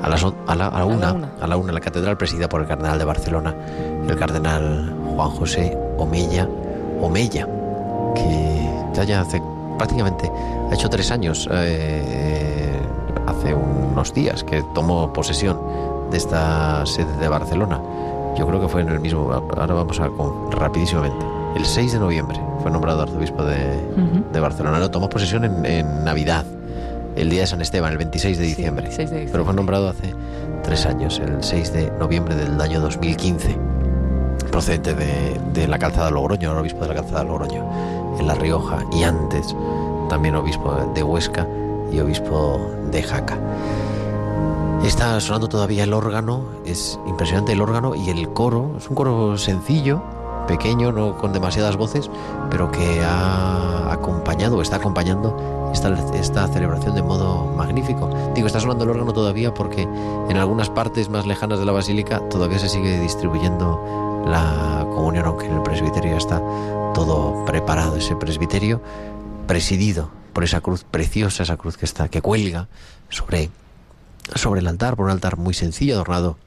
a, las, a, la, a, una, a la una en la catedral presidida por el cardenal de Barcelona, el cardenal Juan José Omella, Omella, que ya, ya hace prácticamente, ha hecho tres años, eh, hace unos días que tomó posesión de esta sede de Barcelona yo creo que fue en el mismo. Ahora vamos a con, rapidísimamente. El 6 de noviembre fue nombrado arzobispo de, de Barcelona. Lo tomó posesión en, Navidad, el día de San Esteban, el 26 de, diciembre. Pero fue nombrado hace tres años, el 6 de noviembre del año 2015, procedente de, de la calzada Logroño, obispo de la calzada Logroño, en La Rioja, y antes también obispo de Huesca y obispo de Jaca. Está sonando todavía el órgano, es impresionante el órgano y el coro, es un coro sencillo, pequeño, no con demasiadas voces, pero que ha acompañado, está acompañando esta, esta celebración de modo magnífico. Digo, está sonando el órgano todavía porque en algunas partes más lejanas de la basílica todavía se sigue distribuyendo la comunión, aunque en el presbiterio ya está todo preparado, ese presbiterio presidido por esa cruz preciosa, esa cruz que está, que cuelga sobre sobre el altar, por un altar muy sencillo, adornado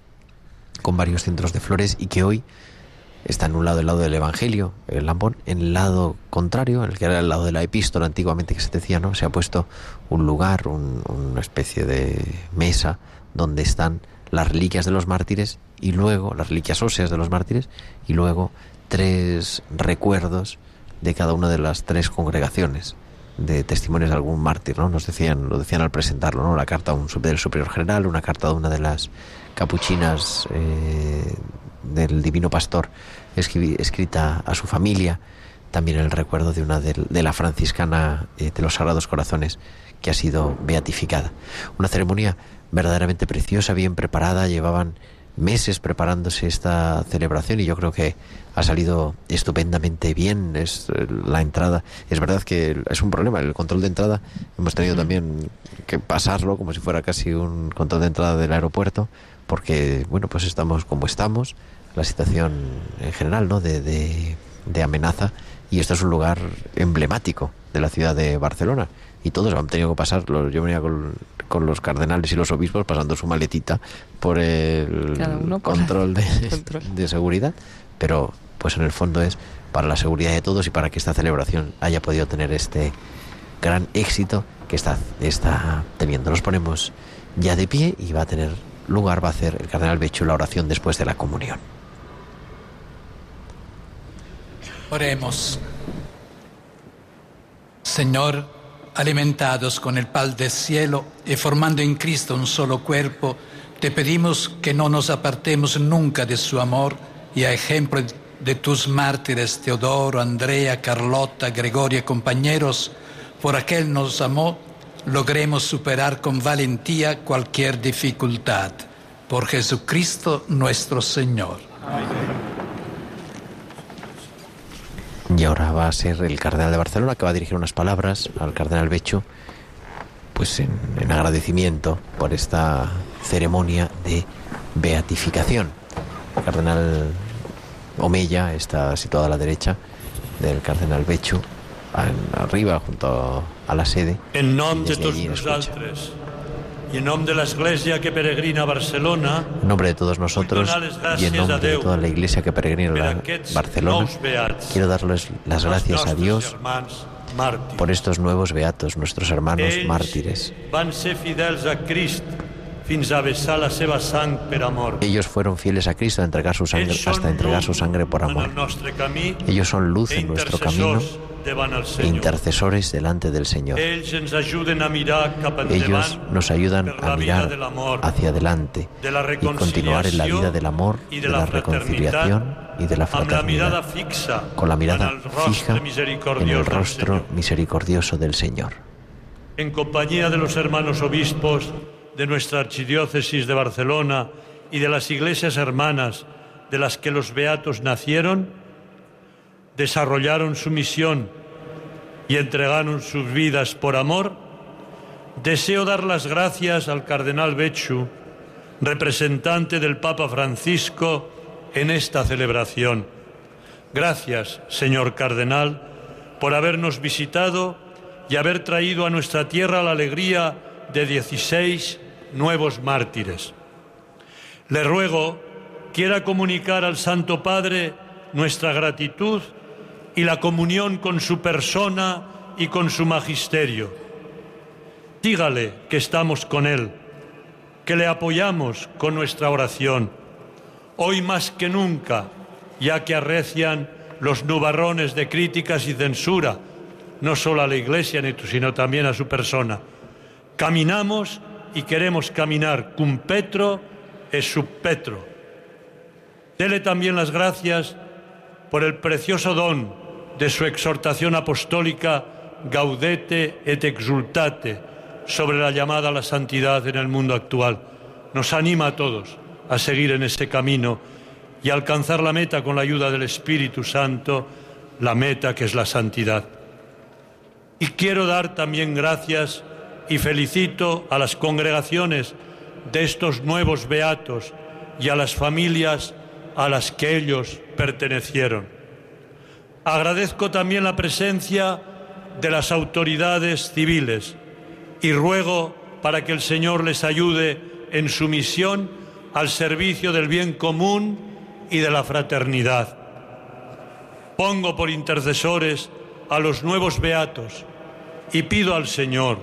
con varios centros de flores y que hoy está en un lado del lado del Evangelio, el lambón, en el lado contrario, el que era el lado de la epístola antiguamente que se decía, ¿no? Se ha puesto un lugar, una especie de mesa donde están las reliquias de los mártires y luego las reliquias óseas de los mártires y luego tres recuerdos de cada una de las tres congregaciones de testimonios de algún mártir, ¿no? Nos decían, lo decían al presentarlo, ¿no? La carta un, del superior general, una carta de una de las capuchinas eh, del divino pastor escrita a su familia, también el recuerdo de una de, la franciscana eh, de los Sagrados Corazones que ha sido beatificada. Una ceremonia verdaderamente preciosa, bien preparada, llevaban meses preparándose esta celebración y yo creo que ha salido estupendamente bien. Es eh, la entrada. Es verdad que es un problema. El control de entrada hemos tenido también que pasarlo como si fuera casi un control de entrada del aeropuerto, porque bueno, pues estamos como estamos. La situación en general, ¿no? De, de, de amenaza y esto es un lugar emblemático de la ciudad de Barcelona y todos han tenido que pasar, los- yo venía con, con los cardenales y los obispos pasando su maletita por el por de, control. de seguridad, pero pues en el fondo es para la seguridad de todos y para que esta celebración haya podido tener este gran éxito que está, está teniendo. Nos ponemos ya de pie y va a tener lugar, va a hacer el cardenal Bechu la oración después de la comunión. Oremos. Señor, alimentados con el pan del cielo y formando en Cristo un solo cuerpo, te pedimos que no nos apartemos nunca de su amor y a ejemplo de tus mártires Teodoro, Andrea, Carlota, Gregorio y compañeros, por aquel nos amó, logremos superar con valentía cualquier dificultad. Por Jesucristo nuestro Señor. Y ahora va a ser el cardenal de Barcelona que va a dirigir unas palabras al cardenal Becho, pues en, en agradecimiento por esta ceremonia de beatificación. El cardenal Omeya está situado a la derecha del cardenal Becho, arriba junto a la sede. En nom Y de desde en nom de l'Església que peregrina a Barcelona, En nombre de todos nosotros y en nombre de toda la iglesia que peregrina a Barcelona, quiero darles las gracias a Dios por estos nuevos beatos, nuestros hermanos mártires. la. Ellos fueron fieles a Cristo a entregar su sangre, hasta entregar su sangre por amor. Ellos son luz en nuestro camino intercesores delante del Señor. Ellos nos ayudan a mirar hacia adelante de la y continuar en la vida del amor, de la reconciliación y de la fraternidad, con la mirada fija en el rostro misericordioso del Señor. en compañía de los hermanos obispos de nuestra archidiócesis de Barcelona y de las iglesias hermanas de las que los beatos nacieron, desarrollaron su misión y entregaron sus vidas por amor, deseo dar las gracias al cardenal Bechu, representante del Papa Francisco en esta celebración. Gracias, señor cardenal, por habernos visitado y haber traído a nuestra tierra la alegría de 16 nuevos mártires. Le ruego quiera comunicar al Santo Padre nuestra gratitud y la comunión con su persona y con su magisterio. Dígale que estamos con Él, que le apoyamos con nuestra oración, hoy más que nunca, ya que arrecian los nubarrones de críticas y censura, no solo a la Iglesia, sino también a su persona. Caminamos y queremos caminar cum Petro e sub Petro. Dele también las gracias por el precioso don de su exhortación apostólica Gaudete et exultate sobre la llamada a la santidad en el mundo actual. Nos anima a todos a seguir en ese camino y alcanzar la meta con la ayuda del Espíritu Santo, la meta que es la santidad. Y quiero dar también gracias y felicito a las congregaciones de estos nuevos beatos y a las familias a las que ellos pertenecieron. Agradezco también la presencia de las autoridades civiles y ruego para que el Señor les ayude en su misión al servicio del bien común y de la fraternidad. Pongo por intercesores a los nuevos beatos y pido al Señor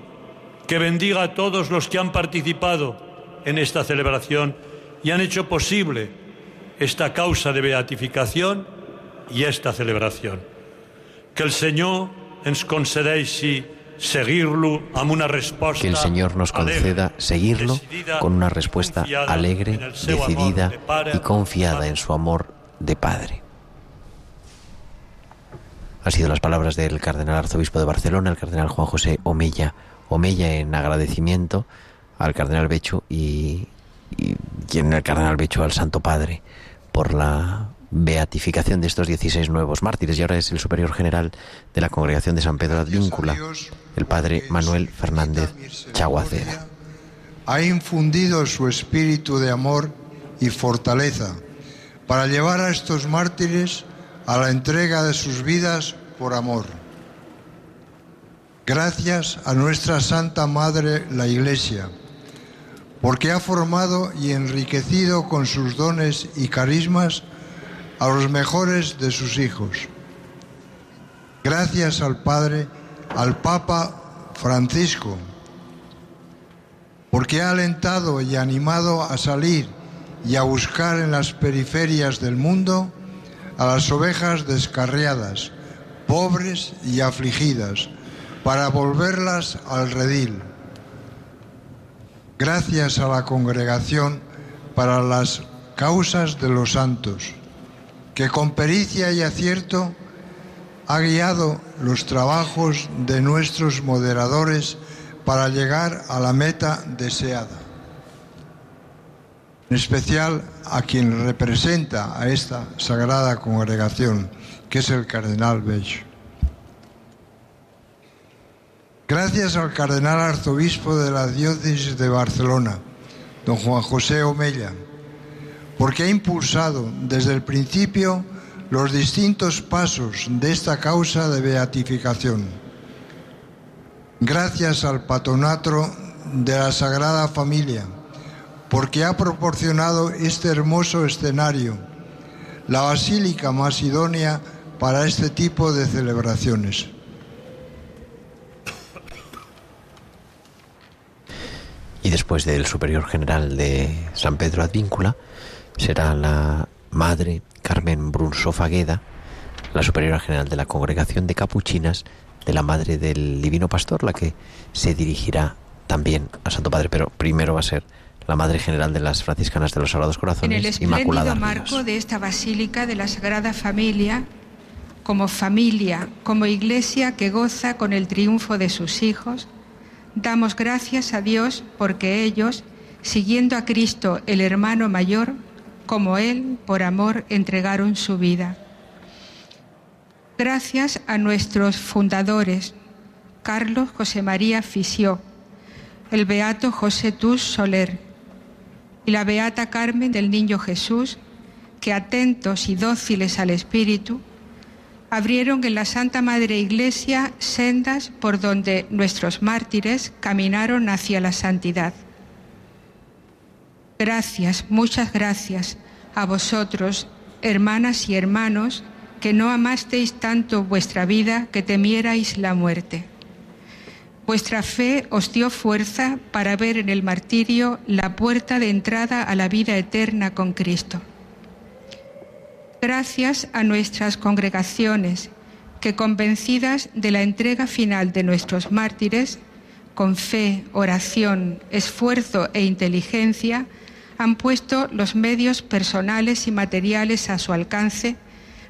que bendiga a todos los que han participado en esta celebración y han hecho posible esta causa de beatificación i esta celebración. Que el Senyor ens concedeixi seguir-lo amb una resposta Que el Señor nos conceda seguirlo con una respuesta alegre, decidida y confiada en su amor de Padre. Han sido las palabras del cardenal arzobispo de Barcelona, el cardenal Juan José Omeya, Omeya en agradecimiento al cardenal Becho y, y, y en el cardenal Becho al Santo Padre por la beatificación de estos 16 nuevos mártires. Y ahora es el superior general de la congregación de San Pedro Advíncula, el padre Manuel Fernández Chaguacera. ha infundido su espíritu de amor y fortaleza para llevar a estos mártires a la entrega de sus vidas por amor. Gracias a nuestra Santa Madre, la Iglesia, porque ha formado y enriquecido con sus dones y carismas a los mejores de sus hijos. Gracias al Padre, al Papa Francisco, porque ha alentado y animado a salir y a buscar en las periferias del mundo a las ovejas descarriadas, pobres y afligidas, para volverlas al redil. Gracias a la Congregación para las Causas de los Santos, que con pericia y acierto ha guiado los trabajos de nuestros moderadores para llegar a la meta deseada. En especial a quien representa a esta sagrada congregación, que es el cardenal Bello. Gracias al cardenal arzobispo de la diócesis de Barcelona, don Juan José Omella, porque ha impulsado desde el principio los distintos pasos de esta causa de beatificación. Gracias al patronato de la Sagrada Familia, porque ha proporcionado este hermoso escenario, la basílica más idónea para este tipo de celebraciones. Y después del superior general de San Pedro Advíncula, será la madre Carmen Brunso Fagueda, la superiora general de la Congregación de Capuchinas de la Madre del Divino Pastor, la que se dirigirá también a Santo Padre, pero primero va a ser la Madre General de las Franciscanas de los Sagrados Corazones, en el espléndido marco de esta Basílica de la Sagrada Familia, como familia, como iglesia que goza con el triunfo de sus hijos, damos gracias a Dios porque ellos, siguiendo a Cristo el hermano mayor, como Él, por amor, entregaron su vida. Gracias a nuestros fundadores, Carlos José María Fisió, el beato José Tus Soler y la beata Carmen del Niño Jesús, que atentos y dóciles al Espíritu, abrieron en la Santa Madre Iglesia sendas por donde nuestros mártires caminaron hacia la santidad. Gracias, muchas gracias a vosotros, hermanas y hermanos, que no amasteis tanto vuestra vida que temierais la muerte. Vuestra fe os dio fuerza para ver en el martirio la puerta de entrada a la vida eterna con Cristo. Gracias a nuestras congregaciones que convencidas de la entrega final de nuestros mártires, con fe, oración, esfuerzo e inteligencia, han puesto los medios personales y materiales a su alcance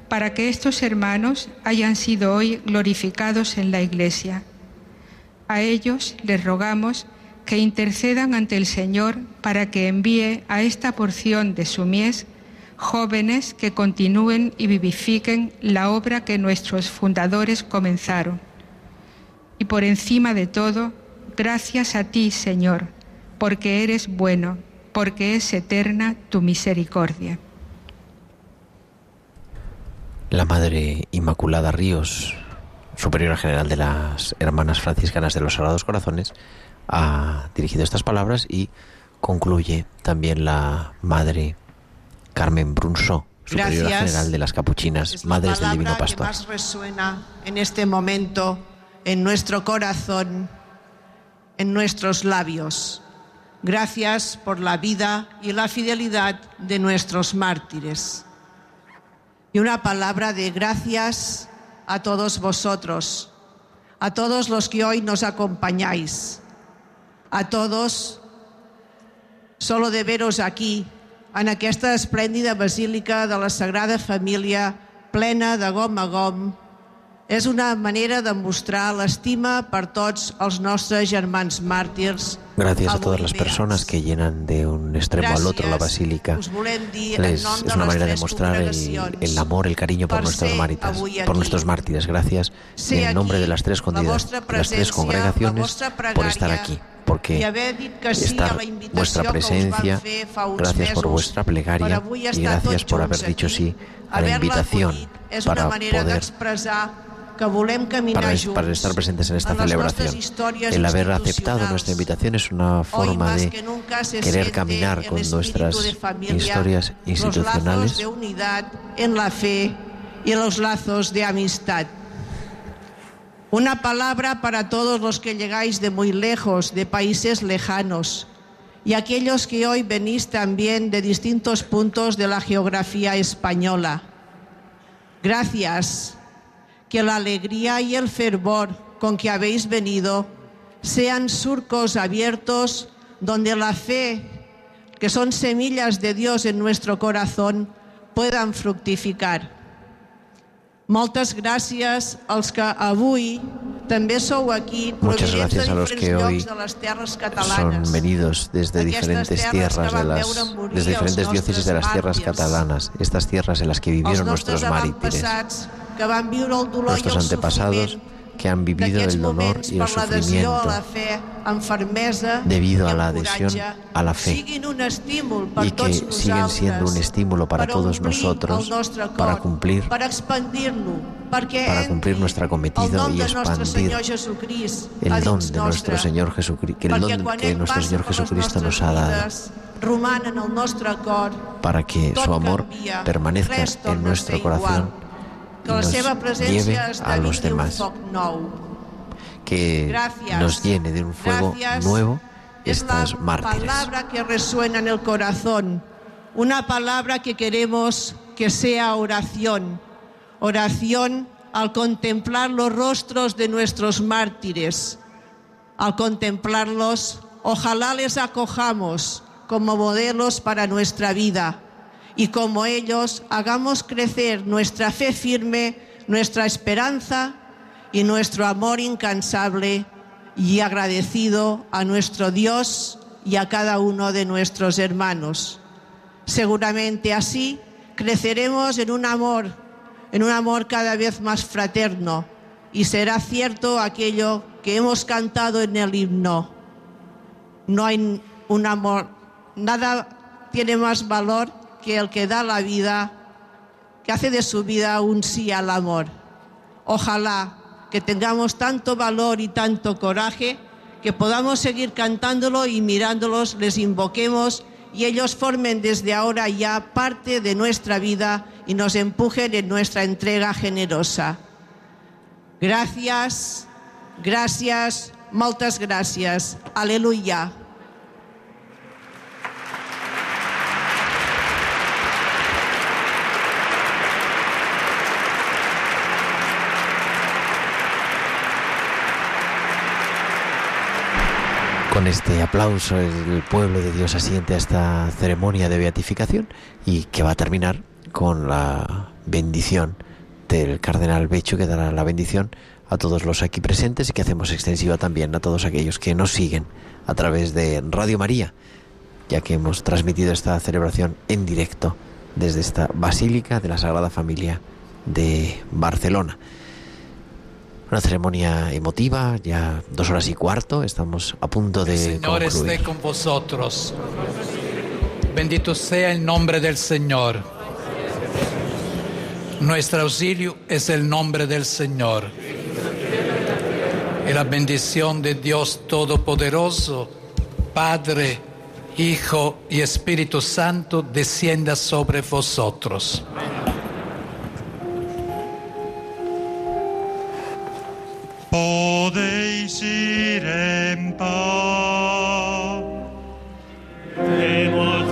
para que estos hermanos hayan sido hoy glorificados en la Iglesia. A ellos les rogamos que intercedan ante el Señor para que envíe a esta porción de su mies jóvenes que continúen y vivifiquen la obra que nuestros fundadores comenzaron. Y por encima de todo, gracias a ti, Señor, porque eres bueno porque es eterna tu misericordia. La Madre Inmaculada Ríos, Superiora General de las Hermanas Franciscanas de los Sagrados Corazones, ha dirigido estas palabras y concluye también la Madre Carmen Brunso, Superiora General de las Capuchinas, Madres del Divino Pastor. Que más resuena en este momento en nuestro corazón, en nuestros labios. Gracias por la vida y la fidelidad de nuestros mártires. Y una palabra de gracias a todos vosotros, a todos los que hoy nos acompañáis, a todos, solo de veros aquí, en aquesta esplèndida basílica de la Sagrada Família, plena de gom a gom, és una manera de mostrar l'estima per tots els nostres germans màrtirs. Gracias a todas las personas que llenan de un extremo al otro la basílica. Les, es una manera de mostrar el, el amor, el cariño por nuestros mártires, por nuestros mártires. Gracias en nombre de las tres, de las tres congregaciones por estar aquí porque estar vuestra presencia, gracias por vuestra plegaria y gracias por haver dicho sí a la invitación para poder que volem caminar para, junts. para estar presentes en esta en celebración. El haber aceptado nuestra invitación es una forma de que querer caminar con nuestras familia, historias Los lazos institucionales de unidad en la fe y los lazos de amistad. Una palabra para todos los que llegáis de muy lejos, de países lejanos, y aquellos que hoy venís también de distintos puntos de la geografía española. Gracias. Que la alegría y el fervor con que habéis venido sean surcos abiertos donde la fe, que son semillas de Dios en nuestro corazón, puedan fructificar. Moltes gràcies als que avui també sou aquí Muchas gracias a los que hoy son venidos desde diferentes tierras que de las desde diferentes diócesis de las tierras catalanas, estas tierras en las que vivieron nuestros mártires, nuestros antepasados que han vivido el dolor y el sufrimiento debido a la adhesión a la fe. Y que siguen siendo un estímulo para todos nosotros para cumplir para cumplir nuestro cometido y expandir el don de nuestro Señor Jesucristo, que el don que nuestro Señor Jesucristo nos ha dado para que su amor permanezca en nuestro corazón nos lleve a los demás, que Gracias. nos llene de un fuego Gracias. nuevo Es la estos mártires. palabra que resuena en el corazón, una palabra que queremos que sea oración, oración al contemplar los rostros de nuestros mártires, al contemplarlos, ojalá les acojamos como modelos para nuestra vida y como ellos hagamos crecer nuestra fe firme, nuestra esperanza y nuestro amor incansable y agradecido a nuestro Dios y a cada uno de nuestros hermanos. Seguramente así creceremos en un amor, en un amor cada vez más fraterno y será cierto aquello que hemos cantado en el himno. No hay un amor, nada tiene más valor que el que da la vida, que hace de su vida un sí al amor. Ojalá que tengamos tanto valor y tanto coraje que podamos seguir cantándolo y mirándolos, les invoquemos y ellos formen desde ahora ya parte de nuestra vida y nos empujen en nuestra entrega generosa. Gracias, gracias, moltes gràcies. Aleluia. Con este aplauso el pueblo de Dios asiente a esta ceremonia de beatificación y que va a terminar con la bendición del cardenal Becho que dará la bendición a todos los aquí presentes y que hacemos extensiva también a todos aquellos que nos siguen a través de Radio María, ya que hemos transmitido esta celebración en directo desde esta Basílica de la Sagrada Familia de Barcelona. Una ceremonia emotiva, ya dos horas y cuarto, estamos a punto de Señor esté concluir. con vosotros. Bendito sea el nombre del Señor. Nuestro auxilio es el nombre del Señor. Y la bendición de Dios Todopoderoso, Padre, Hijo y Espíritu Santo, descienda sobre vosotros. Podéis ir en paz. Demos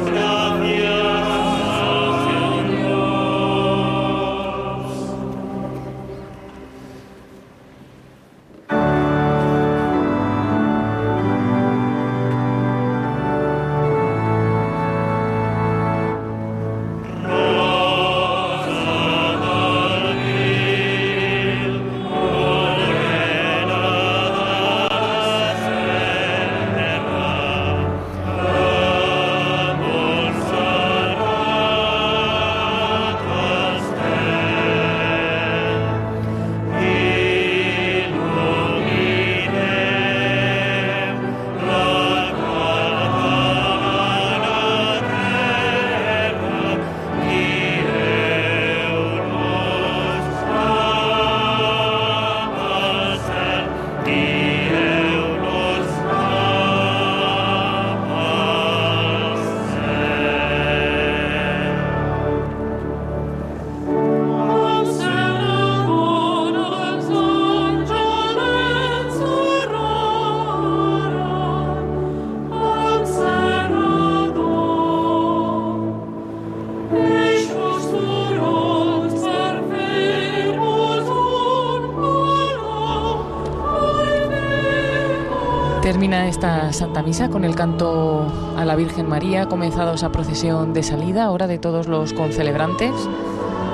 esta Santa Misa con el canto a la Virgen María. Comenzado esa procesión de salida ahora de todos los concelebrantes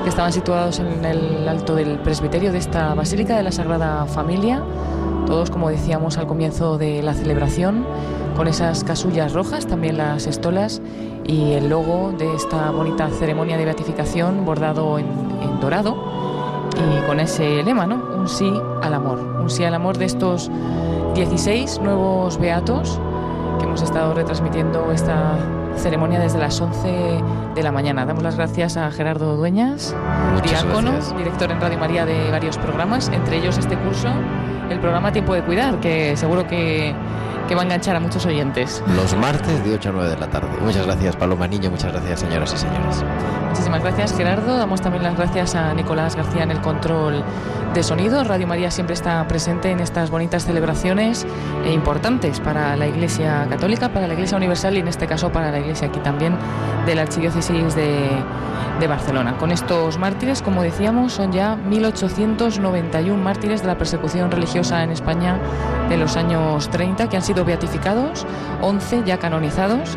que estaban situados en el alto del presbiterio de esta Basílica de la Sagrada Familia. Todos, como decíamos al comienzo de la celebración, con esas casullas rojas, también las estolas y el logo de esta bonita ceremonia de beatificación bordado en, en dorado y con ese lema, ¿no? Un sí al amor, un sí al amor de estos 16 nuevos beatos que hemos estado retransmitiendo esta ceremonia desde las 11 de la mañana. Damos las gracias a Gerardo Dueñas, diácono, director en Radio María de varios programas, entre ellos este curso, el programa Tiempo de Cuidar, que seguro que, que va a enganchar a muchos oyentes. Los martes de 8 a 9 de la tarde. Muchas gracias, Paloma Niño. Muchas gracias, señoras y señores. Muchísimas gracias, Gerardo. Damos también las gracias a Nicolás García en el control de sonido. Radio María siempre está presente en estas bonitas celebraciones e importantes para la Iglesia Católica, para la Iglesia Universal y en este caso para la Iglesia aquí también de la Archidiócesis de, de Barcelona. Con estos mártires, como decíamos, son ya 1891 mártires de la persecución religiosa en España de los años 30 que han sido beatificados, 11 ya canonizados.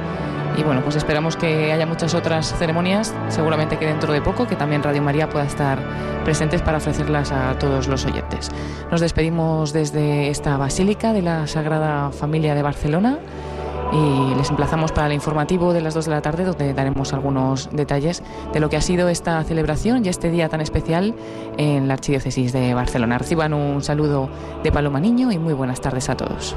Y bueno, pues esperamos que haya muchas otras ceremonias, seguramente que dentro de poco, que también Radio María pueda estar presentes para ofrecerlas a todos los oyentes. Nos despedimos desde esta Basílica de la Sagrada Familia de Barcelona y les emplazamos para el informativo de las 2 de la tarde, donde daremos algunos detalles de lo que ha sido esta celebración y este día tan especial en la Archidiócesis de Barcelona. Reciban un saludo de Paloma Niño y muy buenas tardes a todos.